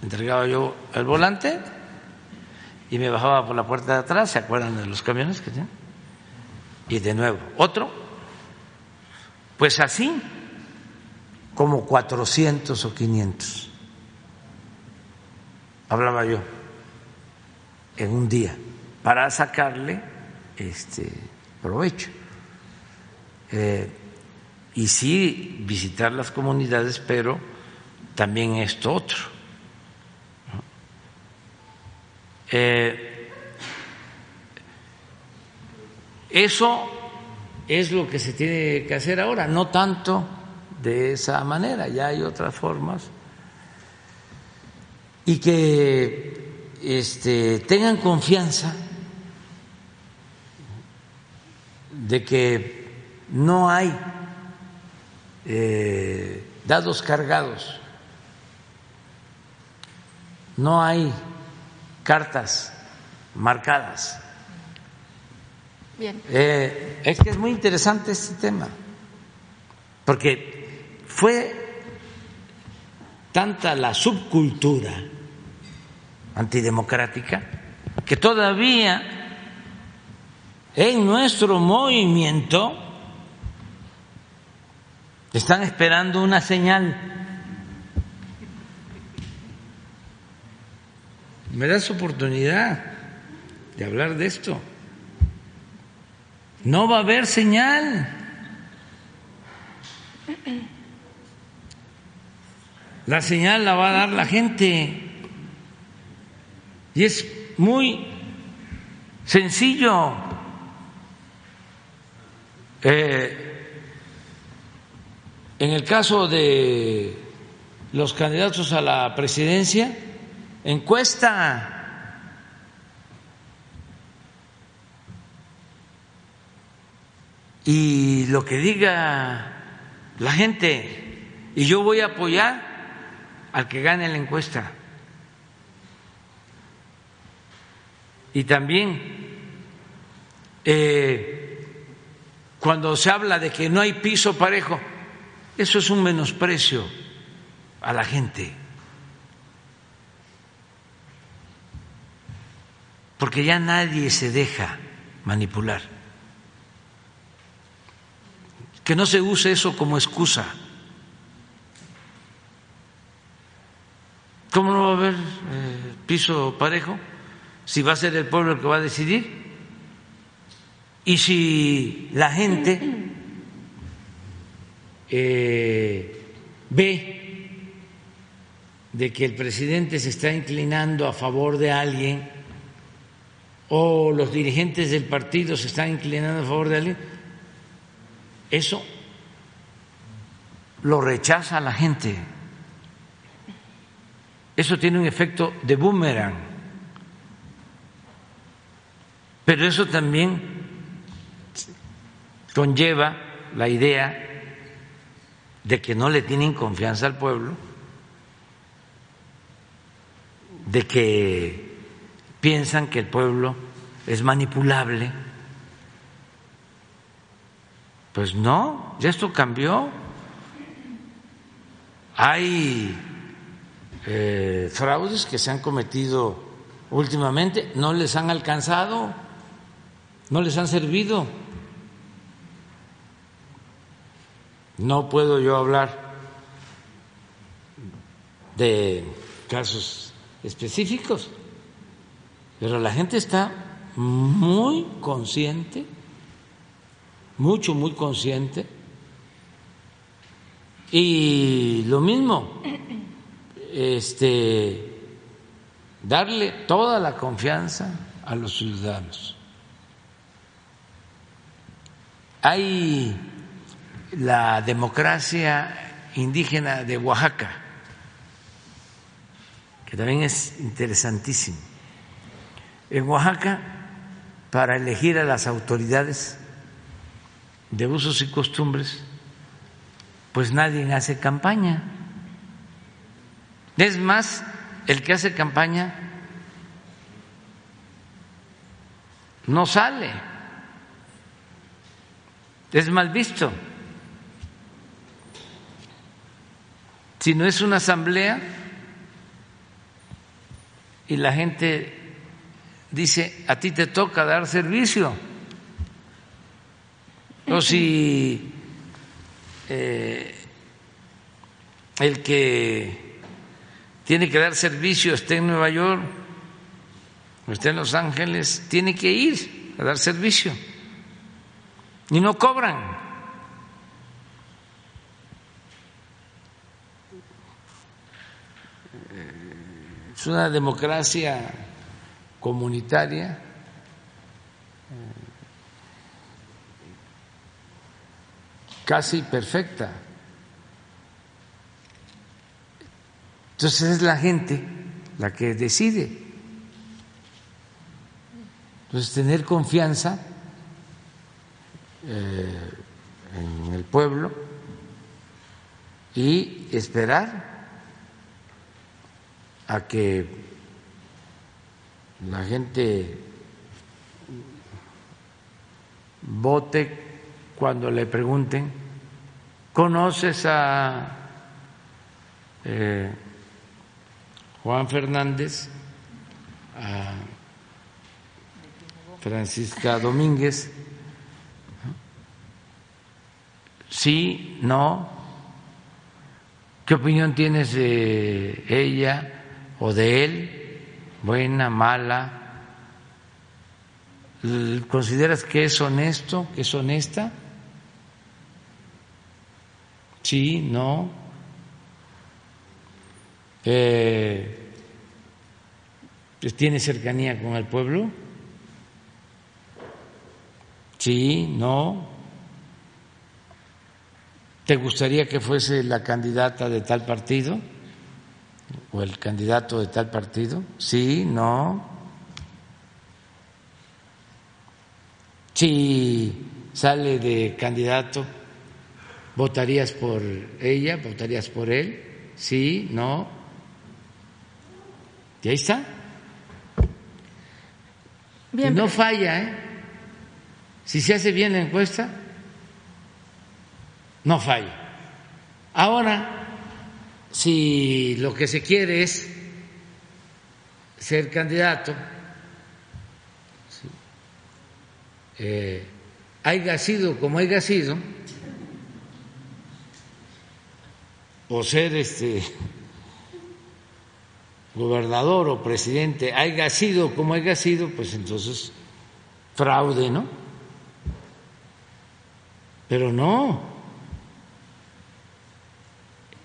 entregaba yo el volante y me bajaba por la puerta de atrás, ¿se acuerdan de los camiones que tienen? Y de nuevo, otro. Pues así, como 400 o 500. Hablaba yo en un día para sacarle este provecho. Eh, y sí visitar las comunidades, pero también esto otro. Eh, eso es lo que se tiene que hacer ahora, no tanto de esa manera, ya hay otras formas. Y que este, tengan confianza de que no hay eh, dados cargados, no hay cartas marcadas. Bien. Eh, es que es muy interesante este tema, porque fue tanta la subcultura antidemocrática que todavía en nuestro movimiento están esperando una señal. Me das oportunidad de hablar de esto. No va a haber señal. La señal la va a dar la gente. Y es muy sencillo. Eh, en el caso de los candidatos a la presidencia, encuesta. Y lo que diga la gente, y yo voy a apoyar al que gane la encuesta. Y también eh, cuando se habla de que no hay piso parejo, eso es un menosprecio a la gente. Porque ya nadie se deja manipular. Que no se use eso como excusa. ¿Cómo no va a haber eh, piso parejo si va a ser el pueblo el que va a decidir? Y si la gente eh, ve de que el presidente se está inclinando a favor de alguien o los dirigentes del partido se están inclinando a favor de alguien, eso lo rechaza la gente. Eso tiene un efecto de boomerang. Pero eso también conlleva la idea de que no le tienen confianza al pueblo, de que piensan que el pueblo es manipulable. Pues no, ya esto cambió. Hay eh, fraudes que se han cometido últimamente, no les han alcanzado, no les han servido No puedo yo hablar de casos específicos, pero la gente está muy consciente, mucho, muy consciente, y lo mismo, este, darle toda la confianza a los ciudadanos. Hay la democracia indígena de Oaxaca, que también es interesantísimo. En Oaxaca, para elegir a las autoridades de usos y costumbres, pues nadie hace campaña. Es más, el que hace campaña no sale, es mal visto. Si no es una asamblea y la gente dice, a ti te toca dar servicio, o si eh, el que tiene que dar servicio está en Nueva York o está en Los Ángeles, tiene que ir a dar servicio. Y no cobran. Es una democracia comunitaria. casi perfecta. Entonces es la gente la que decide. Entonces tener confianza eh, en el pueblo y esperar a que la gente vote cuando le pregunten, ¿conoces a eh, Juan Fernández, a Francisca Domínguez? Sí, no. ¿Qué opinión tienes de ella? O de él, buena, mala, ¿consideras que es honesto, que es honesta? Sí, no. Eh, ¿Tiene cercanía con el pueblo? Sí, no. ¿Te gustaría que fuese la candidata de tal partido? O el candidato de tal partido? Sí, no. Si sale de candidato, ¿votarías por ella? ¿Votarías por él? Sí, no. Y ahí está. y no falla, ¿eh? Si se hace bien la encuesta, no falla. Ahora, si lo que se quiere es ser candidato, eh, haya sido como haya sido, o ser este gobernador o presidente haya sido como haya sido, pues entonces fraude, ¿no? Pero no,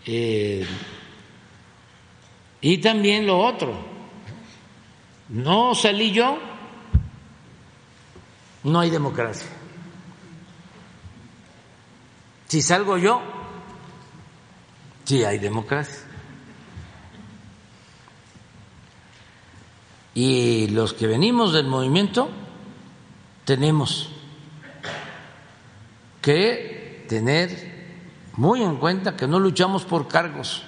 eh, y también lo otro, no salí yo, no hay democracia. Si salgo yo, sí hay democracia. Y los que venimos del movimiento tenemos que tener muy en cuenta que no luchamos por cargos,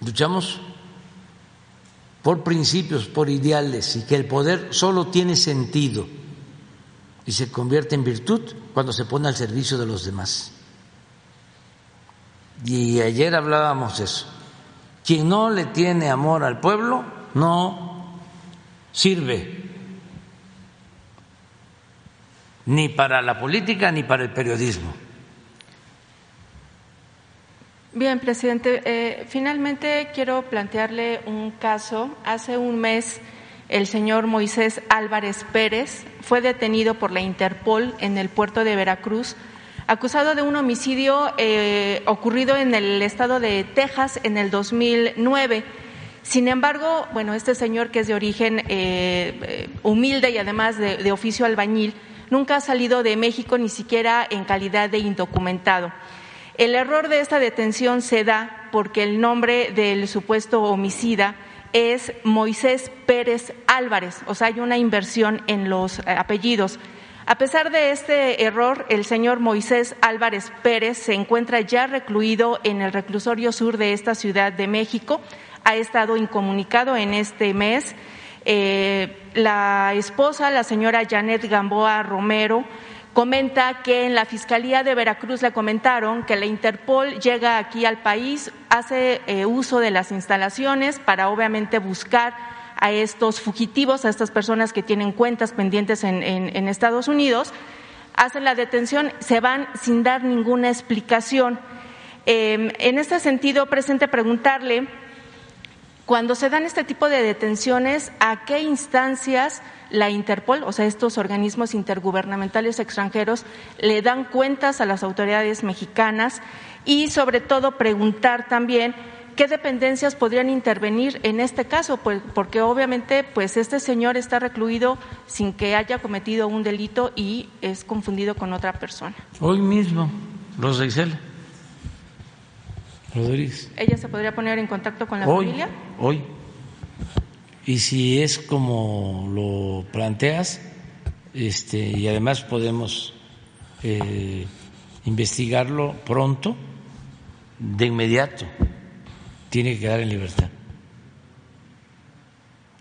luchamos por principios, por ideales y que el poder solo tiene sentido y se convierte en virtud cuando se pone al servicio de los demás. Y ayer hablábamos de eso. Quien no le tiene amor al pueblo no sirve ni para la política ni para el periodismo Bien, presidente. Eh, finalmente quiero plantearle un caso. Hace un mes el señor Moisés Álvarez Pérez fue detenido por la Interpol en el puerto de Veracruz, acusado de un homicidio eh, ocurrido en el estado de Texas en el 2009. Sin embargo, bueno, este señor que es de origen eh, humilde y además de oficio albañil, nunca ha salido de México ni siquiera en calidad de indocumentado. El error de esta detención se da porque el nombre del supuesto homicida es Moisés Pérez Álvarez, o sea, hay una inversión en los eh, apellidos. A pesar de este error, el señor Moisés Álvarez Pérez se encuentra ya recluido en el reclusorio sur de esta Ciudad de México. Ha estado incomunicado en este mes. Eh, la esposa, la señora Janet Gamboa Romero, comenta que en la Fiscalía de Veracruz le comentaron que la Interpol llega aquí al país, hace eh, uso de las instalaciones para obviamente buscar a estos fugitivos, a estas personas que tienen cuentas pendientes en, Estados Unidos, hacen la detención, se van sin dar ninguna explicación. Em, en este sentido, presente preguntarle, cuando se dan este tipo de detenciones, ¿a qué instancias la Interpol, o sea, estos organismos intergubernamentales extranjeros, le dan cuentas a las autoridades mexicanas y, sobre todo, preguntar también qué dependencias podrían intervenir en este caso, pues, porque obviamente pues este señor está recluido sin que haya cometido un delito y es confundido con otra persona. Hoy mismo, Rosa Isela Rodríguez. ¿Ella se podría poner en contacto con la hoy, familia? Hoy y si es como lo planteas, este, y además podemos eh, investigarlo pronto, de inmediato, tiene que quedar en libertad.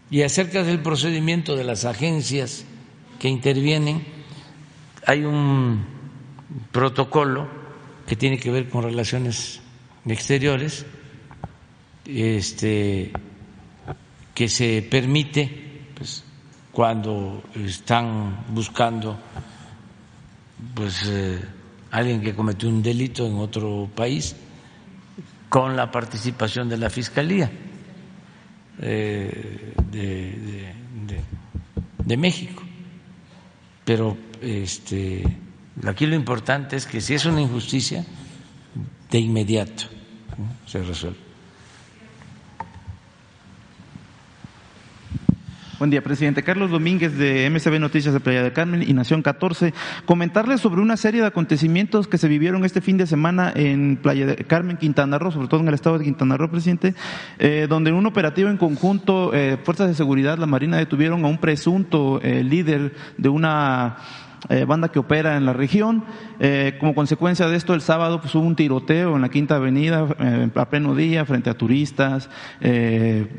Y acerca del procedimiento de las agencias que intervienen, hay un protocolo que tiene que ver con relaciones exteriores, este que se permite pues, cuando están buscando pues eh, alguien que cometió un delito en otro país con la participación de la fiscalía eh, de, de, México. Pero este aquí lo importante es que si es una injusticia de inmediato se resuelve Buen día, presidente. Carlos Domínguez de MCB Noticias de Playa del Carmen y Nación 14. Comentarles sobre una serie de acontecimientos que se vivieron este fin de semana en Playa del Carmen, Quintana Roo, sobre todo en el estado de Quintana Roo, presidente, eh, donde en un operativo en conjunto, eh, fuerzas de seguridad, la Marina detuvieron a un presunto eh, líder de una eh, banda que opera en la región. Eh, como consecuencia de esto, el sábado pues, hubo un tiroteo en la Quinta Avenida eh, a pleno día frente a turistas,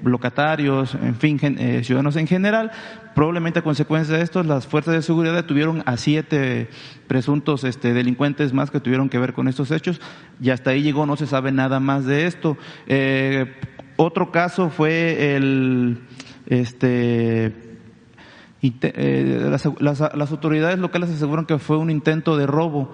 locatarios, en fin, ciudadanos en general. Probablemente a consecuencia de esto, las fuerzas de seguridad detuvieron a siete presuntos este, delincuentes más que tuvieron que ver con estos hechos y hasta ahí llegó, no se sabe nada más de esto. otro caso fue el este eh, las, autoridades locales aseguran que fue un intento de robo,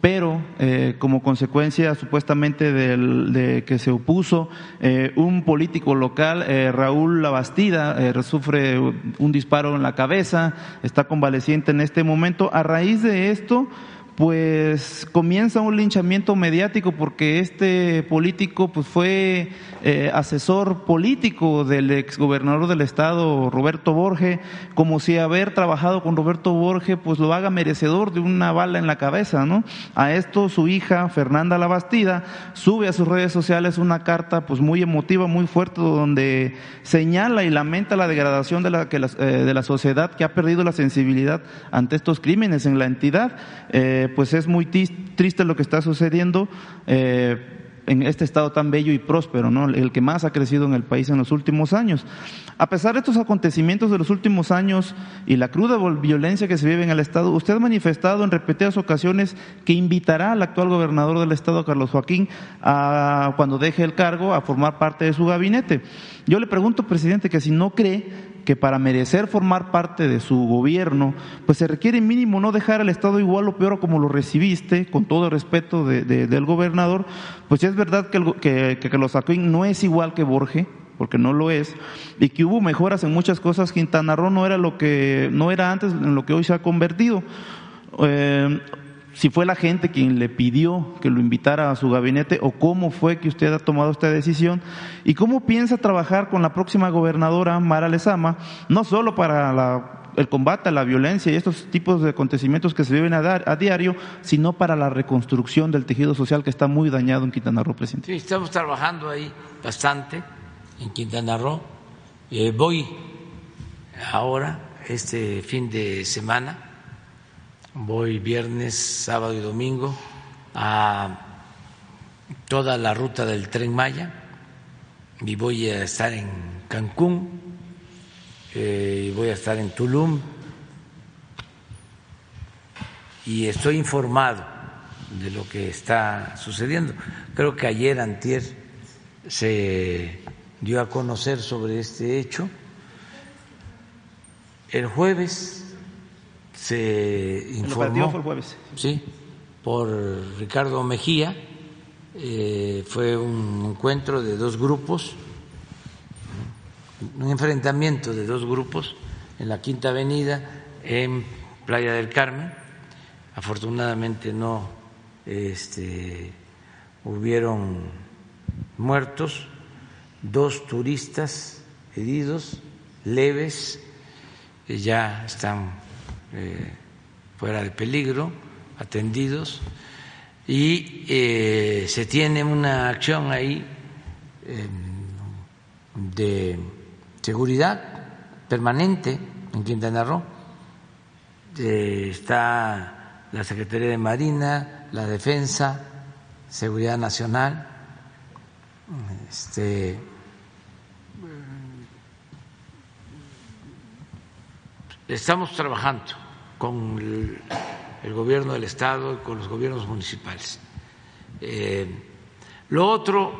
pero eh, como consecuencia supuestamente de que se opuso, eh, un político local, Raúl Labastida, sufre un disparo en la cabeza, está convaleciente en este momento. A raíz de esto, pues comienza un linchamiento mediático porque este político pues fue eh, asesor político del exgobernador del estado Roberto Borge, como si haber trabajado con Roberto Borge pues lo haga merecedor de una bala en la cabeza, ¿no? A esto su hija Fernanda Labastida sube a sus redes sociales una carta pues muy emotiva, muy fuerte donde señala y lamenta la degradación de la, que eh, de la sociedad que ha perdido la sensibilidad ante estos crímenes en la entidad. Eh, pues es muy triste lo que está sucediendo eh, en este estado tan bello y próspero, ¿no? el que más ha crecido en el país en los últimos años. A pesar de estos acontecimientos de los últimos años y la cruda violencia que se vive en el estado, usted ha manifestado en repetidas ocasiones que invitará al actual gobernador del estado, Carlos Joaquín, a, cuando deje el cargo, a formar parte de su gabinete. Yo le pregunto, presidente, que si no cree que para merecer formar parte de su gobierno, pues se requiere mínimo no dejar al Estado igual o peor como lo recibiste, con todo el respeto del gobernador, pues es verdad que, el, que, que Carlos no es igual que Borges, porque no lo es, y que hubo mejoras en muchas cosas, Quintana Roo no era lo que no era antes en lo que hoy se ha convertido. Eh, si fue la gente quien le pidió que lo invitara a su gabinete o cómo fue que usted ha tomado esta decisión y cómo piensa trabajar con la próxima gobernadora Mara Lezama, no solo para el combate a la violencia y estos tipos de acontecimientos que se viven a, a, diario, sino para la reconstrucción del tejido social que está muy dañado en Quintana Roo, presidente. Sí, estamos trabajando ahí bastante en Quintana Roo. Eh, voy ahora, este fin de semana, voy viernes, sábado y domingo a toda la ruta del tren Maya y voy a estar en Cancún eh, y voy a estar en Tulum y estoy informado de lo que está sucediendo. Creo que ayer, antier, se dio a conocer sobre este hecho. El jueves se informó. fue el jueves. Sí, por Ricardo Mejía. Eh, fue un encuentro de dos grupos, un enfrentamiento de dos grupos en la Quinta Avenida en Playa del Carmen. Afortunadamente no este, hubieron muertos, dos turistas heridos leves que ya están eh, fuera de peligro, atendidos, y eh, se tiene una acción ahí eh, de seguridad permanente en Quintana Roo. está la Secretaría de Marina, la Defensa, Seguridad Nacional, este, estamos trabajando con el, gobierno del Estado y con los gobiernos municipales. Eh, lo otro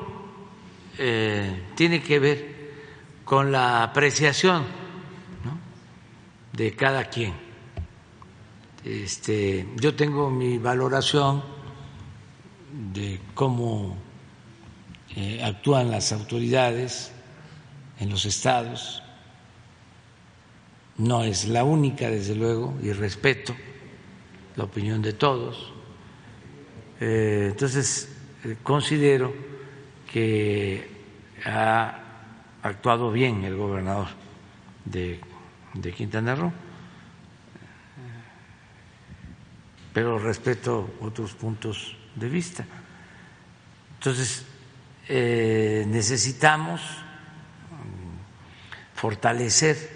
eh, tiene que ver con la apreciación de cada quien. Este, yo tengo mi valoración de cómo eh, actúan las autoridades en los estados no es la única, desde luego, y respeto la opinión de todos. Eh, entonces, eh, considero que ha actuado bien el gobernador de, Quintana Roo, pero respeto otros puntos de vista. Entonces, eh, necesitamos fortalecer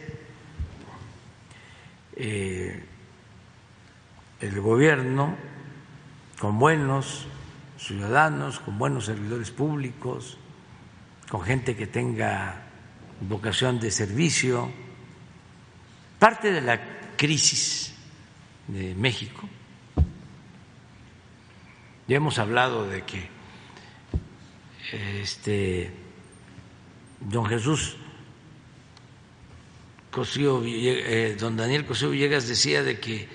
eh, el gobierno con buenos ciudadanos, con buenos servidores públicos, con gente que tenga vocación de servicio. Parte de la crisis de México, ya hemos hablado de que este don Jesús eh, don Daniel Cosío Villegas decía de que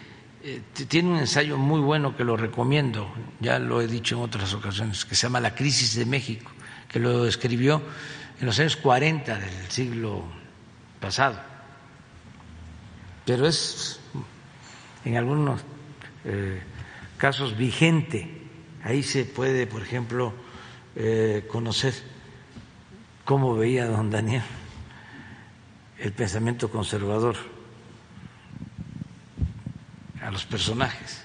eh, tiene un ensayo muy bueno que lo recomiendo, ya lo he dicho en otras ocasiones, que se llama La crisis de México, que lo escribió en los años 40 del siglo pasado. Pero es en algunos eh, casos vigente. Ahí se puede, por ejemplo, conocer cómo veía don Daniel el pensamiento conservador a los personajes.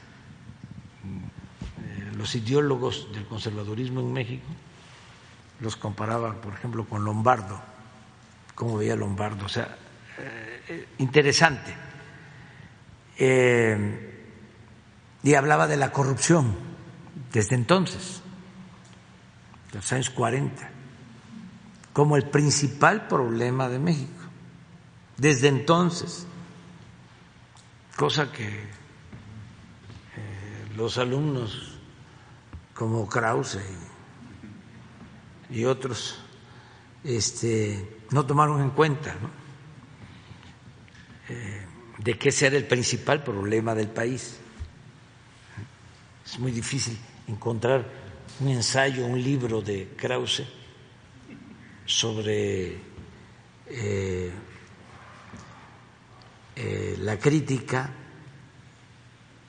Eh, los ideólogos del conservadurismo en México los comparaba, por ejemplo, con Lombardo, cómo veía Lombardo, o sea, eh, eh, interesante. y hablaba de la corrupción desde entonces, los años 40, como el principal problema de México desde entonces, cosa que eh, los alumnos como Krause y, otros este, no tomaron en cuenta. eh, de que ese era el principal problema del país. Es muy difícil encontrar un ensayo, un libro de Krause sobre eh, eh, la crítica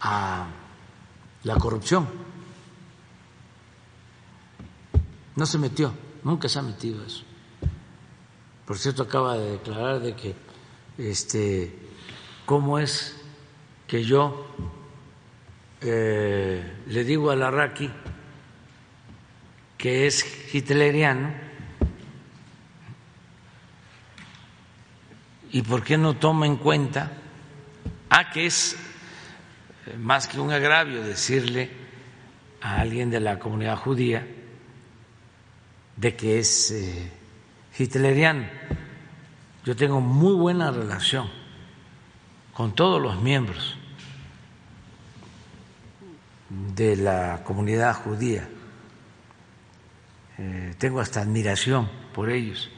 a la corrupción. No se metió, nunca se ha metido eso. Por cierto, acaba de declarar de que este cómo es que yo eh, le digo a Larraqui que es hitleriano y por qué no toma en cuenta a que es más que un agravio decirle a alguien de la comunidad judía de que es eh, hitleriano. Yo tengo muy buena relación con todos los miembros de la comunidad judía. Eh, tengo hasta admiración por ellos.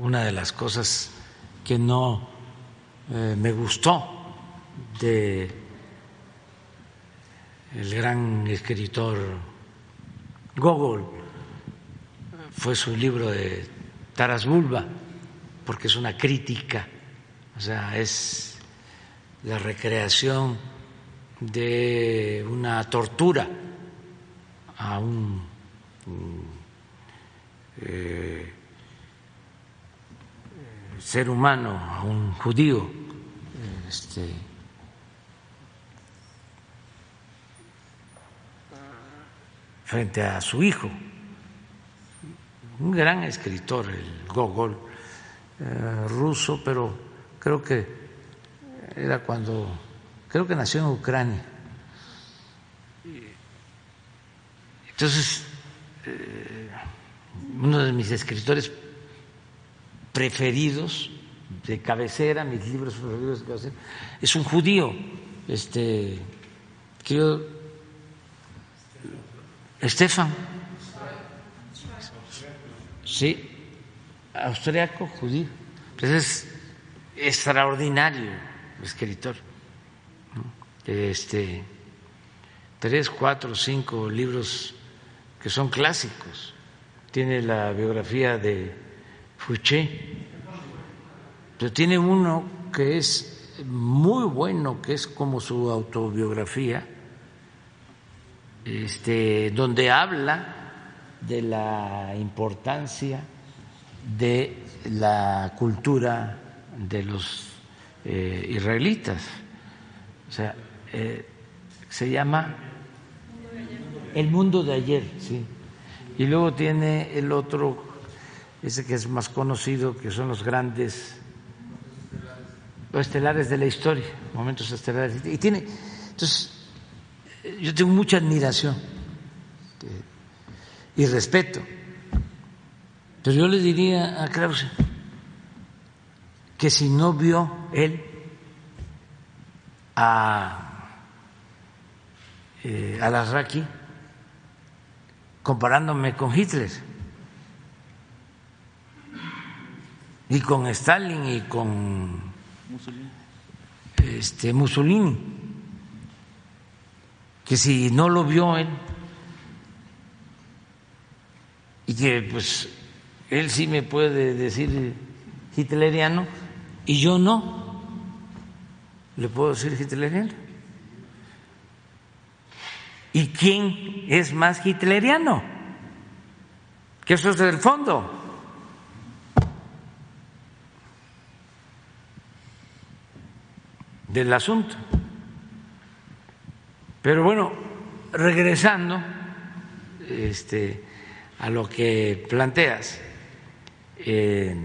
Una de las cosas que no eh, me gustó de el gran escritor Gogol. Fue su libro de Taras Bulba, porque es una crítica, o sea, es la recreación de una tortura a un eh, ser humano, a un judío, este, frente a su hijo, un gran escritor, el Gogol, eh, ruso, pero creo que era cuando, creo que nació en Ucrania. Entonces, eh, uno de mis escritores preferidos de cabecera, mis libros preferidos de cabecera, es un judío, este, que yo, Estefan, sí, austriaco, judío, pues es extraordinario escritor, este, tres, cuatro, cinco libros que son clásicos. Tiene la biografía de Fouché, pero tiene uno que es muy bueno, que es como su autobiografía, este, donde habla de la importancia de la cultura de los eh, israelitas. O sea, eh, se llama El mundo de ayer, sí. Y luego tiene el otro, ese que es más conocido, que son los grandes los estelares de la historia, momentos estelares. Y tiene, entonces, yo tengo mucha admiración y respeto. Pero yo le diría a Krause que si no vio él a eh, Alasraqui comparándome con Hitler y con Stalin y con Mussolini. Este, Mussolini, que si no lo vio él y que pues él sí me puede decir hitleriano y yo no, le puedo decir hitleriano. ¿Y quién es más hitleriano? Que eso es del fondo. Del asunto. Pero bueno, regresando este, a lo que planteas, eh,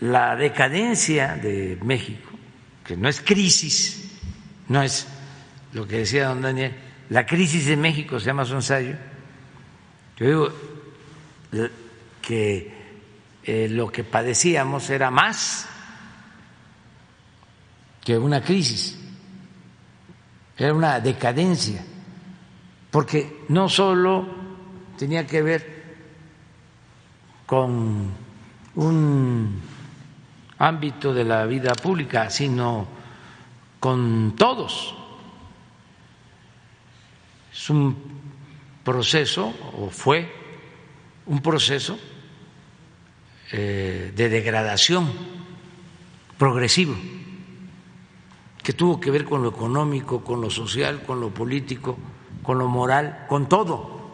la decadencia de México, que no es crisis, no es lo que decía don Daniel, la crisis de México se llama su ensayo, yo digo que eh, lo que padecíamos era más que una crisis, era una decadencia, porque no solo tenía que ver con un ámbito de la vida pública, sino con todos. Es un proceso, o fue un proceso eh, de degradación progresivo que tuvo que ver con lo económico, con lo social, con lo político, con lo moral, con todo.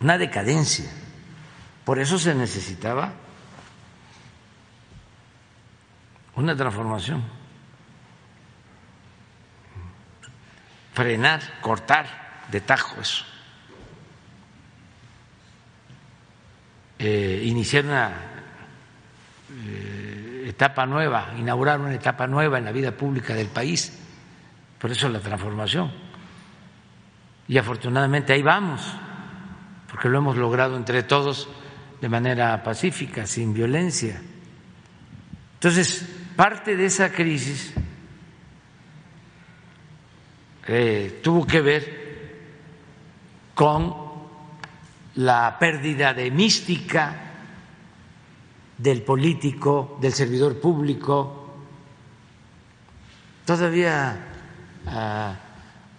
Una decadencia. Por eso se necesitaba una transformación. Frenar, cortar de tajo eso. Eh, iniciar una eh, etapa nueva, inaugurar una etapa nueva en la vida pública del país. Por eso la transformación. Y afortunadamente ahí vamos, porque lo hemos logrado entre todos de manera pacífica, sin violencia. Entonces, parte de esa crisis eh, tuvo que ver con la pérdida de mística del político, del servidor público. Todavía ah,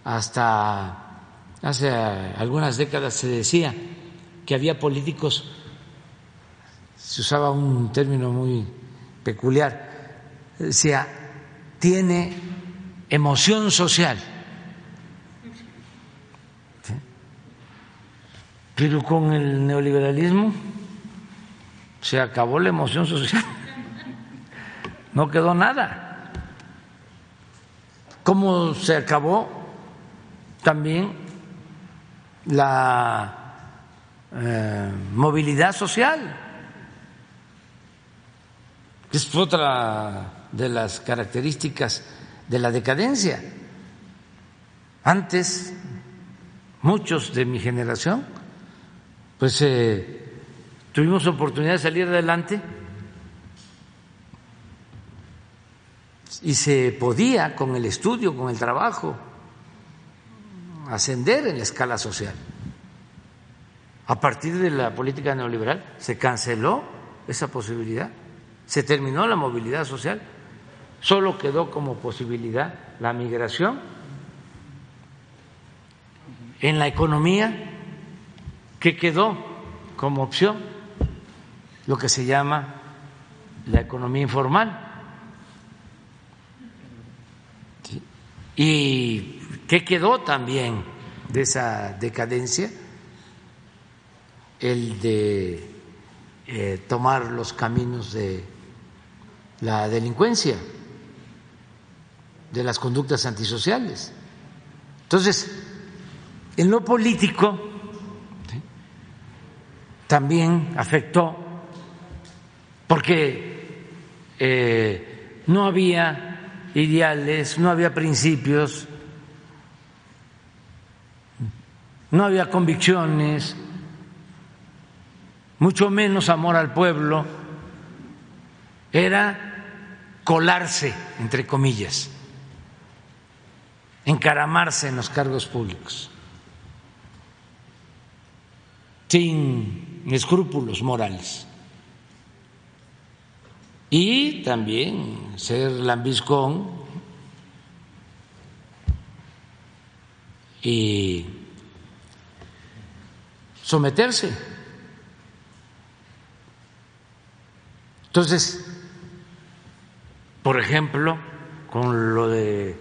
hasta hace algunas décadas se decía que había políticos, se usaba un término muy peculiar, decía, tiene emoción social. Pero con el neoliberalismo se acabó la emoción social. No quedó nada. ¿Cómo se acabó también la eh, movilidad social? Es otra de las características de la decadencia. Antes, muchos de mi generación pues eh, tuvimos oportunidad de salir adelante y se podía con el estudio, con el trabajo, ascender en la escala social. A partir de la política neoliberal se canceló esa posibilidad, se terminó la movilidad social, solo quedó como posibilidad la migración. En la economía que quedó como opción lo que se llama la economía informal. ¿Y qué quedó también de esa decadencia? El de eh, tomar los caminos de la delincuencia, de las conductas antisociales. Entonces, en lo político, también afectó porque eh, no había ideales, no había principios, no había convicciones, mucho menos amor al pueblo, era colarse, entre comillas, encaramarse en los cargos públicos, sin escrúpulos morales. Y también ser lambiscón y someterse. Entonces, por ejemplo, con lo de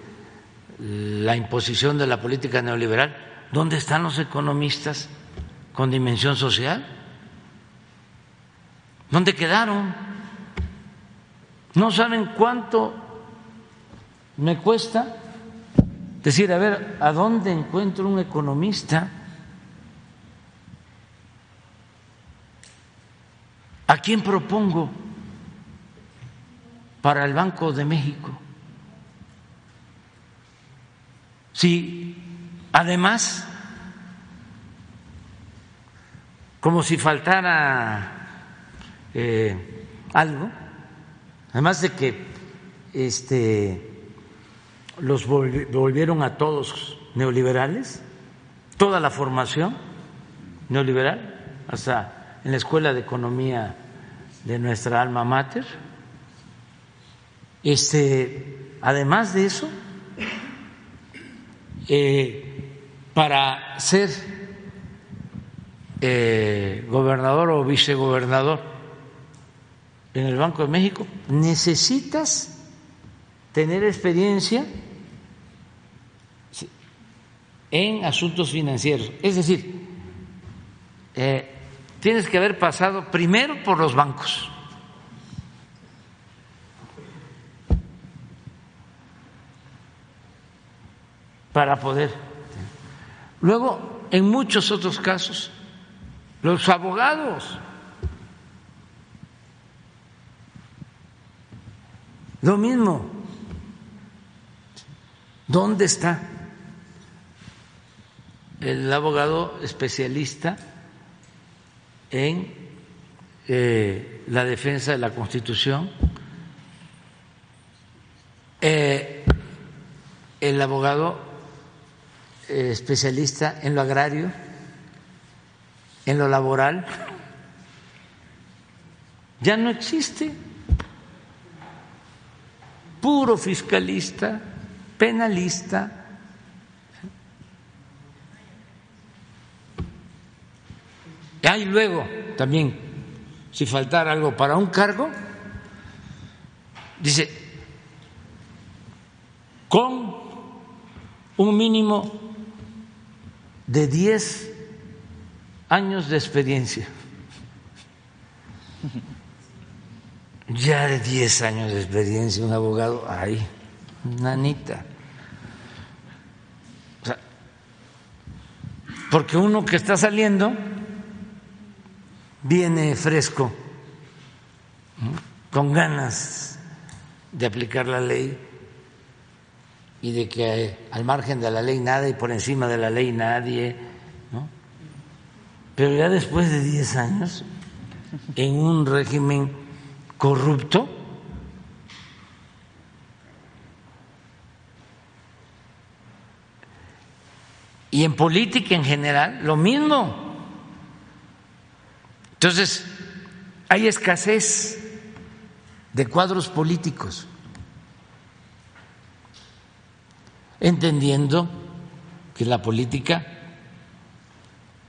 la imposición de la política neoliberal, ¿dónde están los economistas con dimensión social? ¿Dónde quedaron? ¿No saben cuánto me cuesta decir, a ver, ¿a dónde encuentro un economista? ¿A quién propongo para el Banco de México? Si además, como si faltara eh, algo, además de que este, los volvieron a todos neoliberales, toda la formación neoliberal, hasta en la Escuela de Economía de nuestra alma mater. Este, además de eso, eh, para ser eh, gobernador o vicegobernador en el Banco de México, necesitas tener experiencia en asuntos financieros. Es decir, eh, tienes que haber pasado primero por los bancos. para poder. Luego, en muchos otros casos, los abogados, lo mismo, ¿dónde está el abogado especialista en eh, la defensa de la Constitución? Eh, el abogado eh, especialista en lo agrario, en lo laboral, ya no existe. Puro fiscalista, penalista. Y luego también, si faltara algo para un cargo, dice, con un mínimo de 10 años de experiencia. Ya de 10 años de experiencia, un abogado, ay, nanita. porque uno que está saliendo viene fresco, con ganas de aplicar la ley y de que al margen de la ley nada y por encima de la ley nadie, ¿no? Pero ya después de 10 años, en un régimen corrupto, y en política en general, lo mismo. Entonces, hay escasez de cuadros políticos. entendiendo que la política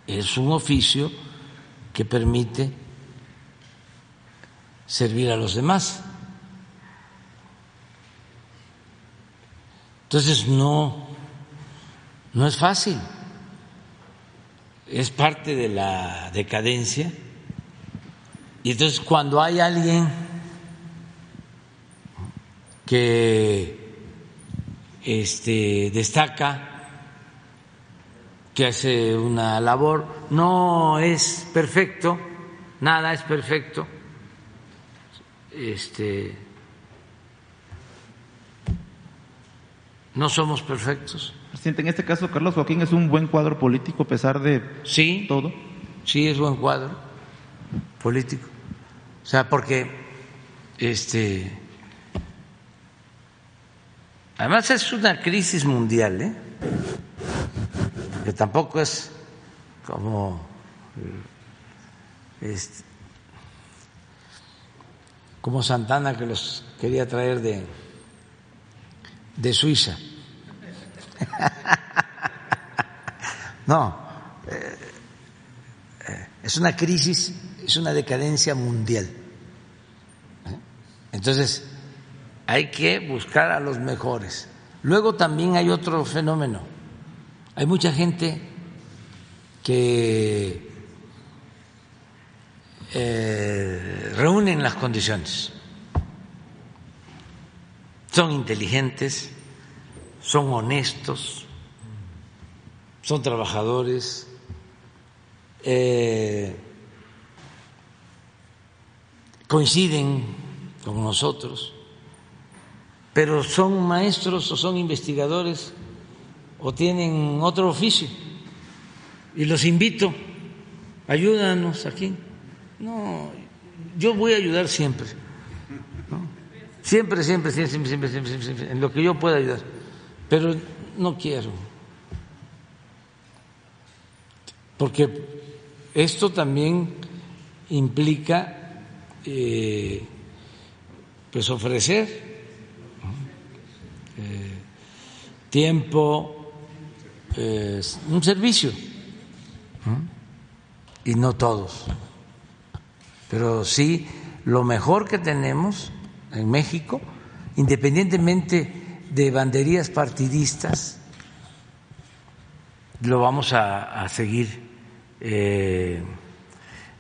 es un oficio que permite servir a los demás. Entonces no, no es fácil, es parte de la decadencia. Y entonces cuando hay alguien que este, destaca que hace una labor, no es perfecto, nada es perfecto. Este, no somos perfectos. Presidente, en este caso Carlos Joaquín es un buen cuadro político a pesar de sí, todo. Sí, es buen cuadro político. O sea, porque este Además es una crisis mundial, ¿eh? que tampoco es como este, como Santana que los quería traer de, de Suiza. no, eh, eh, es una crisis, es una decadencia mundial. ¿eh? Entonces, hay que buscar a los mejores. Luego también hay otro fenómeno. Hay mucha gente que reúnen las condiciones. Son inteligentes, son honestos, son trabajadores, eh, coinciden con nosotros pero son maestros o son investigadores o tienen otro oficio. Y los invito, ayúdanos aquí. No, yo voy a ayudar siempre. Siempre, siempre, siempre, siempre, siempre, siempre, en lo que yo pueda ayudar. Pero no quiero. Porque esto también implica eh, pues ofrecer eh, tiempo, un servicio, y no todos, pero sí lo mejor que tenemos en México, independientemente de banderías partidistas, lo vamos a, seguir eh,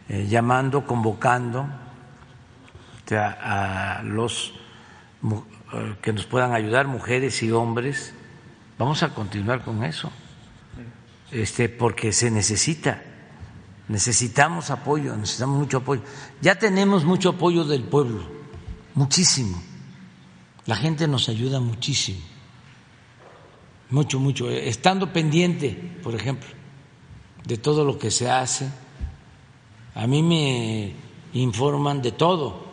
eh, llamando, convocando a, los eh, que nos puedan ayudar, mujeres y hombres. Vamos a continuar con eso, este, porque se necesita. Necesitamos apoyo, necesitamos mucho apoyo. Ya tenemos mucho apoyo del pueblo, muchísimo. La gente nos ayuda muchísimo mucho, mucho, estando pendiente, por ejemplo, de todo lo que se hace. A mí me informan de todo,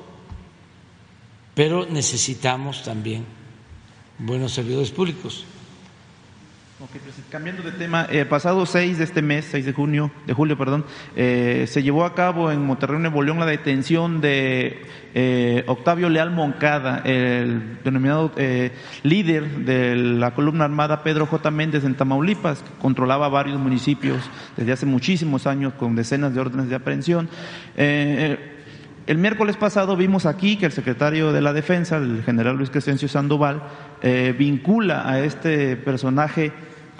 pero necesitamos también buenos servidores públicos. Cambiando de tema, eh, pasado 6 de este mes, 6 de junio, de julio, perdón, eh, se llevó a cabo en Monterrey, Nuevo León, la detención de eh, Octavio Leal Moncada, el denominado líder de la columna armada Pedro J. Méndez en Tamaulipas, que controlaba varios municipios desde hace muchísimos años con decenas de órdenes de aprehensión. El miércoles pasado vimos aquí que el secretario de la Defensa, el general Luis Crescencio Sandoval, vincula a este personaje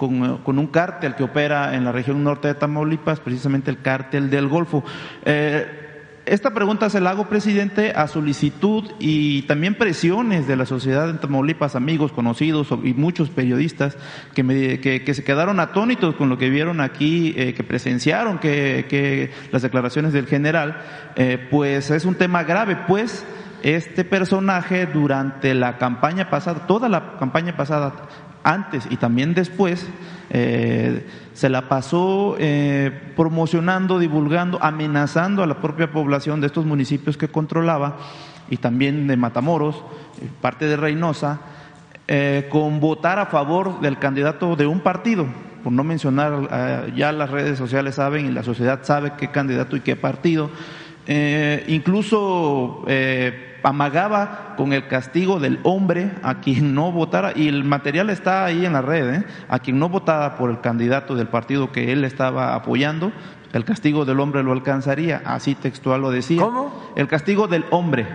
con, un cártel que opera en la región norte de Tamaulipas, precisamente el cártel del Golfo. Eh, esta pregunta se la hago, presidente, a solicitud y también presiones de la sociedad en Tamaulipas, amigos, conocidos y muchos periodistas que, se quedaron atónitos con lo que vieron aquí, eh, que presenciaron que, las declaraciones del general, eh, pues es un tema grave, pues este personaje durante la campaña pasada, toda la campaña pasada, antes y también después, eh, se la pasó eh, promocionando, divulgando, amenazando a la propia población de estos municipios que controlaba y también de Matamoros, eh, parte de Reynosa, con votar a favor del candidato de un partido, por no mencionar, ya las redes sociales saben y la sociedad sabe qué candidato y qué partido. incluso amagaba con el castigo del hombre a quien no votara, y el material está ahí en la red, ¿eh? a quien no votara por el candidato del partido que él estaba apoyando, el castigo del hombre lo alcanzaría, así textual lo decía. ¿Cómo? El castigo del hombre,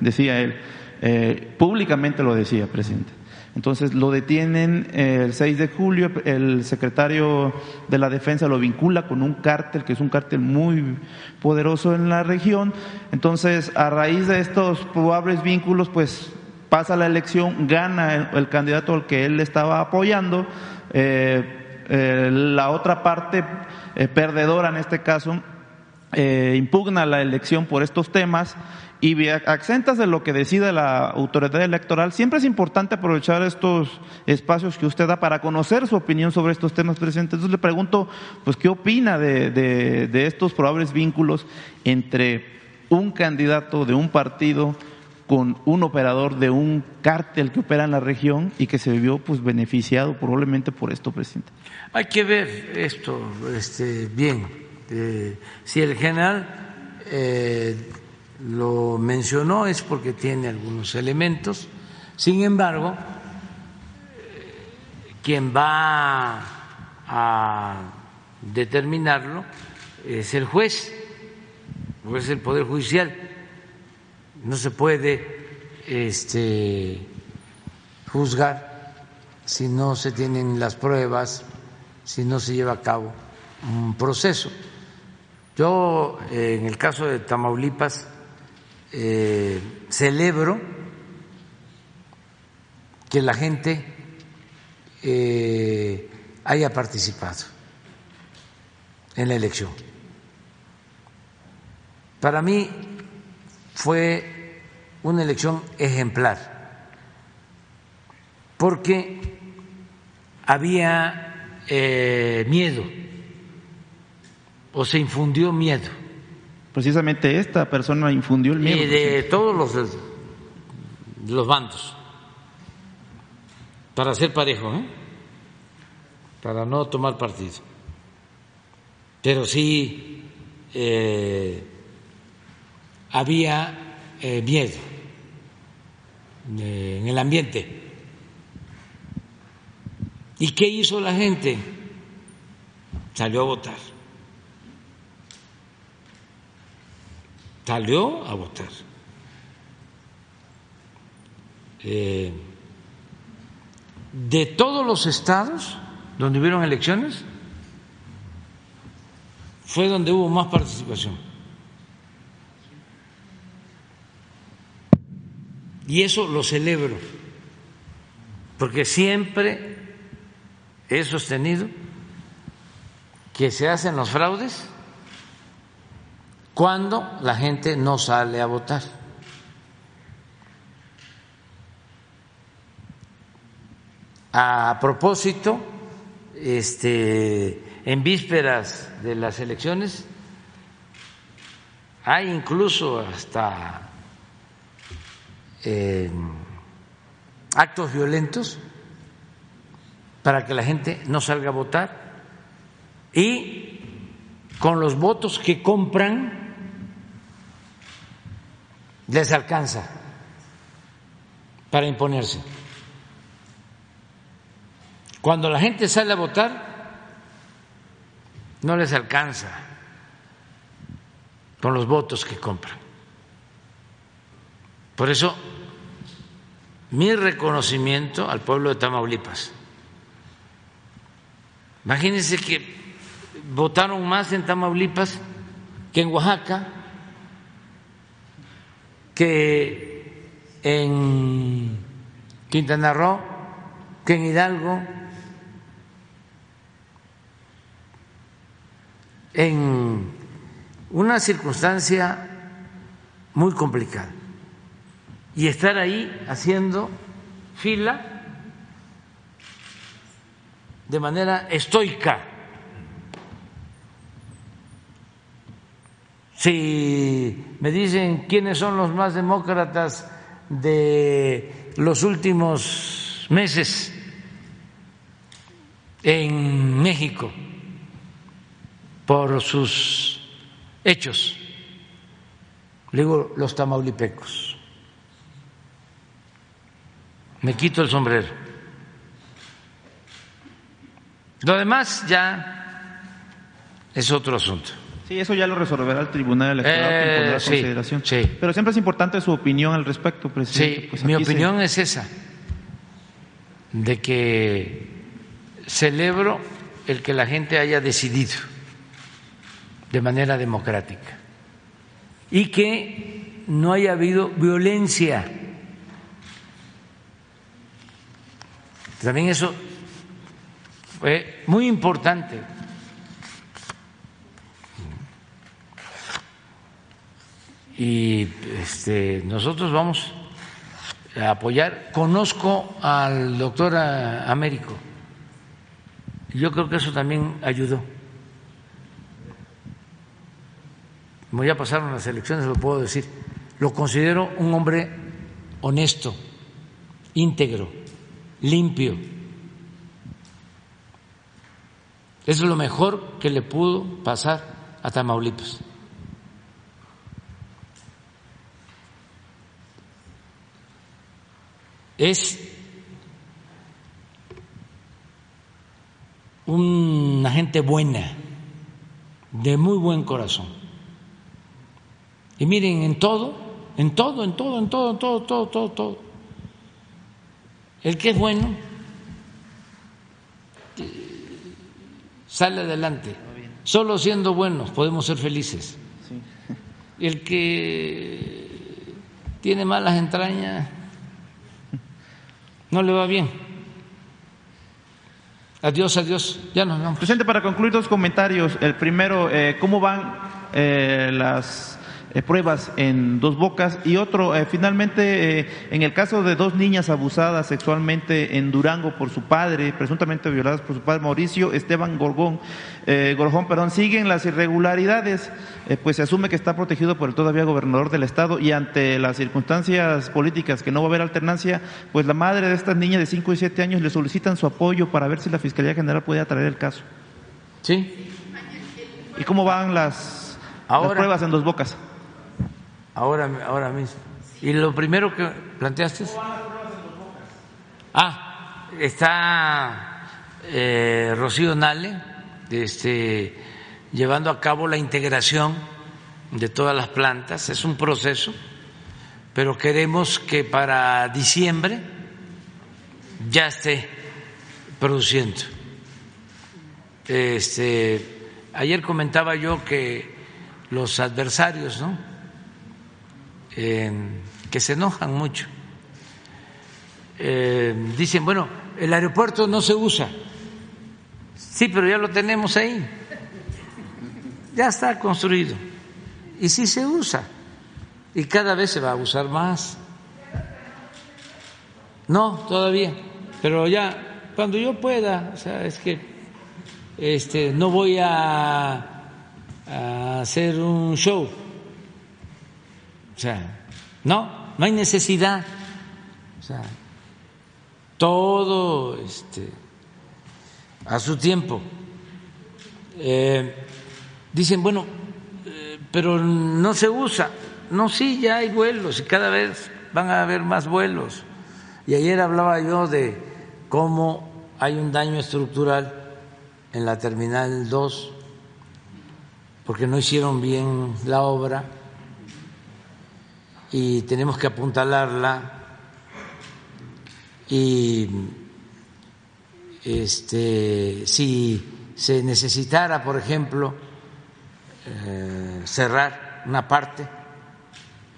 decía él, eh, públicamente lo decía, presidente. Entonces lo detienen eh, el 6 de julio, el secretario de la Defensa lo vincula con un cártel, que es un cártel muy poderoso en la región. Entonces, a raíz de estos probables vínculos, pues pasa la elección, gana el, candidato al que él estaba apoyando. Eh, eh, la otra parte, perdedora en este caso, impugna la elección por estos temas y exentas de lo que decida la autoridad electoral, siempre es importante aprovechar estos espacios que usted da para conocer su opinión sobre estos temas presentes. Entonces le pregunto, pues, ¿qué opina de, de, estos probables vínculos entre un candidato de un partido con un operador de un cártel que opera en la región y que se vio pues beneficiado probablemente por esto, presidente. Hay que ver esto este, bien. Eh, si el general eh, lo mencionó es porque tiene algunos elementos. Sin embargo, quien va a determinarlo es el juez, o es el Poder Judicial. No se puede este, juzgar si no se tienen las pruebas, si no se lleva a cabo un proceso. Yo, en el caso de Tamaulipas, eh, celebro que la gente eh, haya participado en la elección. Para mí fue una elección ejemplar, porque había eh, miedo o se infundió miedo Precisamente esta persona infundió el miedo. Y de todos los, los bandos, para ser parejo, ¿eh? para no tomar partido. Pero sí eh, había eh, miedo eh, en el ambiente. ¿Y qué hizo la gente? Salió a votar. Salió a votar. Eh, de todos los estados donde hubieron elecciones, fue donde hubo más participación. Y eso lo celebro, porque siempre he sostenido que se hacen los fraudes cuando la gente no sale a votar. A propósito, este, en vísperas de las elecciones hay incluso hasta actos violentos para que la gente no salga a votar y con los votos que compran les alcanza para imponerse. Cuando la gente sale a votar, no les alcanza con los votos que compran. Por eso, mi reconocimiento al pueblo de Tamaulipas. Imagínense que votaron más en Tamaulipas que en Oaxaca, que en Quintana Roo, que en Hidalgo, en una circunstancia muy complicada y estar ahí haciendo fila de manera estoica. Si me dicen quiénes son los más demócratas de los últimos meses en México, por sus hechos. Le digo los tamaulipecos. Me quito el sombrero. Lo demás ya es otro asunto. Sí, eso ya lo resolverá el Tribunal Electoral eh, consideración. Pero siempre es importante su opinión al respecto, presidente. Sí, pues mi opinión es esa, de que celebro el que la gente haya decidido de manera democrática y que no haya habido violencia. También eso fue muy importante. Y este, nosotros vamos a apoyar. Conozco al doctor Américo. Yo creo que eso también ayudó. como ya pasaron las elecciones, lo puedo decir, lo considero un hombre honesto, íntegro, limpio. Es lo mejor que le pudo pasar a Tamaulipas. Es una gente buena, de muy buen corazón. Y miren, en todo, en todo, en todo, en todo, en todo, todo, todo, todo. El que es bueno sale adelante. Solo siendo buenos podemos ser felices. El que tiene malas entrañas no le va bien. Adiós, adiós. Ya nos vamos. Presidente, para concluir dos comentarios. El primero, eh, ¿cómo van eh, las pruebas en dos bocas y otro, eh, finalmente, eh, en el caso de dos niñas abusadas sexualmente en Durango por su padre, presuntamente violadas por su padre Mauricio Esteban Gorgón, Gorjón, perdón, siguen las irregularidades, pues se asume que está protegido por el todavía gobernador del estado y ante las circunstancias políticas que no va a haber alternancia, pues la madre de estas niñas de 5 y 7 años le solicitan su apoyo para ver si la Fiscalía General puede atraer el caso. Sí. ¿Y cómo van las, las pruebas en dos bocas? Ahora, ahora mismo. Y lo primero que planteaste es... Ah, está eh, Rocío Nale este, llevando a cabo la integración de todas las plantas. Es un proceso, pero queremos que para diciembre ya esté produciendo. Este, ayer comentaba yo que los adversarios, ¿no? Que se enojan mucho, eh, dicen, bueno, el aeropuerto no se usa. Sí, pero ya lo tenemos ahí. Ya está construido. Y sí se usa. Y cada vez se va a usar más. No, todavía. Pero ya, cuando yo pueda, o sea, es que este, no voy a, a hacer un show. O sea, no, no hay necesidad. O sea, todo este, a su tiempo. Eh, dicen, bueno, eh, pero no se usa. No, sí, ya hay vuelos y cada vez van a haber más vuelos. Y ayer hablaba yo de cómo hay un daño estructural en la Terminal 2 porque no hicieron bien la obra y tenemos que apuntalarla y este, si se necesitara, por ejemplo, eh, cerrar una parte,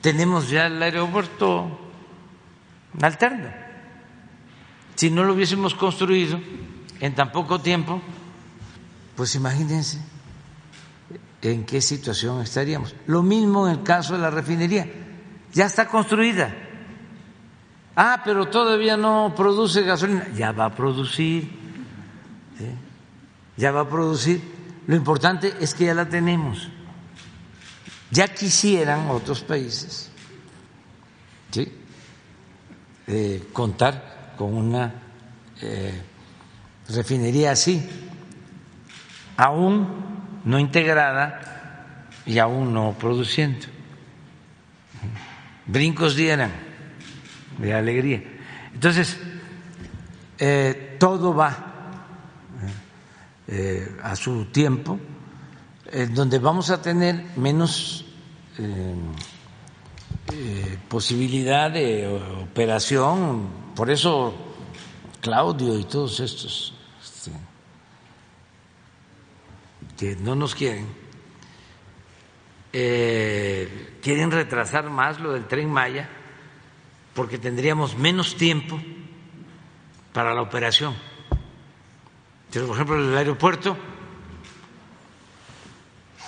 tenemos ya el aeropuerto alterno. Si no lo hubiésemos construido en tan poco tiempo, pues imagínense en qué situación estaríamos. Lo mismo en el caso de la refinería, ya está construida Ah, pero todavía no produce gasolina. Ya va a producir. Ya va a producir. Lo importante es que ya la tenemos. Ya quisieran otros países. Eh, contar con una eh, refinería así, aún no integrada y aún no produciendo. Brincos dieran de alegría. Entonces, eh, todo va eh, a su tiempo, donde vamos a tener menos eh, posibilidad de operación. Por eso Claudio y todos estos este, que no nos quieren, quieren retrasar más lo del tren Maya porque tendríamos menos tiempo para la operación. Pero, por ejemplo, el aeropuerto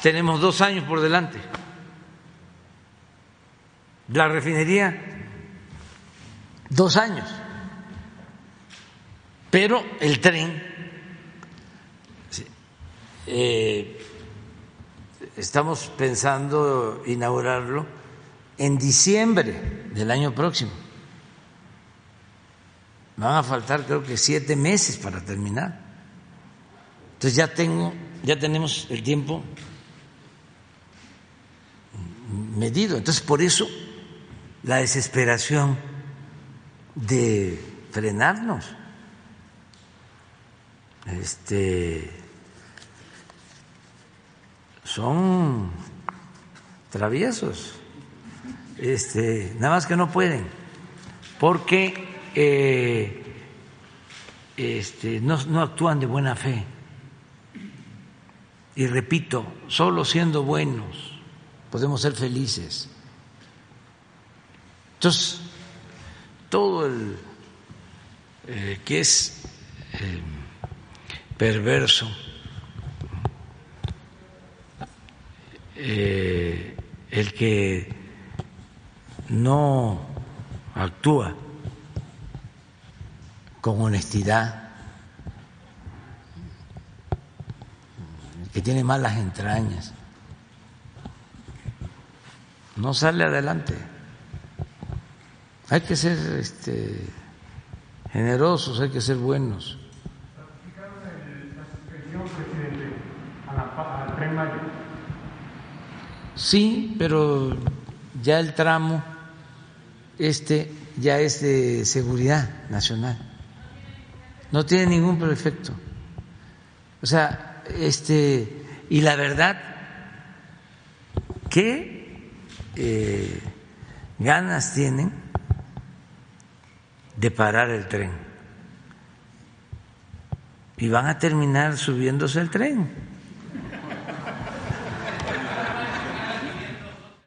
tenemos dos años por delante. La refinería, dos años. Pero el tren, eh, estamos pensando inaugurarlo en diciembre del año próximo. Van a faltar creo que siete meses para terminar. Entonces ya tengo, ya tenemos el tiempo medido. Entonces por eso la desesperación de frenarnos. Este son traviesos este, nada más que no pueden, porque eh, este, no, no actúan de buena fe. Y repito, solo siendo buenos podemos ser felices. Entonces, todo el eh, que es eh, perverso, el que no actúa con honestidad, que tiene malas entrañas, no sale adelante. Hay que ser este, generosos, hay que ser buenos. Sí, pero ya el tramo este ya es de seguridad nacional. No tiene ningún efecto. O sea, este, y la verdad, ¿qué eh, ganas tienen de parar el tren? Y van a terminar subiéndose el tren